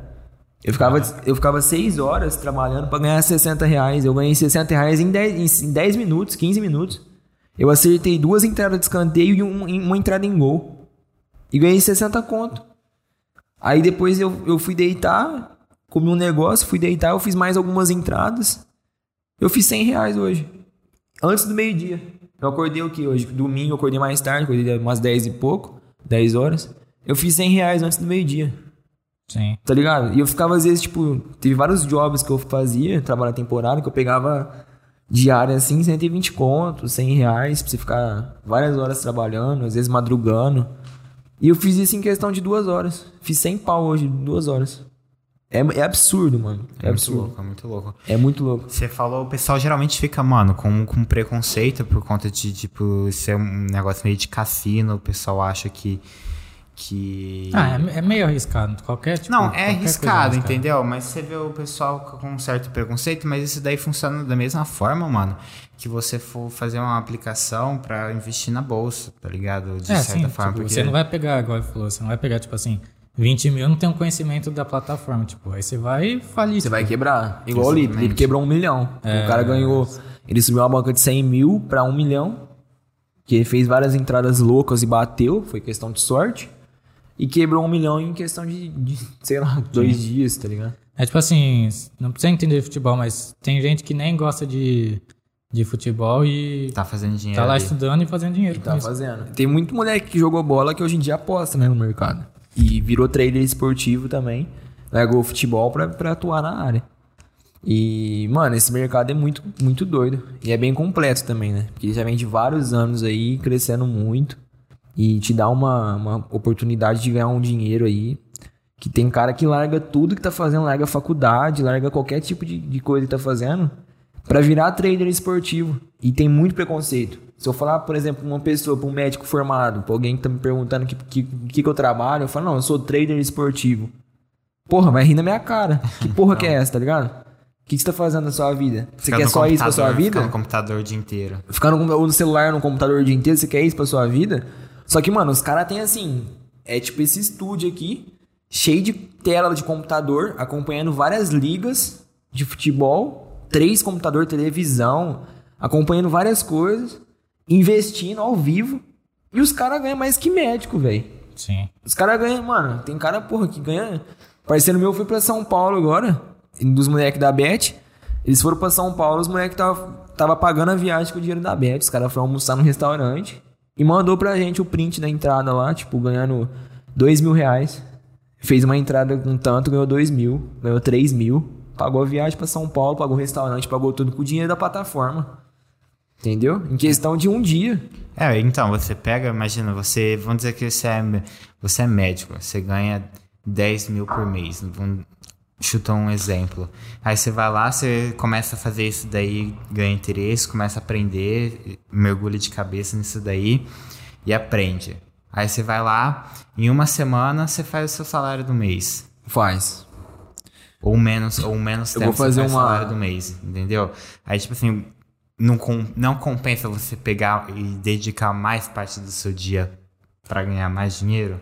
Eu ficava, ah. eu ficava 6 horas trabalhando pra ganhar 60 reais. Eu ganhei 60 reais em 10, em 10 minutos, 15 minutos. Eu acertei duas entradas de escanteio e um, uma entrada em gol. E ganhei 60 conto. Aí depois eu, eu fui deitar, comi um negócio, fui deitar, eu fiz mais algumas entradas. Eu fiz 100 reais hoje. Antes do meio-dia. Eu acordei o que hoje? Domingo eu acordei mais tarde, acordei umas 10 e pouco, 10 horas. Eu fiz 100 reais antes do meio-dia. Sim. Tá ligado? E eu ficava às vezes, tipo, teve vários jobs que eu fazia, trabalho temporário, que eu pegava diária assim, 120 contos, 100 reais, pra você ficar várias horas trabalhando, às vezes madrugando. E eu fiz isso em questão de duas horas. Fiz 100 pau hoje, duas horas. É, é absurdo, mano. É, é absurdo. Muito louco, é muito louco. É muito louco. Você falou, o pessoal geralmente fica, mano, com, com preconceito por conta de, tipo, ser um negócio meio de cassino. O pessoal acha que. Que... Ah, é, é meio arriscado. Qualquer tipo. Não, é arriscado, entendeu? Mas você vê o pessoal com um certo preconceito, mas isso daí funciona da mesma forma, mano que você for fazer uma aplicação para investir na bolsa, tá ligado? De é, certa sim, forma. Tipo, porque... Você não vai pegar, igual ele falou, você não vai pegar, tipo assim, 20 mil não tem um conhecimento da plataforma. Tipo, aí você vai falir. Você tipo. vai quebrar. Igual o Lipe. Ele quebrou um milhão. É, o cara ganhou. Ele subiu uma banca de 100 mil para um milhão. Que ele fez várias entradas loucas e bateu. Foi questão de sorte. E quebrou um milhão em questão de, de sei lá, dois sim. dias, tá ligado? É tipo assim, não precisa entender futebol, mas tem gente que nem gosta de de futebol e. Tá fazendo dinheiro. Tá lá ali. estudando e fazendo dinheiro. E tá isso. fazendo. Tem muito moleque que jogou bola que hoje em dia aposta, né, no mercado. E virou trader esportivo também. Largou o futebol pra, pra atuar na área. E, mano, esse mercado é muito, muito doido. E é bem completo também, né? Porque já vem de vários anos aí, crescendo muito. E te dá uma, uma oportunidade de ganhar um dinheiro aí. Que tem cara que larga tudo que tá fazendo, larga faculdade, larga qualquer tipo de, de coisa que tá fazendo para virar trader esportivo. E tem muito preconceito. Se eu falar, por exemplo, uma pessoa, para um médico formado, para alguém que tá me perguntando o que, que, que, que eu trabalho, eu falo, não, eu sou trader esportivo. Porra, vai rir na minha cara. Que porra que é essa, tá ligado? O que, que você tá fazendo na sua vida? Você Ficar quer só isso pra sua vida? Ficar no computador o dia inteiro. Ficar no, no celular, no computador o dia inteiro, você quer isso pra sua vida? Só que, mano, os caras têm assim. É tipo esse estúdio aqui, cheio de tela de computador, acompanhando várias ligas de futebol três computador, televisão, acompanhando várias coisas, investindo ao vivo. E os caras ganham mais que médico, velho. Sim. Os caras ganham, mano, tem cara, porra, que ganha. Parceiro meu foi pra São Paulo agora, dos moleques da Bet. Eles foram pra São Paulo, os moleques tava, tava pagando a viagem com o dinheiro da Bet. Os caras foram almoçar no restaurante e mandou pra gente o print da entrada lá, tipo, ganhando dois mil reais. fez uma entrada com tanto, ganhou 2 mil, ganhou 3 mil, pagou a viagem para São Paulo, pagou o restaurante, pagou tudo com o dinheiro da plataforma. Entendeu? Em questão de um dia. É, então, você pega, imagina, você, vamos dizer que você é, você é médico, você ganha 10 mil por mês, chutar um exemplo. Aí você vai lá, você começa a fazer isso daí, ganha interesse, começa a aprender, mergulha de cabeça nisso daí e aprende. Aí você vai lá, em uma semana você faz o seu salário do mês. Faz. Ou menos, ou menos Eu tempo vou fazer você faz o uma- salário do mês, entendeu? Aí, tipo assim, não, não compensa você pegar e dedicar mais parte do seu dia para ganhar mais dinheiro.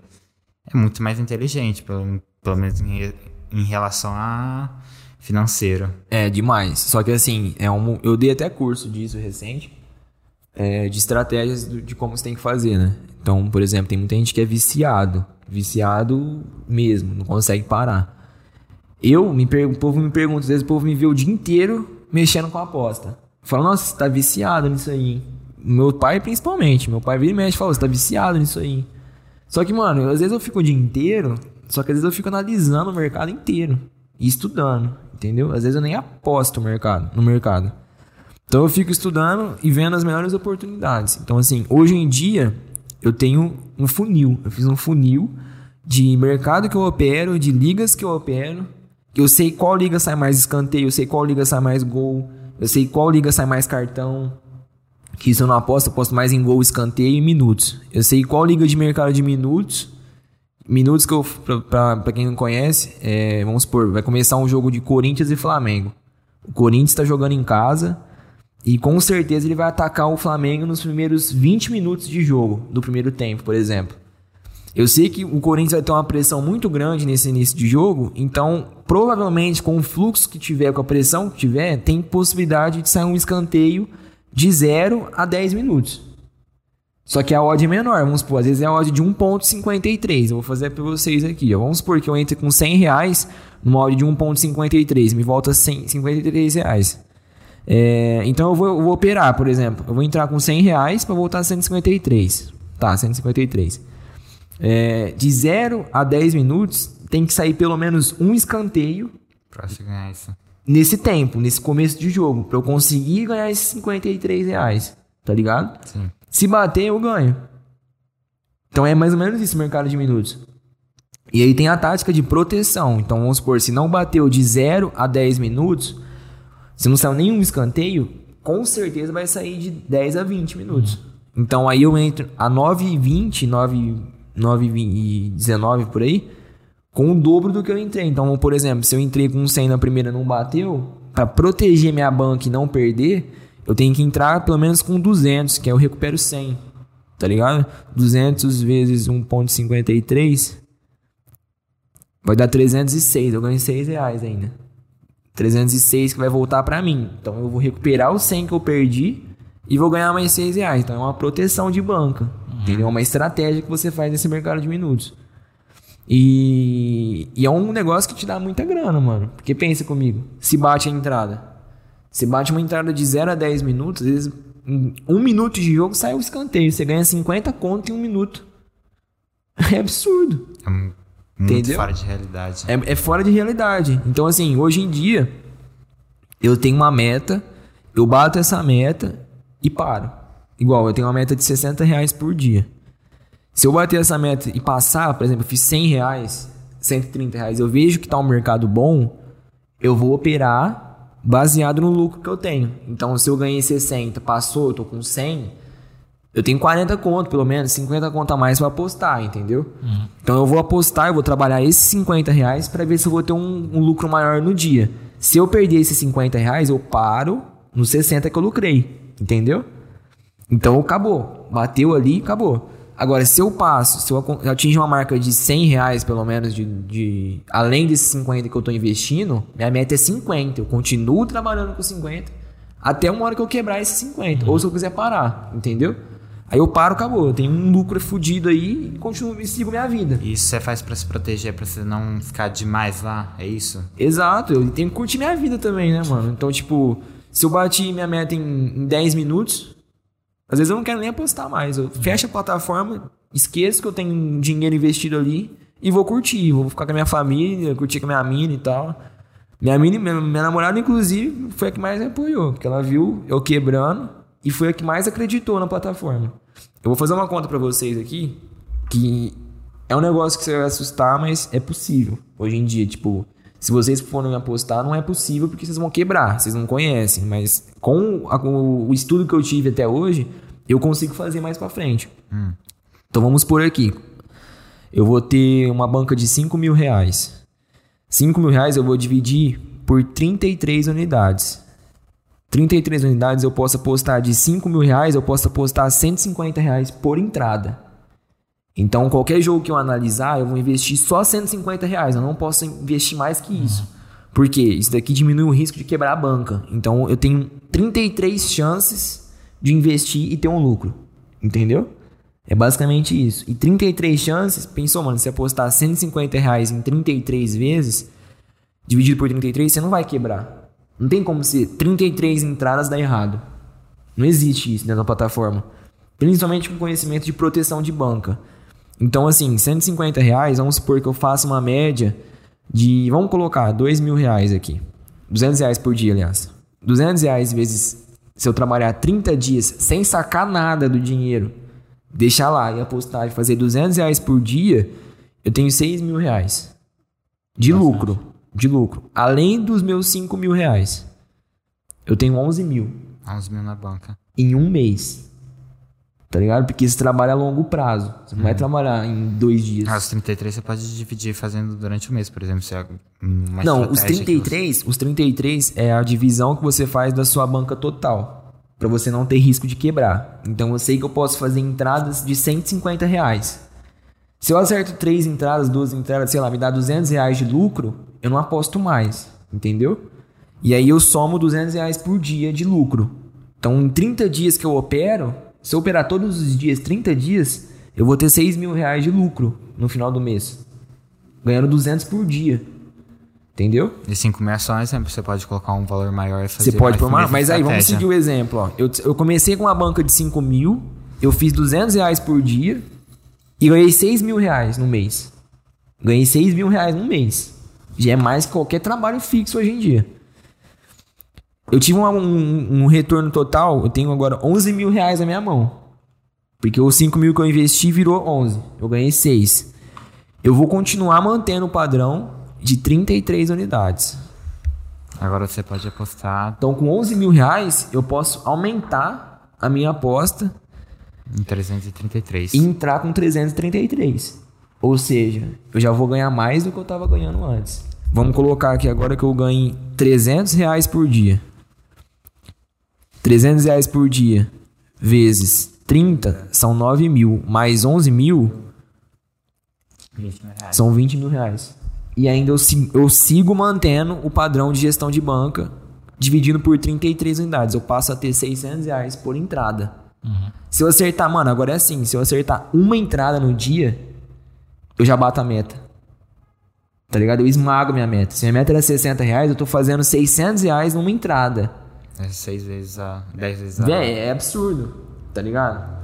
É muito mais inteligente, pelo, pelo menos em, re- em relação a financeiro. É, demais. Só que assim, é um, eu dei até curso disso recente, é, de estratégias do- de como você tem que fazer, né? Então, por exemplo, tem muita gente que é viciado. Viciado mesmo, não consegue parar. Eu, me o povo me pergunta, às vezes o povo me vê o dia inteiro mexendo com a aposta. Fala, nossa, você tá viciado nisso aí. hein?" Meu pai, principalmente. Meu pai vira e mexe e fala, você tá viciado nisso aí. Só que, mano, às vezes eu fico o dia inteiro, só que às vezes eu fico analisando o mercado inteiro e estudando, entendeu? Às vezes eu nem aposto no mercado, no mercado. Então eu fico estudando e vendo as melhores oportunidades. Então, assim, hoje em dia eu tenho um funil. Eu fiz um funil de mercado que eu opero, de ligas que eu opero. Eu sei qual liga sai mais escanteio, eu sei qual liga sai mais gol, eu sei qual liga sai mais cartão. Que isso eu não aposto, eu aposto mais em gol, escanteio e minutos. Eu sei qual liga de mercado de minutos. Minutos que eu, pra quem não conhece, é, vamos supor, vai começar um jogo de Corinthians e Flamengo. O Corinthians tá jogando em casa e com certeza ele vai atacar o Flamengo nos primeiros 20 minutos de jogo, do primeiro tempo, por exemplo. Eu sei que o Corinthians vai ter uma pressão muito grande nesse início de jogo, então provavelmente com o fluxo que tiver, com a pressão que tiver, tem possibilidade de sair um escanteio de 0 a 10 minutos. Só que a odd é menor, vamos supor, às vezes é a odd de 1.53. Eu vou fazer para vocês aqui, ó. Vamos supor que eu entre com 100 reais numa odd de 1.53, me volta 100, 53 reais. É, então eu vou, eu vou operar, por exemplo, eu vou entrar com 100 reais para voltar a 153. Tá, 153. É, de 0 a 10 minutos tem que sair pelo menos um escanteio Pra você ganhar isso. nesse tempo, nesse começo de jogo, para eu conseguir ganhar esses 53 reais, tá ligado? Sim. Se bater, eu ganho. Então é mais ou menos isso o mercado de minutos. E aí tem a tática de proteção. Então vamos supor, se não bateu de 0 a 10 minutos, se não saiu nenhum escanteio, com certeza vai sair de 10 a 20 minutos. Então aí eu entro a 9 e 20, 9, 9 e 19 por aí, com o dobro do que eu entrei. Então, por exemplo, se eu entrei com 100 na primeira e não bateu, para proteger minha banca e não perder, eu tenho que entrar pelo menos com 200, que aí eu recupero 100. Tá ligado? 200 vezes 1.53 vai dar 306. Eu ganho 6 reais ainda. 306 que vai voltar pra mim. Então eu vou recuperar os 100 que eu perdi e vou ganhar mais 6 reais. Então é uma proteção de banca. Entendeu? É uma estratégia que você faz nesse mercado de minutos. E, e é um negócio que te dá muita grana, mano. Porque pensa comigo, se bate a entrada. Se bate uma entrada de 0 a 10 minutos, às vezes em um minuto de jogo sai o escanteio. Você ganha 50 conto em um minuto. É absurdo. É mu- muito Entendeu? fora de realidade. É, é fora de realidade. Então, assim, hoje em dia, eu tenho uma meta, eu bato essa meta e paro. Igual, eu tenho uma meta de 60 reais por dia. Se eu bater essa meta e passar, por exemplo, eu fiz 100 reais, 130 reais, eu vejo que tá um mercado bom, eu vou operar baseado no lucro que eu tenho. Então, se eu ganhei 60, passou, eu tô com 100, eu tenho 40 conto, pelo menos, 50 conto a mais pra apostar, entendeu? Então eu vou apostar, eu vou trabalhar esses 50 reais pra ver se eu vou ter um, um lucro maior no dia. Se eu perder esses 50 reais, eu paro nos 60 que eu lucrei, entendeu? Então acabou. Bateu ali, acabou. Agora, se eu passo, se eu atingo uma marca de 100 reais, pelo menos, de, de- além desses 50 que eu tô investindo, minha meta é 50. Eu continuo trabalhando com 50 até uma hora que eu quebrar esses 50. Ou se eu quiser parar, entendeu? Aí eu paro, acabou. Eu tenho um lucro fudido aí e continuo e sigo minha vida. E isso você faz pra se proteger, pra você não ficar demais lá, é isso? Exato, eu tenho que curtir minha vida também, né, mano? Então, tipo, se eu bati minha meta em, em 10 minutos, às vezes eu não quero nem apostar mais. Eu fecho a plataforma, esqueço que eu tenho dinheiro investido ali e vou curtir. Vou ficar com a minha família, curtir com a minha mina e tal. Minha mina, minha, minha namorada, inclusive, foi a que mais me apoiou. Porque ela viu eu quebrando e foi a que mais acreditou na plataforma. Eu vou fazer uma conta para vocês aqui, que é um negócio que você vai assustar, mas é possível. Hoje em dia, tipo, se vocês forem apostar, não é possível porque vocês vão quebrar, vocês não conhecem. Mas com a, o, o estudo que eu tive até hoje, eu consigo fazer mais para frente. Hum. Então vamos por aqui. Eu vou ter uma banca de 5 mil reais. 5 mil reais eu vou dividir por 33 unidades. 33 unidades eu posso apostar de 5 mil reais, eu posso apostar 150 reais por entrada. Então, qualquer jogo que eu analisar, eu vou investir só 150 reais. Eu não posso investir mais que isso. Por quê? Isso daqui diminui o risco de quebrar a banca. Então, eu tenho 33 chances de investir e ter um lucro. Entendeu? É basicamente isso. E 33 chances, pensou, mano, se apostar 150 reais em 33 vezes, dividido por 33, você não vai quebrar. Não tem como ser 33 entradas dar errado. Não existe isso dentro da plataforma. Principalmente com conhecimento de proteção de banca. Então, assim, 150 reais, vamos supor que eu faça uma média de, vamos colocar, 2 mil reais aqui. 200 reais por dia, aliás. 200 reais vezes, se eu trabalhar 30 dias sem sacar nada do dinheiro, deixar lá e apostar e fazer 200 reais por dia, eu tenho 6 mil reais de Bastante. lucro. De lucro. Além dos meus 5 mil reais. Eu tenho 11 mil 11 mil na banca. em um mês. Tá ligado? Porque você trabalha a longo prazo. Você não vai trabalhar em dois dias. Ah, os 33 você pode dividir fazendo durante o mês, por exemplo. Se é uma não, os estratégia que 33, os 33 é a divisão que você faz da sua banca total. Pra você não ter risco de quebrar. Então eu sei que eu posso fazer entradas de 150 reais. Se eu acerto três entradas, duas entradas, sei lá, me dá 200 reais de lucro, eu não aposto mais. Entendeu? E aí eu somo 200 reais por dia de lucro. Então em 30 dias que eu opero, se eu operar todos os dias, 30 dias, eu vou ter 6 mil reais de lucro no final do mês. Ganhando 200 por dia. Entendeu? E 5 mil é só um exemplo. Você pode colocar um valor maior e fazer Você pode pôr mesma Mas aí, vamos seguir o exemplo. Ó. Eu, eu comecei com uma banca de 5 mil, eu fiz 200 reais por dia e ganhei 6 mil reais no mês. Ganhei 6 mil reais no mês. Já é mais que qualquer trabalho fixo hoje em dia. Eu tive uma- um, um retorno total, eu tenho agora 11 mil reais na minha mão. Porque os 5 mil que eu investi virou 11. Eu ganhei 6. Eu vou continuar mantendo o padrão de 33 unidades. Agora você pode apostar Então, com 11 mil reais, eu posso aumentar a minha aposta em 333. e entrar com 333. Ou seja, eu já vou ganhar mais do que eu estava ganhando antes. Vamos colocar aqui agora que eu ganhe 300 reais por dia. 300 reais por dia vezes 30 são 9 mil. Mais 11 mil 20 mil reais. são 20 mil reais. E ainda eu, eu sigo mantendo o padrão de gestão de banca, dividindo por 33 unidades. Eu passo a ter 600 reais por entrada. Se eu acertar, mano, agora é assim: se eu acertar uma entrada no dia, eu já bato a meta. Tá ligado? Eu esmago minha meta. Se minha meta era 60 reais, eu tô fazendo 600 reais numa entrada. É 6 vezes a. 10 vezes a. Véi, é absurdo, tá ligado?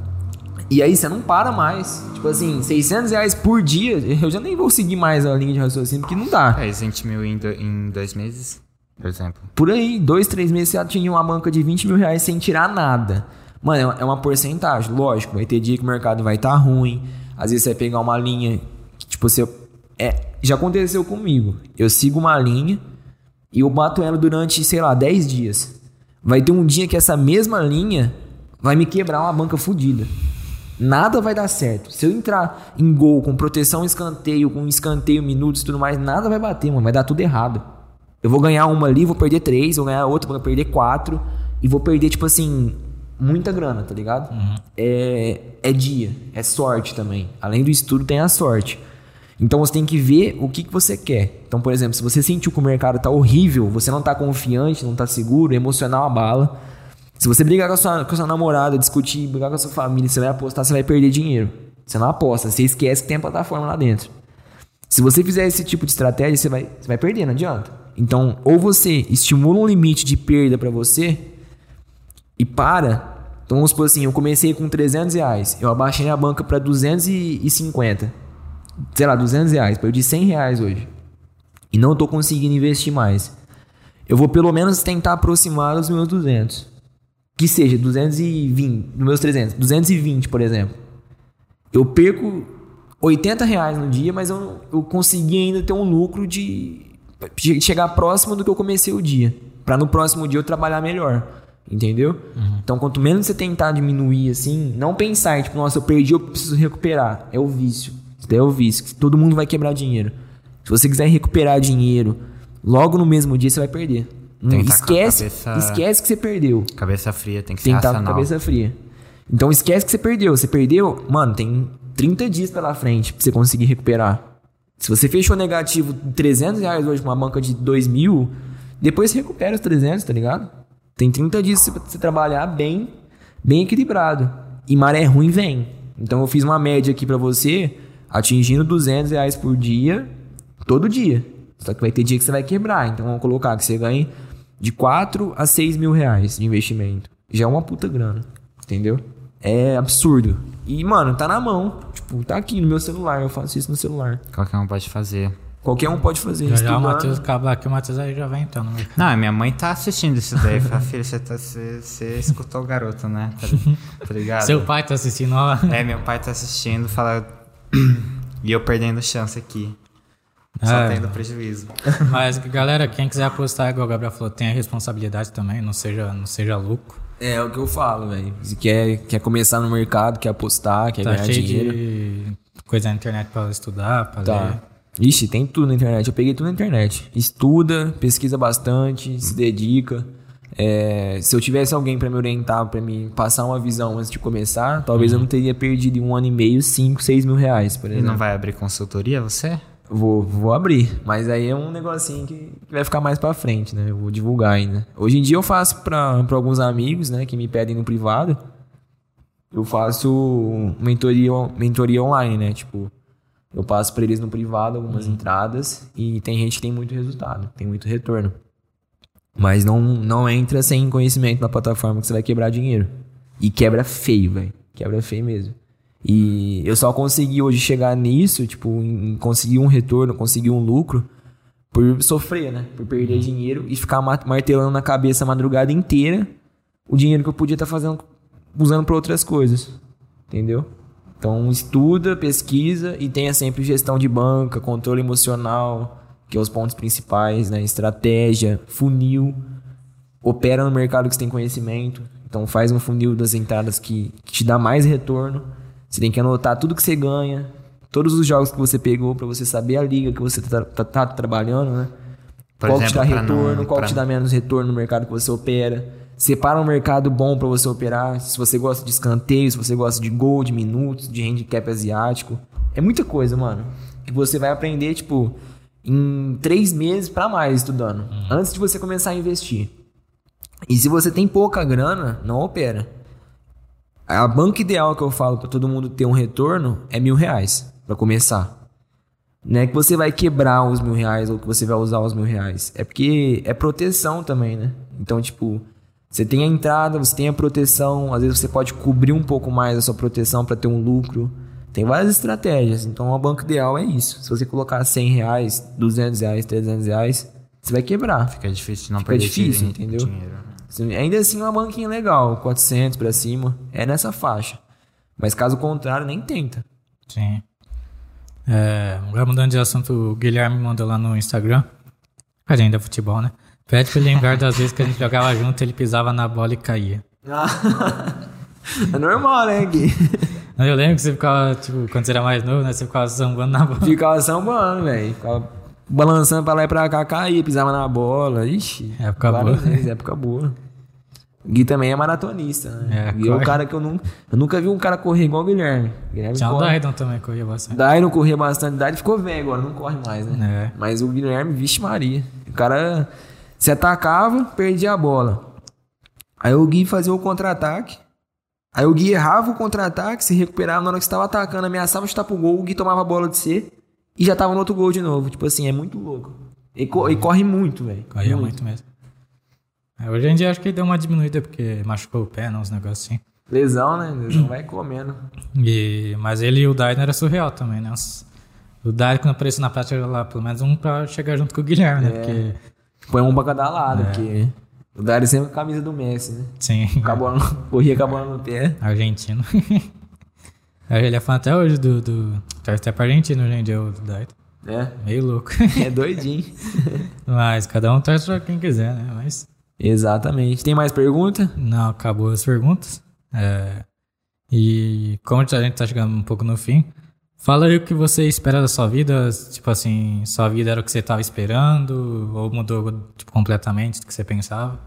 E aí você não para mais. Tipo assim, 600 reais por dia, eu já nem vou seguir mais a linha de raciocínio, porque não dá. É, 20 mil em, do, em dois meses, por exemplo. Por aí, dois, três meses você já tinha uma banca de 20 mil reais sem tirar nada. Mano, é uma porcentagem, lógico. Vai ter dia que o mercado vai estar ruim. Às vezes você vai pegar uma linha que, tipo, você. É, já aconteceu comigo. Eu sigo uma linha e eu bato ela durante, sei lá, 10 dias. Vai ter um dia que essa mesma linha vai me quebrar uma banca fodida. Nada vai dar certo. Se eu entrar em gol com proteção escanteio, com escanteio, minutos e tudo mais, nada vai bater, mano. Vai dar tudo errado. Eu vou ganhar uma ali, vou perder três, vou ganhar outra, vou perder quatro. E vou perder, tipo assim, muita grana, tá ligado? É, é dia, é sorte também. Além do estudo, tem a sorte. Então você tem que ver o que, que você quer. Então, por exemplo, se você sentiu que o mercado tá horrível, você não tá confiante, não tá seguro, emocional abala. Se você brigar com a, sua, com a sua namorada, discutir, brigar com a sua família, você vai apostar, você vai perder dinheiro. Você não aposta, você esquece que tem a plataforma lá dentro. Se você fizer esse tipo de estratégia, você vai, você vai perder, não adianta. Então, ou você estimula um limite de perda para você e para. Então, vamos supor assim, eu comecei com 300 reais, eu abaixei a banca para 250. Sei lá, 200 reais, perdi 100 reais hoje. E não tô conseguindo investir mais. Eu vou pelo menos tentar aproximar dos meus 200. Que seja 220, dos meus 300, 220, por exemplo. Eu perco 80 reais no dia, mas eu, eu consegui ainda ter um lucro de chegar próximo do que eu comecei o dia. Pra no próximo dia eu trabalhar melhor. Entendeu? Então, quanto menos você tentar diminuir, assim, não pensar, tipo, nossa, eu perdi, eu preciso recuperar. É o vício. Isso daí é o vício. Todo mundo vai quebrar dinheiro. Se você quiser recuperar dinheiro, logo no mesmo dia você vai perder. Que tá esquece, cabeça- esquece que você perdeu. Cabeça fria, tem que ser que estar com cabeça fria. Então esquece que você perdeu. Você perdeu, mano, tem 30 dias pela frente pra você conseguir recuperar. Se você fechou negativo 300 reais hoje com uma banca de 2 mil, depois você recupera os 300, tá ligado? Tem 30 dias pra você trabalhar bem, bem equilibrado. E maré ruim vem. Então eu fiz uma média aqui pra você, atingindo 200 reais por dia, todo dia. Só que vai ter dia que você vai quebrar. Então vamos colocar que você ganhe de 4 a 6 mil reais de investimento. Já é uma puta grana. Entendeu? É absurdo. E, mano, tá na mão. Tipo, tá aqui no meu celular. Eu faço isso no celular. Qualquer um pode fazer. Qualquer um pode fazer Já isso. já o Matheus acabar aqui, o Matheus aí já vai entrando no mercado. Não, minha mãe tá assistindo isso daí. Fala, filho, você, tá, você, você escutou o garoto, né? Tá, tá ligado? Seu pai tá assistindo, ó. É, meu pai tá assistindo, fala. e eu perdendo chance aqui. Só É. tendo prejuízo. Mas, galera, quem quiser apostar, igual o Gabriel falou, tem a responsabilidade também, não seja, não seja louco. É o que eu falo, velho. Se quer, quer começar no mercado, quer apostar, quer Tá ganhar cheio dinheiro. de coisa na internet pra estudar, pra ler. Tá. Ixi, tem tudo na internet. Eu peguei tudo na internet. Estuda, pesquisa bastante, se dedica. É, se eu tivesse alguém pra me orientar, pra me passar uma visão antes de começar, talvez eu não teria perdido em um ano e meio 5, 6 mil reais, por E exemplo. não vai abrir consultoria, você? Vou, vou abrir, mas aí é um negocinho que, que vai ficar mais pra frente, né? Eu vou divulgar ainda. Hoje em dia eu faço pra, pra alguns amigos, né, que me pedem no privado. Eu faço mentoria, mentoria online, né? Tipo, eu passo pra eles no privado algumas entradas e tem gente que tem muito resultado, tem muito retorno. Mas não, não entra sem conhecimento na plataforma que você vai quebrar dinheiro. E quebra feio, velho. Quebra feio mesmo. E eu só consegui hoje chegar nisso, tipo, em conseguir um retorno, conseguir um lucro, por sofrer, né? Por perder dinheiro e ficar ma- martelando na cabeça a madrugada inteira o dinheiro que eu podia estar fazendo, usando para outras coisas. Entendeu? Então estuda, pesquisa e tenha sempre gestão de banca, controle emocional, que é os pontos principais, né? Estratégia, funil, opera no mercado que você tem conhecimento. Então faz um funil das entradas que, que te dá mais retorno. Você tem que anotar tudo que você ganha, todos os jogos que você pegou pra você saber a liga que você tá, tá- tá trabalhando, né? Por qual exemplo, que te dá pra não- retorno, qual pra- que te dá menos retorno no mercado que você opera. Separa um mercado bom pra você operar. Se você gosta de escanteio, se você gosta de gol, de minutos, de handicap asiático. É muita coisa, mano. Que você vai aprender, tipo, em três meses pra mais estudando. Antes de você começar a investir. E se você tem pouca grana, não opera. A banca ideal que eu falo pra todo mundo ter um retorno é mil reais pra começar. Não é que você vai quebrar os mil reais ou que você vai usar os mil reais. É porque é proteção também, né? Então, tipo, você tem a entrada, você tem a proteção. Às vezes você pode cobrir um pouco mais a sua proteção pra ter um lucro. Tem várias estratégias. Então, a banca ideal é isso. Se você colocar 100 reais, 200 reais, 300 reais, você vai quebrar. Fica difícil não Fica perder difícil, dinhe- entendeu? dinheiro. Assim, Ainda assim, uma banquinha legal, 400 pra cima, é nessa faixa. Mas caso contrário, nem tenta. Sim. É, agora mudando de assunto, o Guilherme mandou lá no Instagram. A gente é futebol, né? Pede pra ele lembrar das vezes que a gente jogava junto, ele pisava na bola e caía. é normal, né, Gui? Eu lembro que você ficava, tipo, quando você era mais novo, né? Você ficava sambando na bola. Ficava sambando, velho. Ficava balançando pra lá e pra cá, caía, pisava na bola. Ixi. Época boa. vezes, época boa. O Gui também é maratonista, né? É, Gui é o cara que eu nunca... Eu nunca vi um cara correr igual o Guilherme. Guilherme Tinha o corre. Daidon também, corria bastante. Dairo corria bastante. Dairo ficou velho agora, não corre mais, né? É. Mas o Guilherme, vixe Maria. O cara se atacava, perdia a bola. Aí o Gui fazia o contra-ataque. Aí o Gui errava o contra-ataque, se recuperava na hora que você tava atacando, ameaçava chutar pro gol, o Gui tomava a bola de C e já tava no outro gol de novo. Tipo assim, é muito louco. E, co- e corre muito, velho. Corria muito mesmo. É, hoje em dia acho que deu uma diminuída porque machucou o pé, não, uns negócios assim. Lesão, né? Lesão vai comendo. E, mas ele e o Daidon era surreal também, né? O Dário, quando apareceu na prática lá, pelo menos um pra chegar junto com o Guilherme, né? É. Porque, Põe um pra cada lado, porque o Dário sempre com a camisa do Messi, né? sim, Acabou corria com a bola no pé. argentino. Ele é fã até hoje do. do torce até pra Argentina hoje em dia, o Dário. É, Meio louco. é doidinho. Mas cada um torce pra quem quiser, né? Mas. Exatamente. Tem mais pergunta? Não, acabou as perguntas. É, e como a gente tá chegando um pouco no fim, fala aí o que você espera da sua vida. Tipo assim, sua vida era o que você tava esperando? Ou mudou tipo, completamente do que você pensava?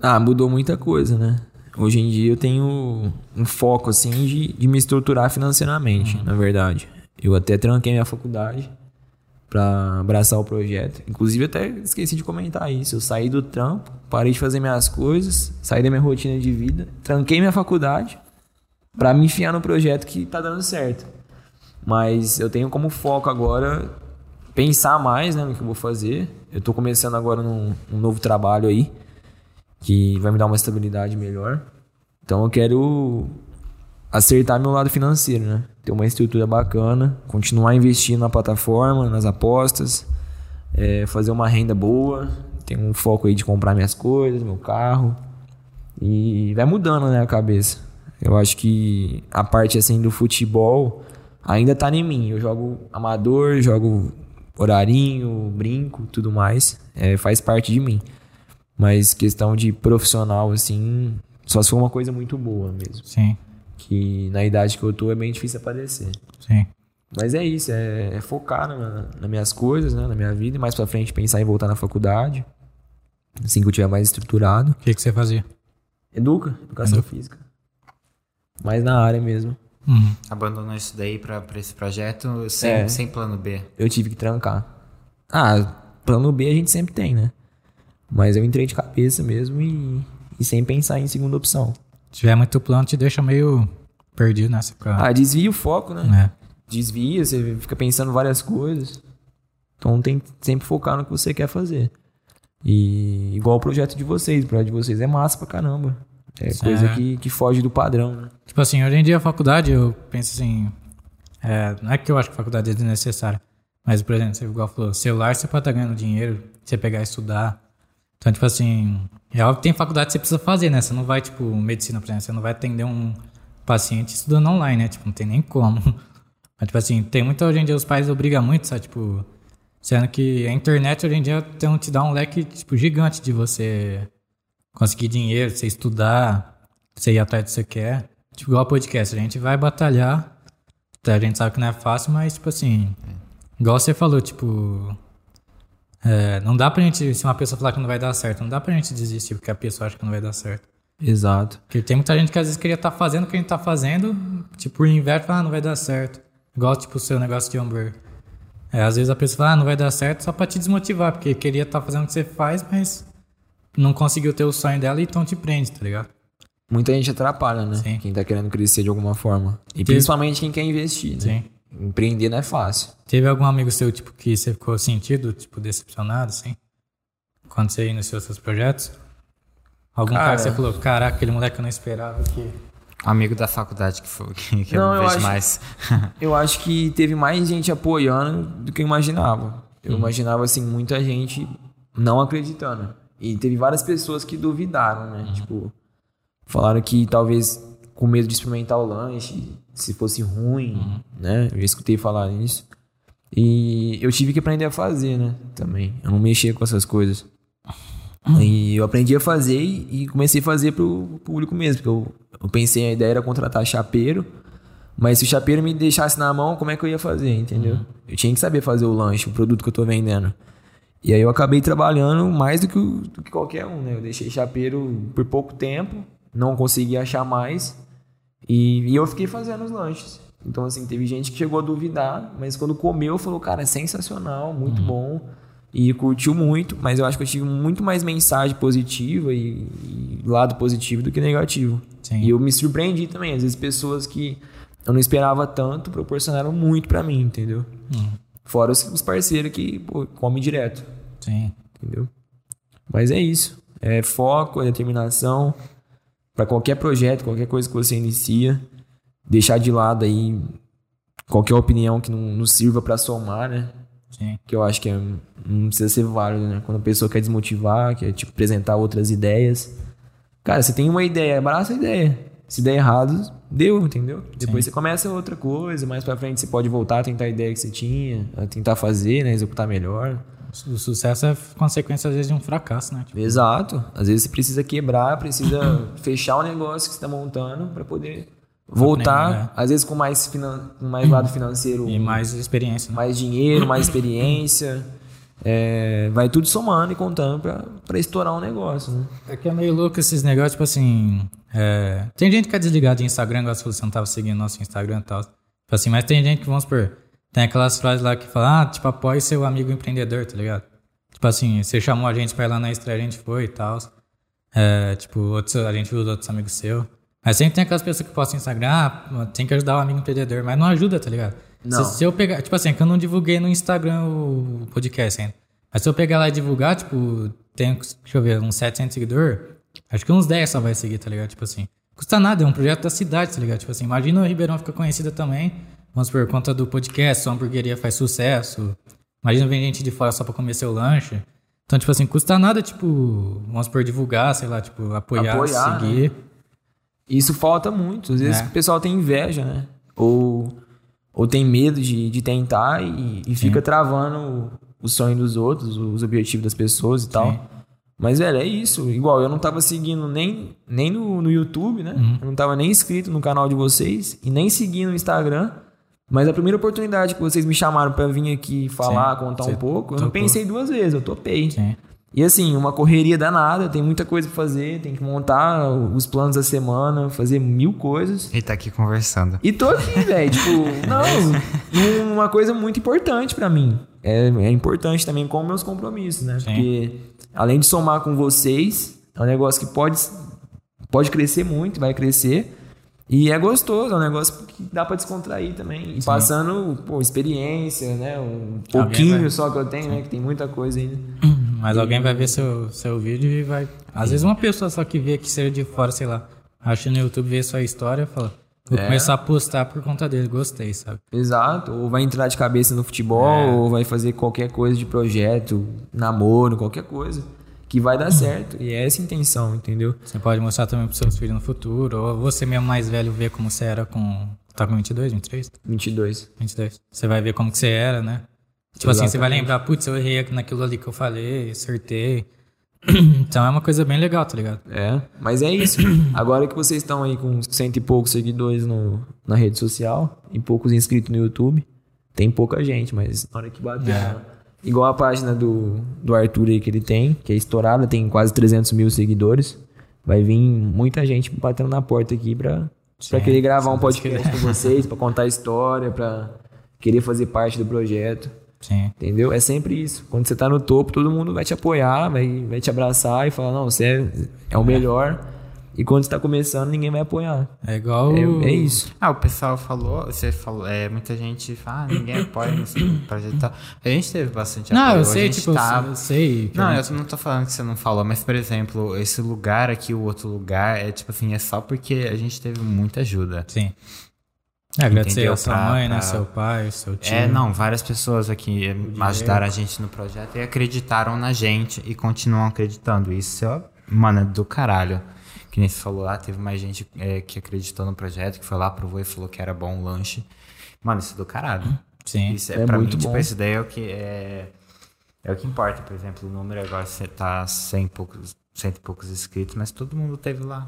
Ah, mudou muita coisa, né? Hoje em dia eu tenho um foco, assim, de, de me estruturar financeiramente, na verdade. Eu até tranquei minha faculdade pra abraçar o projeto. Inclusive, até esqueci de comentar isso. Eu saí do trampo, parei de fazer minhas coisas, saí da minha rotina de vida, tranquei minha faculdade pra me enfiar no projeto que tá dando certo. Mas eu tenho como foco agora pensar mais né, no que eu vou fazer. Eu tô começando agora num, um novo trabalho aí que vai me dar uma estabilidade melhor. Então eu quero acertar meu lado financeiro, né? Ter uma estrutura bacana, continuar investindo na plataforma, nas apostas, é, fazer uma renda boa, ter um foco aí de comprar minhas coisas, meu carro. E vai mudando, né, a cabeça. Eu acho que a parte assim do futebol ainda tá em mim. Eu jogo amador, jogo horarinho, brinco, tudo mais. É, faz parte de mim. Mas questão de profissional, assim, só se for uma coisa muito boa mesmo. Sim, Que na idade que eu tô é bem difícil aparecer. sim. Mas é isso, é, é focar na, nas minhas coisas, né, na minha vida, e mais pra frente pensar em voltar na faculdade. Assim que eu tiver mais estruturado. O que, que você fazia? Educa, educação física. Mais na área mesmo. Uhum. Abandonou isso daí pra, pra esse projeto sem, É. sem plano B. Eu tive que trancar. Ah, plano B a gente sempre tem, né? Mas eu entrei de cabeça mesmo e, e sem pensar em segunda opção. Se tiver muito plano, te deixa meio perdido nessa cara. Ah, desvia o foco, né? É. desvia, você fica pensando várias coisas. Então tem que sempre focar no que você quer fazer. E igual o projeto de vocês, o projeto de vocês é massa pra caramba. É Sim. coisa que, que foge do padrão, né? Tipo assim, hoje em dia a faculdade, eu penso assim. é, não é que eu acho que a faculdade é desnecessária. Mas, por exemplo, você igual falou, celular você pode estar ganhando dinheiro, você pegar e estudar. Então, tipo assim, é óbvio que tem faculdade que você precisa fazer, né? Você não vai, tipo, medicina, por exemplo, você não vai atender um paciente estudando online, né? Tipo, não tem nem como. Mas, tipo assim, tem muita hoje em dia, os pais obrigam muito, sabe? Tipo, sendo que a internet hoje em dia tem, te dá um leque, tipo, gigante de você conseguir dinheiro, você estudar, você ir atrás do que você quer. Tipo, igual podcast, a gente vai batalhar. A gente sabe que não é fácil, mas, tipo assim, igual você falou, tipo. é, não dá pra gente, se uma pessoa falar que não vai dar certo, não dá pra gente desistir porque a pessoa acha que não vai dar certo. Exato. Porque tem muita gente que às vezes queria estar fazendo o que a gente tá fazendo, tipo, por inverno, fala, ah, não vai dar certo. Igual, tipo, o seu negócio de hambúrguer. É, às vezes a pessoa fala, ah, não vai dar certo só pra te desmotivar, porque queria estar fazendo o que você faz, mas não conseguiu ter o sonho dela e então te prende, tá ligado? Muita gente atrapalha, né? Sim. Quem tá querendo crescer de alguma forma. E principalmente quem quer investir, né? Sim. Empreender não é fácil. Teve algum amigo seu, tipo, que você ficou sentido, tipo, decepcionado, assim? Quando você iniciou seus projetos? Algum cara, Cara. que você falou, caraca, aquele moleque eu não esperava que... Amigo da faculdade que, foi, que, que Não, eu eu não vejo acho- mais. Eu acho que teve mais gente apoiando do que eu imaginava. Eu imaginava, assim, muita gente não acreditando. E teve várias pessoas que duvidaram, né? Tipo, falaram que talvez com medo de experimentar o lanche, se fosse ruim, né? Eu já escutei falar nisso. E eu tive que aprender a fazer, né? Também. Eu não mexia com essas coisas. E eu aprendi a fazer e comecei a fazer pro público mesmo. Porque eu, eu pensei, a ideia era contratar chapeiro. Mas se o chapeiro me deixasse na mão, como é que eu ia fazer, entendeu? Eu tinha que saber fazer o lanche, o produto que eu tô vendendo. E aí eu acabei trabalhando mais do que, do que qualquer um, né? Eu deixei chapeiro por pouco tempo, não consegui achar mais. E, e eu fiquei fazendo os lanches. Então, assim, teve gente que chegou a duvidar, mas quando comeu, falou, cara, é sensacional, muito bom. E curtiu muito, mas eu acho que eu tive muito mais mensagem positiva e, e lado positivo do que negativo. Sim. E eu me surpreendi também. Às vezes pessoas que eu não esperava tanto proporcionaram muito pra mim, entendeu? Fora os, os parceiros que, pô, comem direto, Sim. entendeu? Mas é isso. É foco, é determinação. Pra qualquer projeto, qualquer coisa que você inicia, deixar de lado aí qualquer opinião que não, não sirva pra somar, né? Sim. Que eu acho que é- não precisa ser válido, né? Quando a pessoa quer desmotivar, quer tipo, apresentar outras ideias. Cara, você tem uma ideia, abraça a ideia. Se der errado, deu, entendeu? Depois você começa outra coisa, mais pra frente você pode voltar a tentar a ideia que você tinha, a tentar fazer, né? Executar melhor. O sucesso é consequência, às vezes, de um fracasso, né? Tipo, Exato. Às vezes você precisa quebrar, precisa fechar o negócio que você tá montando pra poder voltar. Né? Às vezes com mais, finan... com mais lado financeiro, e mais experiência, né? mais dinheiro, mais experiência. É, vai tudo somando e contando pra, pra estourar um negócio, né? É que é meio louco esses negócios, tipo assim. É, Tem gente que é desligada de Instagram, igual se você não tava seguindo nosso Instagram e tal. Tipo assim, mas tem gente que, vamos supor, tem aquelas frases lá que falam, ah, tipo, apoie seu amigo empreendedor, tá ligado? Tipo assim, você chamou a gente pra ir lá na estreia, a gente foi e tal. É, tipo, outros, a gente viu os outros amigos seus. Mas sempre tem aquelas pessoas que postam no Instagram, ah, tem que ajudar o amigo empreendedor, mas não ajuda, tá ligado? Não. Se, se eu pegar, tipo assim, é que eu não divulguei no Instagram o podcast ainda. Mas se eu pegar lá e divulgar, tipo, tem, deixa eu ver, uns 700 seguidores, acho que uns 10 só vai seguir, tá ligado? Tipo assim, custa nada, é um projeto da cidade, tá ligado? Tipo assim, imagina o Ribeirão fica conhecida também, vamos por conta do podcast, sua hamburgueria faz sucesso, imagina vem gente de fora só pra comer seu lanche. Então, tipo assim, custa nada, tipo, vamos por divulgar, sei lá, tipo, apoiar, Apoiar, seguir. Isso falta muito. Às vezes É. o pessoal tem inveja, né? Ou, ou tem medo de, de tentar e, e fica travando o, o sonho dos outros, os objetivos das pessoas e tal. Mas, velho, é isso. Igual, eu não tava seguindo nem, nem no, no YouTube, né? Uhum. Eu não tava nem inscrito no canal de vocês e nem seguindo no Instagram. Mas a primeira oportunidade que vocês me chamaram pra vir aqui falar, Sim. contar um pouco, eu não pensei duas vezes, eu topei. Sim. E assim, uma correria danada, tem muita coisa pra fazer, tem que montar os planos da semana, fazer mil coisas. Ele tá aqui conversando. E tô aqui, velho, tipo, não, uma coisa muito importante pra mim. É, é importante também com meus compromissos, né? Sim. Porque além de somar com vocês, é um negócio que pode, pode crescer muito, vai crescer. E é gostoso, é um negócio que dá pra descontrair também. E passando, pô, experiência, né? Um pouquinho vai- só que eu tenho, né? Que tem muita coisa ainda. Mas alguém vai ver seu, seu vídeo e vai. Às vezes uma pessoa só que vê que seja de fora, sei lá, acha no YouTube, vê sua história e fala, vou É. começar a postar por conta dele, gostei, sabe? Exato, ou vai entrar de cabeça no futebol, ou vai fazer qualquer coisa de projeto, namoro, qualquer coisa, que vai dar certo. E é essa a intenção, entendeu? Você pode mostrar também pros seus filhos no futuro, ou você mesmo mais velho ver como você era com. Tá com 22, 23? 22. 22. Você vai ver como que você era, né? Tipo assim, você vai Exatamente. lembrar, putz, eu errei naquilo ali que eu falei, acertei. então é uma coisa bem legal, tá ligado? É, mas é isso. Agora que vocês estão aí com cento e poucos seguidores no, na rede social e poucos inscritos no YouTube, tem pouca gente, mas na hora que bater. É. né? Igual a página do, do Arthur aí que ele tem, que é estourada, tem quase 300 mil seguidores. Vai vir muita gente batendo na porta aqui pra, pra querer gravar um podcast com vocês, pra contar a história, pra querer fazer parte do projeto. Sim. Entendeu? É sempre isso. Quando você tá no topo, todo mundo vai te apoiar, vai, vai te abraçar e falar, não, você é, é o melhor. E quando você tá começando, ninguém vai apoiar. É igual. É, é isso. Ah, o pessoal falou, você falou, é, muita gente fala, ah, ninguém apoia nesse projeto e tal. A gente teve bastante Não, apoio. eu a sei, gente tipo, tá- eu sei. Não, eu não tô falando que você não falou, mas, por exemplo, esse lugar aqui, o outro lugar, é tipo assim, é só porque a gente teve muita ajuda. Sim. É, agradecer a sua Pra- mãe, né? pra- Seu pai, seu tio. É, não, várias pessoas aqui ajudaram a gente no projeto e acreditaram na gente e continuam acreditando. Isso, é, mano, é do caralho. Que nem você falou lá, teve mais gente eh, que acreditou no projeto, que foi lá, provou e falou que era bom o lanche. Mano, isso é do caralho. Sim. Isso é, É pra muito mim, tipo, bom. esse daí é o que é, é o que importa, por exemplo, o número agora você tá cem e poucos, cento e poucos inscritos, mas todo mundo teve lá.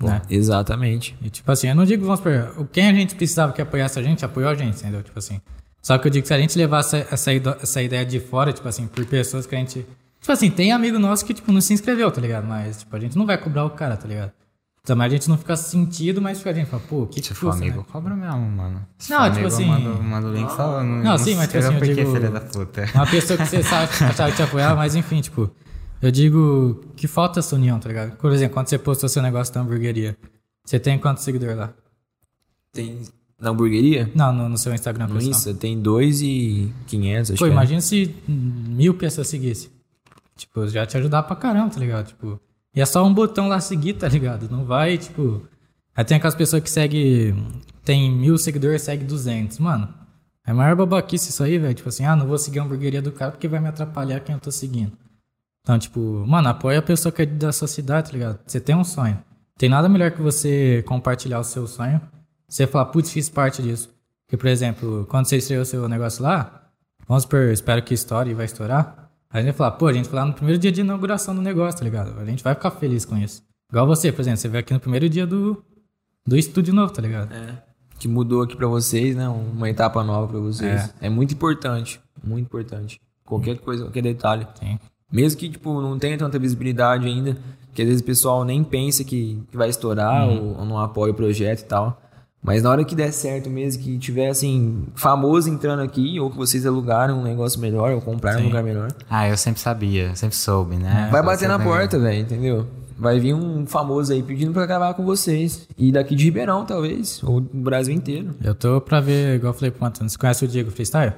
Né? Exatamente. E tipo assim, eu não digo, vamos supor, quem a gente precisava que apoiasse a gente, apoiou a gente, entendeu? Tipo assim. Só que eu digo que se a gente levasse essa, essa ideia de fora, tipo assim, por pessoas que a gente. Tipo assim, tem amigo nosso que, tipo, não se inscreveu, tá ligado? Mas, tipo, a gente não vai cobrar o cara, tá ligado? Também a gente não fica sentido, mas fica a gente fala, pô, o que que Se for custa, amigo, né? cobra mesmo, mano. Se Não, for tipo amigo, assim- eu mando, mando o link só. Não, sim, mas, tipo assim, eu que, digo- filha da puta. Uma pessoa que você sabe, achava que te apoiava, mas enfim, tipo, eu digo que falta essa união, tá ligado? Por exemplo, quando você postou seu negócio da hamburgueria, você tem quantos seguidores lá? Tem na hamburgueria? Não, no, no seu Instagram, No pessoal. Insta tem 2,500, acho Pô, que é. imagina se mil pessoas seguissem. Tipo, já te ajudar pra caramba, tá ligado? Tipo, e é só um botão lá seguir, tá ligado? Não vai, tipo. Aí tem aquelas pessoas que seguem. Tem mil seguidores, segue 200. Mano, é a maior babaquice isso aí, velho. Tipo assim, ah, não vou seguir a hamburgueria do cara porque vai me atrapalhar quem eu tô seguindo. Então, tipo, mano, apoia a pessoa que é da sua cidade, tá ligado? Você tem um sonho. Tem nada melhor que você compartilhar o seu sonho. Você falar, putz, fiz parte disso. Porque, por exemplo, quando você estreou o seu negócio lá, vamos supor, espero que estoure e vai estourar. A gente vai falar, pô, a gente foi lá no primeiro dia de inauguração do negócio, tá ligado? A gente vai ficar feliz com isso. Igual você, por exemplo, você veio aqui no primeiro dia do, do estúdio novo, tá ligado? É. Que mudou aqui pra vocês, né? Uma etapa nova pra vocês. É, muito importante. Muito importante. Qualquer coisa, qualquer detalhe. Sim. Mesmo que, tipo, não tenha tanta visibilidade ainda, que às vezes o pessoal nem pensa que, que vai estourar ou, ou não apoia o projeto e tal. Mas na hora que der certo mesmo, que tiver, assim, famoso entrando aqui, ou que vocês alugaram um negócio melhor, ou compraram um lugar melhor, Ah, eu sempre sabia, sempre soube, né? vai bater na porta, velho, entendeu? Vai vir um famoso aí pedindo pra gravar com vocês. E daqui de Ribeirão, talvez. Ou do Brasil inteiro. Eu tô pra ver, igual eu falei pro Antônio, você conhece o Diego Freestyle?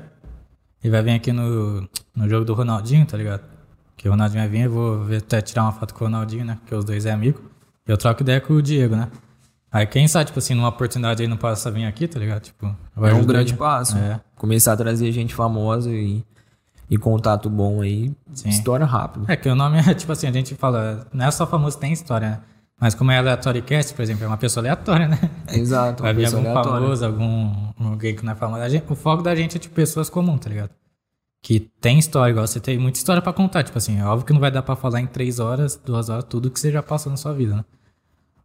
Ele vai vir aqui no, no jogo do Ronaldinho, tá ligado? Que o Ronaldinho vai vir, eu vou ver, até tirar uma foto com o Ronaldinho, né? Porque os dois é amigo. E eu troco ideia com o Diego, né? Aí quem sabe, tipo assim, numa oportunidade aí não possa vir aqui, tá ligado? Tipo, vai é um grande ele. passo. É. Começar a trazer gente famosa e, e contato bom aí. Sim. Estoura rápido. É que o nome é tipo assim, a gente fala, não é só famoso, tem história, né? Mas como é aleatório cast, por exemplo, é uma pessoa aleatória, né? Exato. uma Vai vir algum aleatória. famoso, algum alguém que não é famoso. Gente- o foco da gente é tipo pessoas comuns, tá ligado? Que tem história, igual você tem muita história pra contar. Tipo assim, é óbvio que não vai dar pra falar em três horas, duas horas, tudo que você já passou na sua vida, né?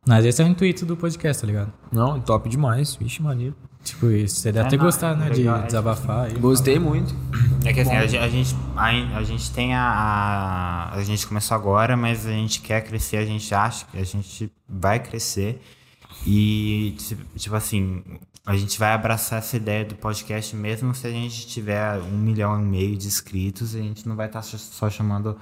Mas esse é o intuito do podcast, tá ligado? Não, top demais. Vixe, maneiro. Tipo isso. Você deve É, ter não, gostado, é né? legal, de é desabafar. aí. Gostei muito. É que assim, a, a gente, a, a gente tem a, a. A gente começou agora, mas a gente quer crescer, a gente acha que a gente vai crescer. E, tipo assim, a gente vai abraçar essa ideia do podcast mesmo se a gente tiver um milhão e meio de inscritos, a gente não vai estar só chamando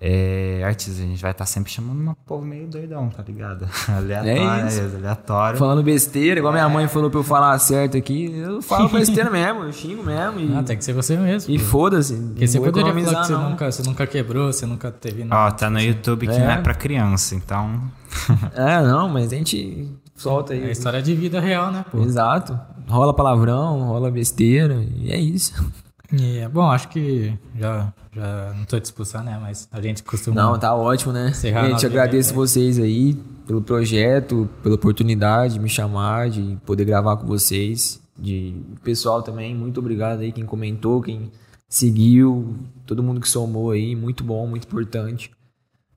é, artistas, a gente vai estar sempre chamando uma povo meio doidão, tá ligado? Aleatório, É aleatório. Falando besteira, igual minha mãe falou pra eu falar certo aqui. Eu falo besteira mesmo, eu xingo mesmo. E, Ah, tem que ser você mesmo. e foda-se. Porque você poderia falar que você nunca, você nunca quebrou, você nunca teve nada. Ó, tá no YouTube que É. não é pra criança, então. É, não, mas a gente solta aí. É história de vida real, né, pô? Exato. Rola palavrão, rola besteira, e é isso. É bom, acho que já, já não tô te expulsar, né? Mas a gente costuma. Não, tá ótimo, né? Gente, agradeço vocês aí pelo projeto, pela oportunidade de me chamar, de poder gravar com vocês. De o pessoal também, muito obrigado aí, quem comentou, quem seguiu, todo mundo que somou aí, muito bom, muito importante.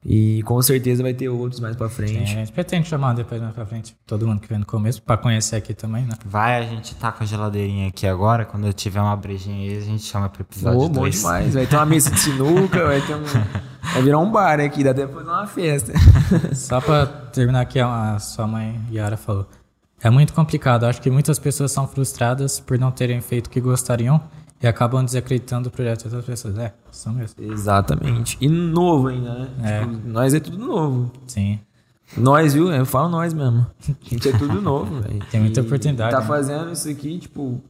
E com certeza vai ter outros mais pra É, frente. a gente pretende chamar depois mais pra frente todo mundo que veio no começo, pra conhecer aqui também, né? Vai, a gente tá com a geladeirinha aqui agora. Quando eu tiver uma brejinha aí, a gente chama pro episódio Pô, bom 2. demais. Vai ter uma mesa de sinuca, vai ter um. Vai virar um bar aqui, dá até pra fazer uma festa. Só pra terminar aqui, a sua mãe Yara falou. É muito complicado. Acho que muitas pessoas são frustradas por não terem feito o que gostariam e acabam desacreditando o projeto de outras pessoas. É, são mesmo. Exatamente. E novo ainda, né? É. Tipo, nós é tudo novo. Sim. Nós, viu? Eu falo nós mesmo. A gente é tudo novo, velho. Tem muita E oportunidade, Tá né? fazendo isso aqui, tipo.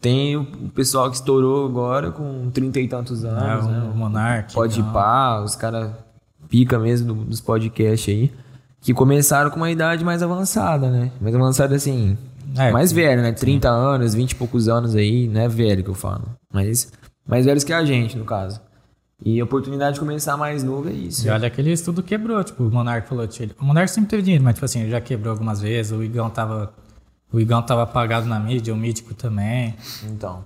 Tem o pessoal que estourou agora com trinta e tantos É, anos, o, né? o Monark. Pode então, pá, os caras pica mesmo do- dos podcasts aí. Que começaram com uma idade mais avançada, né? Mais avançada assim. É, mais velho, né? 30 anos, 20 e poucos anos aí, não é velho que eu falo. Mas mais velhos que a gente, no caso. E a oportunidade de começar mais novo é isso. E olha que ele tudo quebrou, tipo, o Monark falou, tipo, o Monark sempre teve dinheiro, mas tipo assim, ele já quebrou algumas vezes, o Igão tava. O Igão tava apagado na mídia, o Mítico também. Então.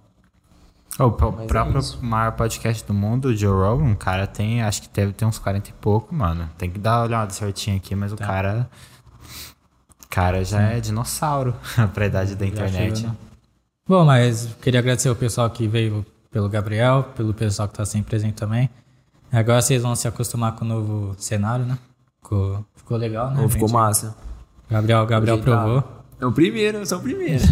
O Mas é próprio isso. maior podcast do mundo, o Joe Rogan, o cara tem, acho que deve ter uns 40 e pouco, mano. Tem que dar uma olhada certinho aqui, mas o Tá. cara. Cara já é dinossauro pra idade da internet. chegou, né? Bom, mas queria agradecer o pessoal que veio pelo Gabriel, pelo pessoal que tá sempre presente também. Agora vocês vão se acostumar com o novo cenário, né? Ficou, ficou legal, né? Ou ficou massa. Gabriel, Gabriel aprovou. É o primeiro, eu sou o primeiro.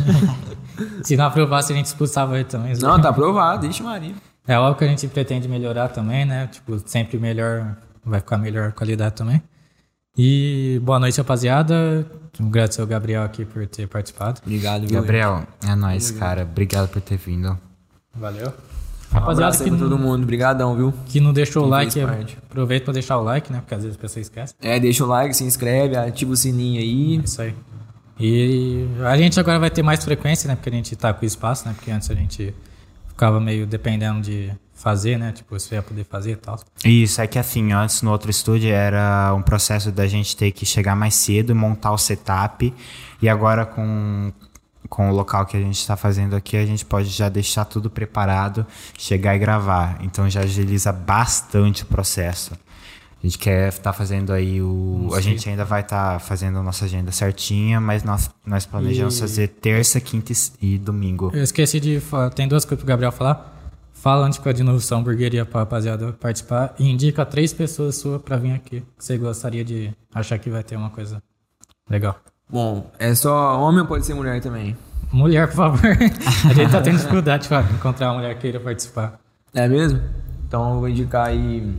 Se não aprovasse, a gente expulsava ele também. Não, tá aprovado, deixa Maria. É óbvio que a gente pretende melhorar também, né? Tipo, sempre melhor, vai ficar melhor qualidade também. E boa noite, rapaziada. Agradecer ao Gabriel aqui por ter participado. Obrigado, viu? Gabriel, é nóis, cara. Obrigado por ter vindo. Valeu. Um Rapaziada abraço que, pra todo não- mundo. Obrigadão, viu? que não deixou o like, aproveita pra deixar o like, né? Porque às vezes a pessoa esquece. É, deixa o like, se inscreve, ativa o sininho aí. É isso aí. E a gente agora vai ter mais frequência, né? Porque a gente tá com espaço, né? Porque antes a gente ficava meio dependendo de fazer, né? Tipo, você ia poder fazer e tal. Isso, é que assim, antes no outro estúdio era um processo da gente ter que chegar mais cedo e montar o setup. E agora com, com o local que a gente está fazendo aqui, a gente pode já deixar tudo preparado, chegar e gravar. Então já agiliza bastante o processo. A gente quer estar tá fazendo aí o. A gente ainda vai estar tá fazendo a nossa agenda certinha, mas nós, nós planejamos e... fazer terça, quinta e domingo. Eu esqueci de falar. Tem duas coisas pro Gabriel falar. Fala antes com a São Hamburgueria pra rapaziada participar e indica três pessoas suas pra vir aqui. Que você gostaria de achar que vai ter uma coisa legal. Bom, é só homem ou pode ser mulher também? Mulher, por favor. a gente tá tendo dificuldade pra encontrar uma mulher que queira participar. É mesmo? Então eu vou indicar aí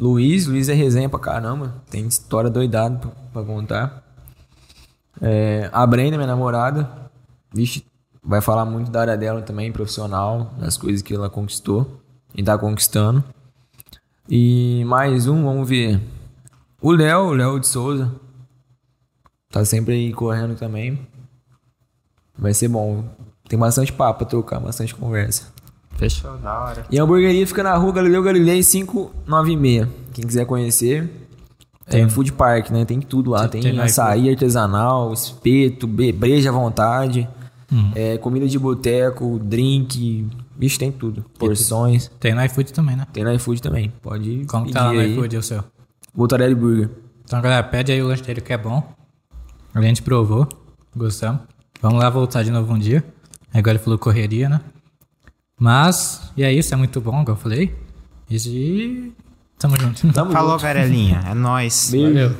Luiz. Luiz é resenha pra caramba. Tem história doidada pra, pra contar. É, a Brenda, minha namorada. Vixe, vai falar muito da área dela também, profissional, das coisas que ela conquistou e tá conquistando. E mais um, vamos ver. O Léo, o Léo de Souza. Tá sempre aí correndo também. Vai ser bom. Tem bastante papo pra trocar, bastante conversa. Fechou, da hora. E a hamburgueria fica na rua Galileu Galilei 596. Quem quiser conhecer, tem é food park, né? Tem tudo lá. Tem, tem açaí artesanal, espeto, breja à vontade. Uhum. É, comida de boteco, drink. Bicho, tem tudo. Porções. Tem no iFood também, né? Tem no iFood também. Pode Como pedir tá lá no aí. iFood o seu? Botarelli Burger. Então, galera, pede aí o lanche dele que é bom. A gente provou. Gostamos. Vamos lá voltar de novo um dia. Agora ele falou correria, né? Mas, e é isso, é muito bom, como eu falei. E tamo junto. Tamo Falou, junto. Verelinha. É nóis. Beijo. Valeu.